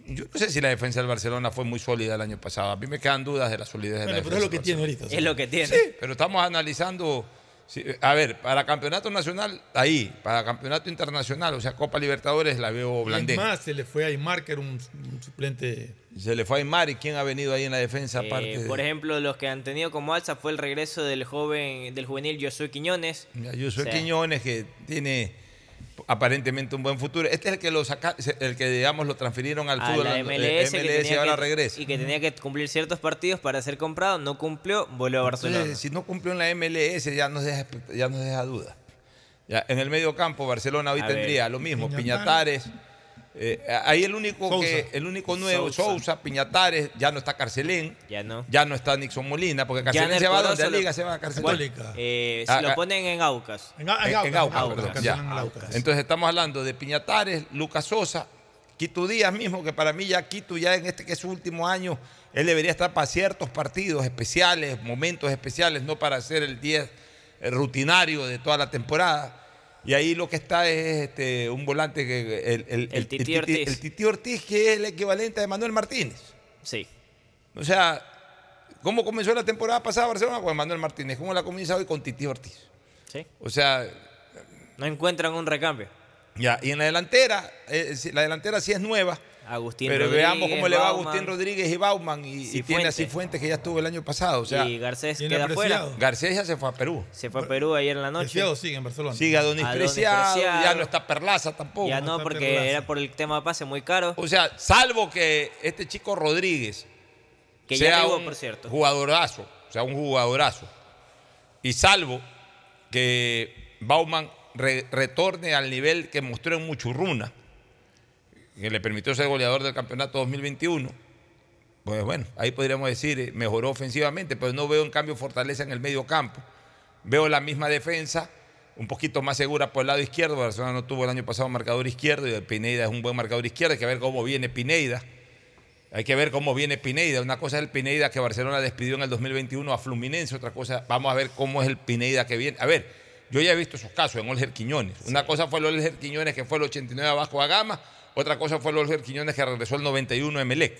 yo no sé si la defensa del Barcelona fue muy sólida el año pasado. A mí me quedan dudas de la solidez de la
pero
defensa.
es lo que tiene ahorita.
Es lo que tiene.
Sí, pero estamos analizando. Sí, a ver, para campeonato nacional, ahí. Para campeonato internacional, o sea, Copa Libertadores, la veo blandén.
más, se le fue a Aymar, que era un, un suplente.
Se le fue a Aymar y quién ha venido ahí en la defensa
Eh,
aparte. de-
por ejemplo, los que han tenido como alza fue el regreso del joven, del juvenil Josué Quiñones. O sea,
Quiñones que tiene aparentemente un buen futuro. Este es el que lo saca, el que digamos lo transfirieron al
a
fútbol
la
eh,
MLS, que
y ahora
que-
regresa.
y que tenía que cumplir ciertos partidos para ser comprado, no cumplió, volvió a Barcelona.
Entonces, si no cumplió en la MLS ya nos deja, ya nos deja duda. Ya, en el medio campo, Barcelona hoy
A
tendría
ver,
lo mismo,
Piñatares.
Piñatares. Eh, ahí el único
Sousa.
que, el único nuevo,
Sousa.
Sousa, Piñatares, ya no está Carcelén,
Ya no.
ya no está Nixon Molina, porque Carcelén se va a donde
Corozo
a
lo-
Liga, se va a Carcelén.
Católica.
Eh,
Ah,
si lo
ah.
ponen en Aucas.
En, en,
En-
Aucas,
en Aucas,
Aucas,
perdón,
cancelan
ya.
en Aucas.
Entonces estamos hablando de Piñatares, Lucas Sosa, Quito Díaz mismo, que para mí ya Quito ya en este que es su último año, él debería estar para ciertos partidos especiales, momentos especiales, no para ser el 10 rutinario de toda la temporada. Y ahí lo que está es este, un volante que el, el,
El Titi Ortiz.
el Titi Ortiz, que es el equivalente de Manuel Martínez.
Sí.
O sea, ¿cómo comenzó la temporada pasada Barcelona? Con Manuel Martínez. ¿Cómo la comienza hoy con Titi Ortiz?
Sí.
O sea,
No encuentran un recambio.
ya, y en la delantera, eh, la delantera sí es nueva,
Agustín
pero
Rodríguez,
veamos cómo le va a Agustín Rodríguez y Bauman y, tiene a Cifuentes que ya estuvo el año pasado. O sea,
y Garcés queda
apreciado.
fuera.
García ya se fue a Perú.
Se fue a Perú ayer en la noche.
Preciado sigue en Barcelona.
Sigue a Donis
A Donis
Preciado,
Preciado.
ya no está Perlaza tampoco.
Ya no, porque
Perlaza.
era por el tema de pase muy caro.
O sea, salvo que este chico Rodríguez
Que
sea
ya arribó,
un
por cierto.
jugadorazo, o sea, un jugadorazo. Y salvo que Bauman re- retorne al nivel que mostró en Muchurruna, que le permitió ser goleador del campeonato 2021. Pues bueno, ahí podríamos decir, eh, mejoró ofensivamente, pero no veo en cambio fortaleza en el medio campo. Veo la misma defensa, un poquito más segura por el lado izquierdo. Barcelona no tuvo el año pasado marcador izquierdo y Pineida es un buen marcador izquierdo. Hay que ver cómo viene Pineida. Hay que ver cómo viene Pineida. Una cosa es el Pineida que Barcelona despidió en el 2021 a Fluminense, otra cosa, vamos a ver cómo es el Pineida que viene. A ver, yo ya he visto esos casos en Olger Quiñones. Una cosa fue el Olger Quiñones que fue el 89 abajo a Gama, otra cosa fue el Olger Quiñones que regresó el 91 a Emelec.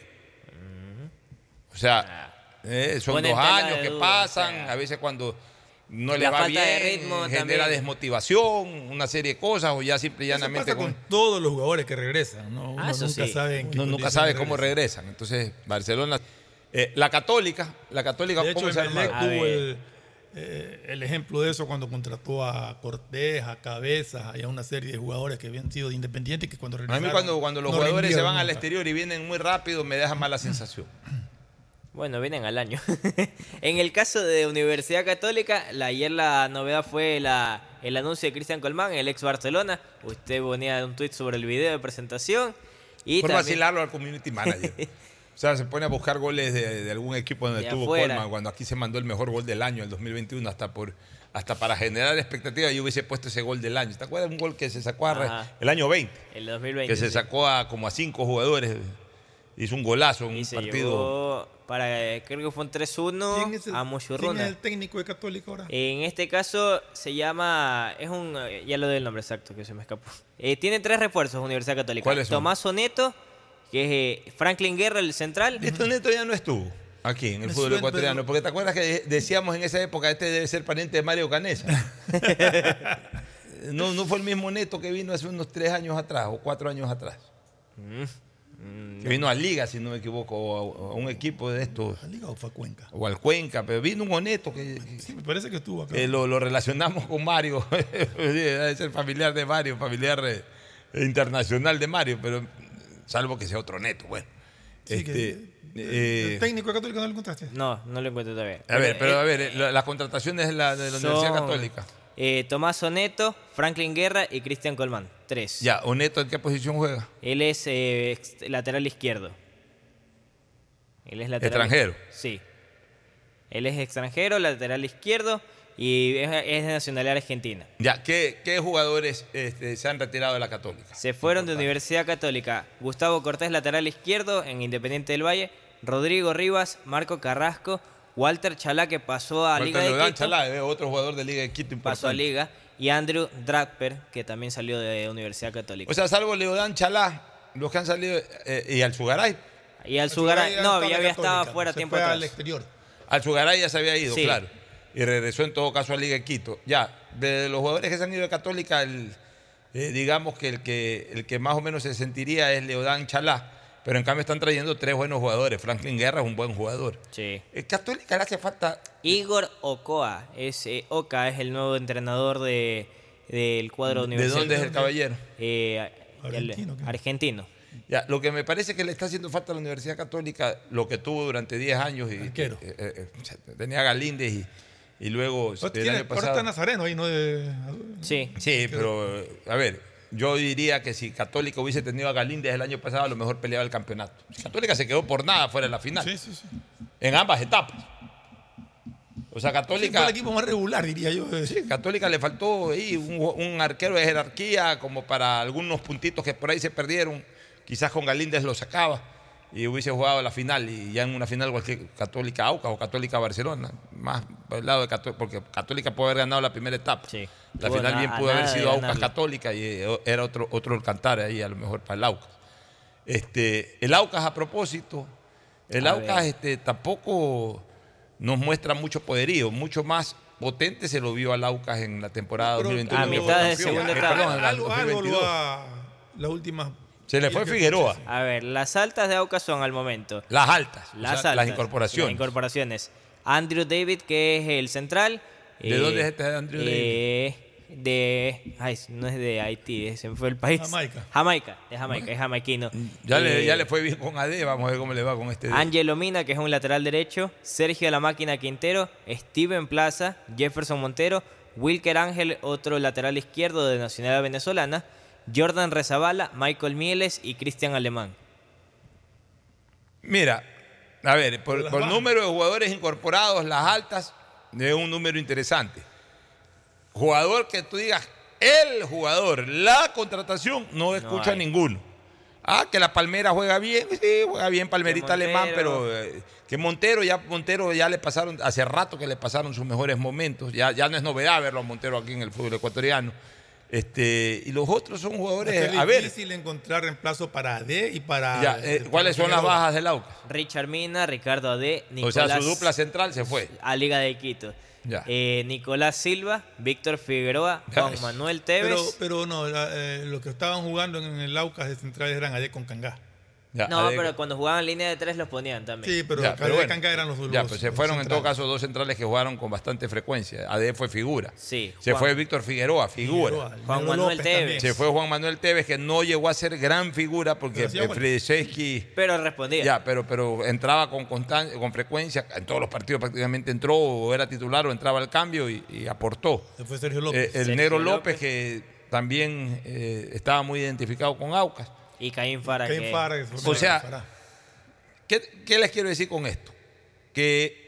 O sea, eh, son
Ponen
dos años que
duda,
pasan,
o sea.
a veces cuando no le va
de
bien,
ritmo
genera
también.
desmotivación, una serie de cosas, o ya simple y
Eso
llanamente
pasa con
con-
todos los jugadores que regresan. ¿no? Uno
Ah, eso
nunca
sí.
sabe en qué
uno nunca sabe cómo
regresa.
regresan. Entonces, Barcelona. eh, la Católica, la Católica,
De
¿cómo
hecho,
se
Emelec eh, el ejemplo de eso cuando contrató a Cortés, a Cabezas y a una serie de jugadores que habían sido independientes que cuando
A mí cuando, cuando los
no
jugadores se van al exterior y vienen muy rápido me deja mala sensación.
Bueno, vienen al año. en el caso de Universidad Católica, la, ayer la novedad fue la, el anuncio de Cristian Colmán, el ex Barcelona. Usted ponía un tweet sobre el video de presentación. Y
Por
también-
vacilarlo al community manager. O sea, se pone a buscar goles de, de algún equipo donde
De
estuvo
afuera.
Cuando aquí se mandó el mejor gol del año, el 2021, hasta por hasta para generar expectativas, yo hubiese puesto ese gol del año. ¿Te acuerdas de un gol que se sacó a el año 20?
El 2020.
Que se
sí.
sacó a como a cinco jugadores. Hizo un golazo en un
Se
partido.
llevó para, eh, creo que fue un
¿Quién
3-1
es el-
a
¿Quién
Muchurruna.
es el técnico de Católica ahora?
En este caso se llama, es un, eh, ya lo doy el nombre exacto que se me escapó. Eh, tiene tres refuerzos Universidad Católica.
¿Cuáles son?
Tomás Neto, que es eh, Franklin Guerra, el central.
Esto Neto ya no estuvo aquí en el
Me
fútbol ecuatoriano, porque te acuerdas que de- decíamos en esa época, este debe ser pariente de Mario Canesa. no, no fue el mismo Neto que vino hace unos tres años atrás o cuatro años atrás.
Mm,
Que vino a Liga, si no me equivoco, o a, un equipo de estos.
¿A Liga o fue a Cuenca?
O al Cuenca, pero vino un honesto que,
Sí, me parece que estuvo acá.
lo relacionamos con Mario. Debe ser familiar de Mario, familiar eh, internacional de Mario, pero salvo que sea otro neto, bueno.
Sí, que-
Este, eh,
¿El técnico de Católica no lo encontraste?
No, no lo encuentro todavía.
a ver, pero
Eh,
a ver, eh, la- las contrataciones de la, de la Universidad Católica.
eh, Tomás Neto, Franklin Guerra y Cristian Colmán. Tres.
Ya, Oneto, ¿en qué posición juega?
Él es eh, lateral izquierdo. Él es lateral.
Extranjero.
Sí. Él es extranjero, lateral izquierdo y es, es de nacionalidad argentina.
Ya, ¿qué, qué jugadores este, se han retirado de la Católica?
Se fueron de Universidad Católica. Gustavo Cortés, lateral izquierdo en Independiente del Valle. Rodrigo Rivas, Marco Carrasco, Walter Chalá, que pasó a Liga de Quito.
Chalá, eh, otro jugador de Liga de Quito importante.
Pasó a Liga. Y Andrew Draper, que también salió de Universidad Católica.
O sea, salvo Leodán Chalá, los que han salido, eh, y Alzugaray.
y Alzugaray, no,
estaba
ya había estado fuera
se
tiempo
fue
atrás.
al exterior.
Alzugaray ya se había ido,
Sí.
claro. Y regresó en todo caso a Liga de Quito. Ya, de los jugadores que se han ido de Católica, el, eh, digamos que el, que el que más o menos se sentiría es Leodán Chalá. Pero en cambio están trayendo tres buenos jugadores. Franklin Guerra es un buen jugador.
Sí.
El Católica le hace falta.
Igor Ocoa, es, eh, Oca es el nuevo entrenador de, del cuadro
¿De
universitario.
dónde es el caballero?
Eh,
Argentino,
argentino.
Ya, lo que me parece que le está haciendo falta a la Universidad Católica, lo que tuvo durante 10 años. Y, eh, eh, eh, tenía Galíndez y, y luego
Ahora
el
tiene-
año
ahora
pasado.
está Nazareno ahí, ¿no? De-
Sí.
Sí, pero a ver, yo diría que si Católica hubiese tenido a Galíndez el año pasado, a lo mejor peleaba el campeonato. Católica se quedó por nada fuera de la final.
Sí, sí, sí.
En ambas etapas. O sea,
Sí, fue
Católica.
el equipo más regular, diría yo.
Sí, Católica le faltó ahí un, un arquero de jerarquía, como para algunos puntitos que por ahí se perdieron. Quizás con Galíndez lo sacaba y hubiese jugado la final. Y ya en una final, cualquier Católica Aucas o Católica Barcelona. Más por el lado de Católica, porque Católica puede haber ganado la primera etapa.
Sí.
La
Tuvo
final
na-
bien
a
pudo haber sido Aucas. Católica y eh, era otro, otro Alcántara ahí, a lo mejor para el Aucas. Este, el Aucas, a propósito, el
A
Aucas
ver.
este, tampoco nos muestra mucho poderío, mucho más potente se lo vio al Aucas en la temporada
Pero-
2021.
a mitad de segunda
Eh,
etapa.
perdón, en la
algo, algo
2022.
lo ha. La última.
Se le fue Figueroa.
A ver, las altas de Aucas son al momento.
Las altas, o
Las
sea,
altas.
las incorporaciones.
Las incorporaciones. Andrew David, que es el central.
¿De dónde es este Andrew
eh, De. Ay, no es de Haití, se me fue el país.
Jamaica.
Jamaica, de Jamaica, es jamaiquino.
Ya, le,
Eh,
ya le fue bien con AD, vamos a ver cómo le va con este.
Ángelo Mina, que es un lateral derecho, Sergio La Máquina Quintero, Steven Plaza, Jefferson Montero, Wilker Ángel, otro lateral izquierdo de nacionalidad venezolana, Jordan Rezabala, Michael Mieles y Cristian Alemán.
Mira, a ver, por, número de jugadores incorporados, las altas, es un número interesante. Jugador que tú digas, el jugador, la contratación, no escucha
hay.
ninguno. Ah, que la Palmera juega bien, sí, juega bien Palmerita Alemán, pero eh, que Montero ya Montero ya le pasaron, hace rato que le pasaron sus mejores momentos, ya, ya no es novedad verlo a Montero aquí en el fútbol ecuatoriano. Este, y los otros son
Es
jugadores, a ver,
difícil encontrar reemplazo para AD y para.
ya, eh,
para
¿cuáles son las bajas del Aucas?
Richard Mina, Ricardo Ade,
O
Nicolás
sea, su dupla central se fue.
a Liga de Quito.
Ya.
Eh, Nicolás Silva, Víctor Figueroa,
Ya
Juan. Manuel Tevez.
Pero, pero no, la- eh, los que estaban jugando en el Aucas de centrales eran AD con Cangá.
Ya,
No, pero cuando jugaban línea de tres los ponían también.
Sí, pero
Ya, pero bueno.
Canca eran los
Ya,
los-
pues se fueron en todo caso dos centrales que jugaron con bastante frecuencia. AD fue figura.
Sí.
Se
Juan-
fue Víctor Figueroa, figura.
Figueroa,
Juan Manuel
López
Tevez.
también.
Se fue Juan Manuel Tevez, que no llegó a ser gran figura porque eh. Fredesewski-
Pero respondía.
Ya, pero, pero entraba con, constan- con frecuencia, en todos los partidos prácticamente entró, o era titular o entraba al cambio y, y aportó.
Se fue Sergio
Eh,
López.
el
Sergio
negro López,
López.
que también eh, estaba muy identificado con Aucas.
Y Caín Fara.
Caín
que-
Fara, que
O sea. ¿Qué, qué les quiero decir con esto? Que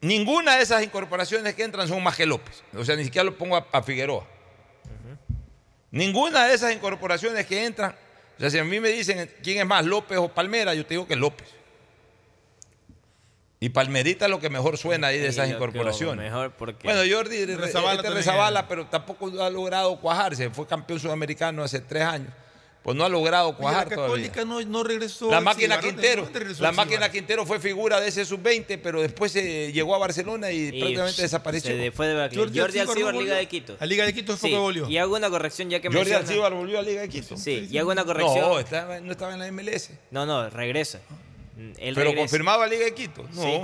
ninguna de esas incorporaciones que entran son más que López. O sea, ni siquiera lo pongo a, a Figueroa. Ninguna de esas incorporaciones que entran, o sea, si a mí me dicen quién es más, López o Palmera, yo te digo que López. Y Palmerita es lo que mejor suena ahí de esas incorporaciones.
Mejor porque.
Bueno, Jordi Re-
Rezabala
este Rezabala,
es.
pero tampoco ha logrado cuajarse. Fue campeón sudamericano hace tres años. Pues no ha logrado cuajar
la
todavía.
Católica no, no regresó.
La máquina Quintero.
¿dónde regresó
La máquina? Quintero fue figura de ese sub-20, pero después se llegó a Barcelona y,
y
prácticamente desapareció.
Se de- fue de Barclay.
Jordi
Jordi,
Alcibar
Liga de Quito.
A Liga de Quito fue
Sí,
que volvió.
y hago una corrección ya que
Jordi
menciona-
Alcibar volvió a Liga de Quito.
Sí, y hago una corrección.
No, estaba- no estaba en la MLS.
No, no, regresa. Él
pero
regresa.
confirmado a Liga de Quito. No.
Sí.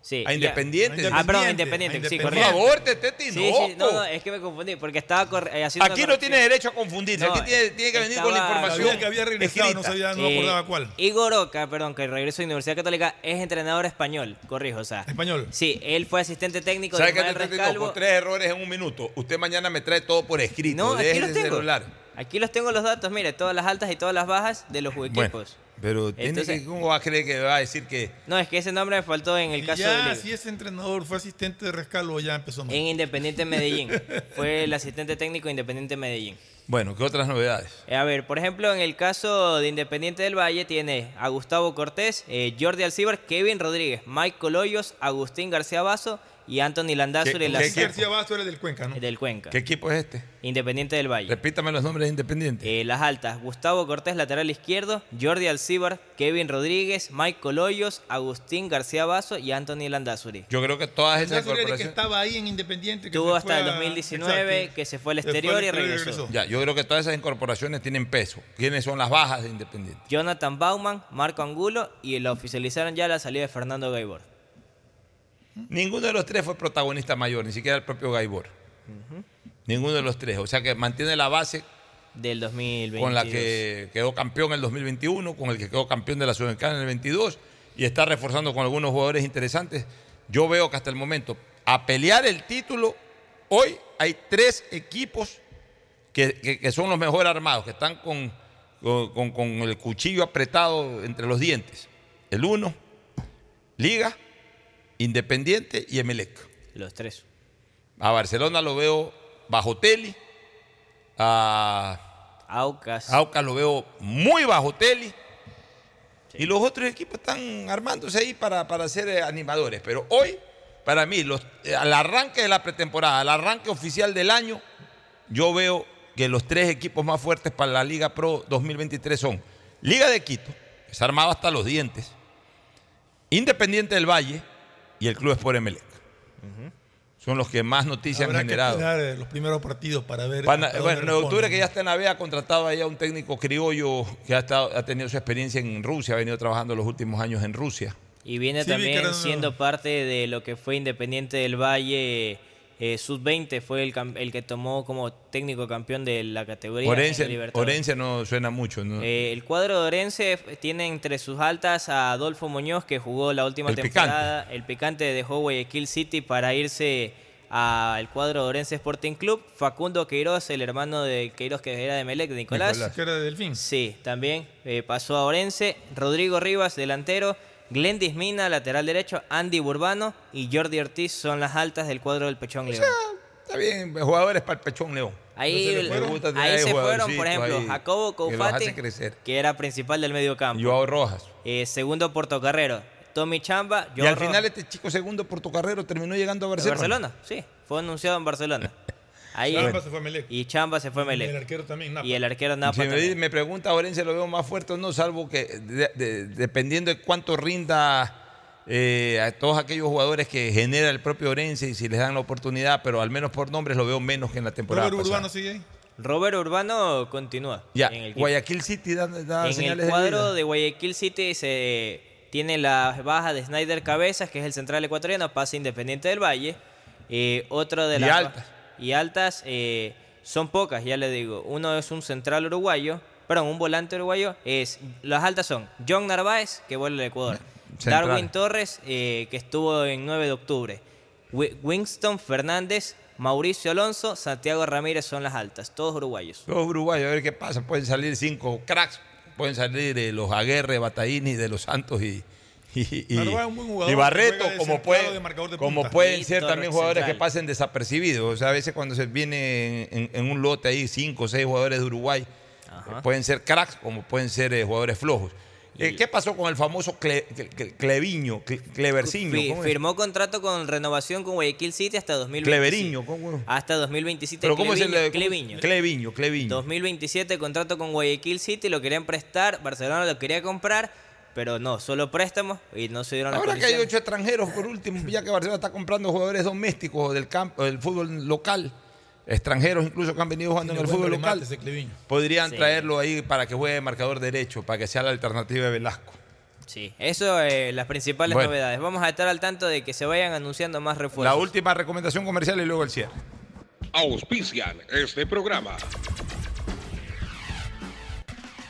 Sí,
A Independiente.
Ah, perdón,
A
Independiente, sí.
Por
correcto.
favor, te te
Sí, sí, no, no, es que me confundí, porque estaba corre- eh, haciendo
Aquí
una
no tiene
corrección.
derecho a confundirse.
No,
Aquí tiene, tiene que venir con la
estaba-
información.
Sabía que había regresado, no
escrita.
sabía, no acordaba cuál.
Igor Oca, perdón, que regresó a Universidad Católica, es entrenador español, corrijo, o sea.
Español.
Sí, él fue asistente técnico
¿Sabe
de
qué te
Ismael
estoy diciendo?
Rescalvo.
Con tres errores en un minuto. Usted mañana me trae todo por escrito.
No, aquí
Deje de
tengo.
celular.
Aquí los tengo los datos, mire, todas las altas y todas las bajas de los equipos.
Bueno, pero
Entonces-
que, ¿cómo va a creer que va a decir que
No, es que ese nombre me faltó en el caso
ya,
de Liga.
si ese entrenador fue asistente de Rescalvo, ya empezó mal.
En Independiente Medellín. Fue el asistente técnico de Independiente Medellín.
Bueno, ¿qué otras novedades?
Eh, A ver, por ejemplo, en el caso de Independiente del Valle tiene a Gustavo Cortés, eh, Jordi Alcibar, Kevin Rodríguez, Michael Hoyos, Agustín García Bazo y Anthony Landazuri
¿Qué-
la-
qué
García García Basto era del Cuenca, ¿no?
del Cuenca.
¿Qué equipo es este?
Independiente del Valle.
Repítame los nombres de Independiente.
Eh, las altas, Gustavo Cortés, lateral izquierdo, Jordi Alcibar, Kevin Rodríguez, Michael Hoyos, Agustín García Bazo y Anthony Landazuri.
Yo creo que todas esas
el que
incorporaciones.
estaba ahí en Independiente. que
Tuvo hasta el
a-
2019,
Exacto.
que se fue al
Se fue al
exterior y
exterior y
regresó.
Ya, yo creo que todas esas incorporaciones tienen peso. ¿Quiénes son las bajas de Independiente?
Jonathan Bauman, Marco Angulo y la oficializaron ya la salida de Fernando Gaibor.
Ninguno de los tres fue protagonista mayor, ni siquiera el propio Gaibor. Ninguno de los tres. O sea que mantiene la base
Del 2022.
con la que quedó campeón en el 2021, con el que quedó campeón de la Sudamericana en el 22 y está reforzando con algunos jugadores interesantes. Yo veo que hasta el momento, a pelear el título, hoy hay tres equipos que, que- que son los mejor armados, que están con, con- con- con el cuchillo apretado entre los dientes. El uno, Liga, Independiente y Emelec.
Los tres.
A Barcelona lo veo bajo Teli. A
Aucas.
Aucas lo veo muy bajo Teli. Y los otros equipos están armándose ahí para, para ser eh, animadores. Pero hoy, para mí, los, eh, al arranque de la pretemporada, al arranque oficial del año, yo veo que los tres equipos más fuertes para la Liga Pro 2023 son Liga de Quito, que está armado hasta los dientes, Independiente del Valle y el Club Sport Emelec. Son los que más noticias
Habrá
han
que
generado.
esperar eh, los primeros partidos para ver.
Pana- bueno, en octubre que ya está en la B ha contratado ahí a un técnico criollo que ha, estado- ha tenido su experiencia en Rusia, ha venido trabajando los últimos años en Rusia.
Y viene
Sí, que
también siendo parte de lo que fue Independiente del Valle. Eh, Sub-20 fue el, el que tomó como técnico campeón de la categoría. en
Orense. Orense no suena mucho. ¿no?
Eh, el cuadro de Orense tiene entre sus altas a Adolfo Muñoz, que jugó la última
El
temporada. El picante dejó Guayaquil City para irse al cuadro de Orense Sporting Club. Facundo Queiroz, el hermano de Queiroz que era de Melec, de Nicolás.
Nicolás.
Que era de Delfín.
Sí, también eh, pasó a Orense. Rodrigo Rivas, delantero. Glendis Mina, lateral derecho. Andy Burbano y Jordi Ortiz son las altas del cuadro del Pechón León.
Está bien, jugadores para el Pechón León.
Ahí,
gusta tener
ahí se fueron, por ejemplo,
ahí
Jacobo Coufati, que era principal del medio campo.
Joao Rojas.
Eh, segundo Portocarrero, Tommy Chamba.
y al final este chico segundo portocarrero terminó llegando a Barcelona.
Barcelona. sí, fue anunciado en Barcelona. Ahí,
Chamba se fue a Melec.
Y Chamba se fue a
Y el
Melec.
arquero también, Napa.
Y el arquero Napa
Si me,
también.
di- me pregunta Orense lo veo más fuerte o no, salvo que de- de- dependiendo de cuánto rinda eh, a todos aquellos jugadores que genera el propio Orense y si les dan la oportunidad, pero al menos por nombres lo veo menos que en la temporada
Robert
pasada.
Urbano sigue ahí.
Robert Urbano continúa.
Ya,
en el.
Guayaquil City da, da
en
señales
el
de
cuadro
vida.
de Guayaquil City se tiene la baja de Snyder Cabezas, que es el central ecuatoriano, pasa Independiente del Valle. Eh, otro de
Y
las
altas.
Y altas eh, son pocas, ya le digo. Uno es un central uruguayo, perdón, un volante uruguayo. Es las altas son John Narváez, que vuelve al Ecuador,
Central.
Darwin Torres, eh, que estuvo en 9 de octubre, Wi- Winston Fernández, Mauricio Alonso, Santiago Ramírez son las altas, todos uruguayos.
Los uruguayos, a ver qué pasa. Pueden salir cinco cracks. Pueden salir eh, los Aguerre, Bataini, de los Santos y, y, y-
Narváez es un buen jugador
y
que
Barreto, como,
central
pueden-
o de marcador de
como pueden
Y
ser también jugadores
central.
que pasen desapercibidos. O sea, a veces cuando se viene en, en un lote ahí cinco o seis jugadores de Uruguay, eh, pueden ser cracks como pueden ser eh, jugadores flojos. Eh, ¿Qué pasó con el famoso Cle- Cle- Cle- Cleviño, Cle-
firmó contrato con renovación con Guayaquil City hasta 2027.
Cleveriño, ¿cómo?
Hasta 2027.
Pero ¿cómo es el
Cleviño,
de-
Cleviño.
Cleviño, Cleviño.
2027 contrato con Guayaquil City, lo querían prestar, Barcelona lo quería comprar, pero no, solo préstamos y no se dieron las
Ahora que hay ocho extranjeros, por último, ya que Barcelona está comprando jugadores domésticos del campo, del fútbol local, extranjeros incluso que han venido jugando en el fútbol local, podrían
Sí.
traerlo ahí para que juegue de marcador derecho, para que sea la alternativa de Velasco.
Sí, eso es las principales
Bueno.
novedades. Vamos a estar al tanto de que se vayan anunciando más refuerzos.
La última recomendación comercial y luego el cierre.
Auspician este programa.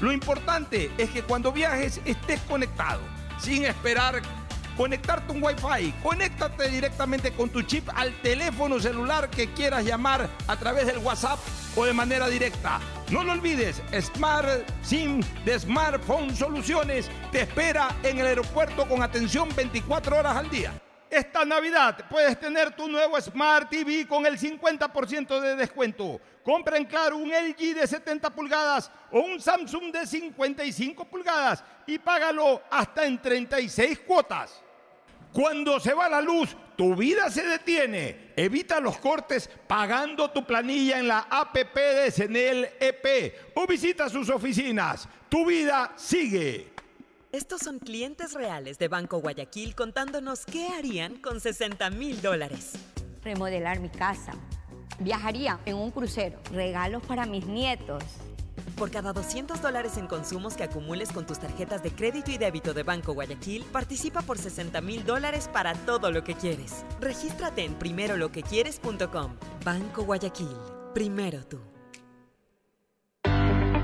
Lo importante es que cuando viajes estés conectado, sin esperar conectarte un Wi-Fi. Conéctate directamente con tu chip al teléfono celular que quieras llamar a través del WhatsApp o de manera directa. No lo olvides, Smart SIM de Smartphone Soluciones te espera en el aeropuerto con atención 24 horas al día. Esta Navidad puedes tener tu nuevo Smart TV con el 50% de descuento. Compra en Claro un LG de 70 pulgadas o un Samsung de 55 pulgadas y págalo hasta en 36 cuotas. Cuando se va la luz, tu vida se detiene. Evita los cortes pagando tu planilla en la APP de Senel EP o visita sus oficinas. Tu vida sigue.
Estos son clientes reales de Banco Guayaquil contándonos qué harían con 60 mil dólares.
Remodelar mi casa. Viajaría en un crucero. Regalos para mis nietos.
Por cada 200 dólares en consumos que acumules con tus tarjetas de crédito y débito de Banco Guayaquil, participa por 60 mil dólares para todo lo que quieres. Regístrate en primeroloquequieres.com. Banco Guayaquil. Primero tú.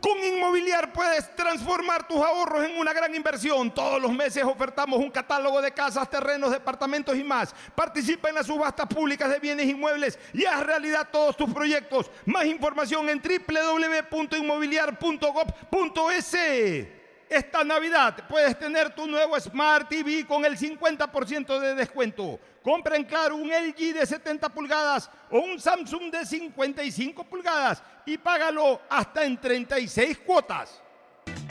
Con Inmobiliar puedes transformar tus ahorros en una gran inversión. Todos los meses ofertamos un catálogo de casas, terrenos, departamentos y más. Participa en las subastas públicas de bienes inmuebles y haz realidad todos tus proyectos. Más información en www.inmobiliar.gov.es. Esta Navidad puedes tener tu nuevo Smart TV con el 50% de descuento. Compra en Claro un LG de 70 pulgadas o un Samsung de 55 pulgadas y págalo hasta en 36 cuotas.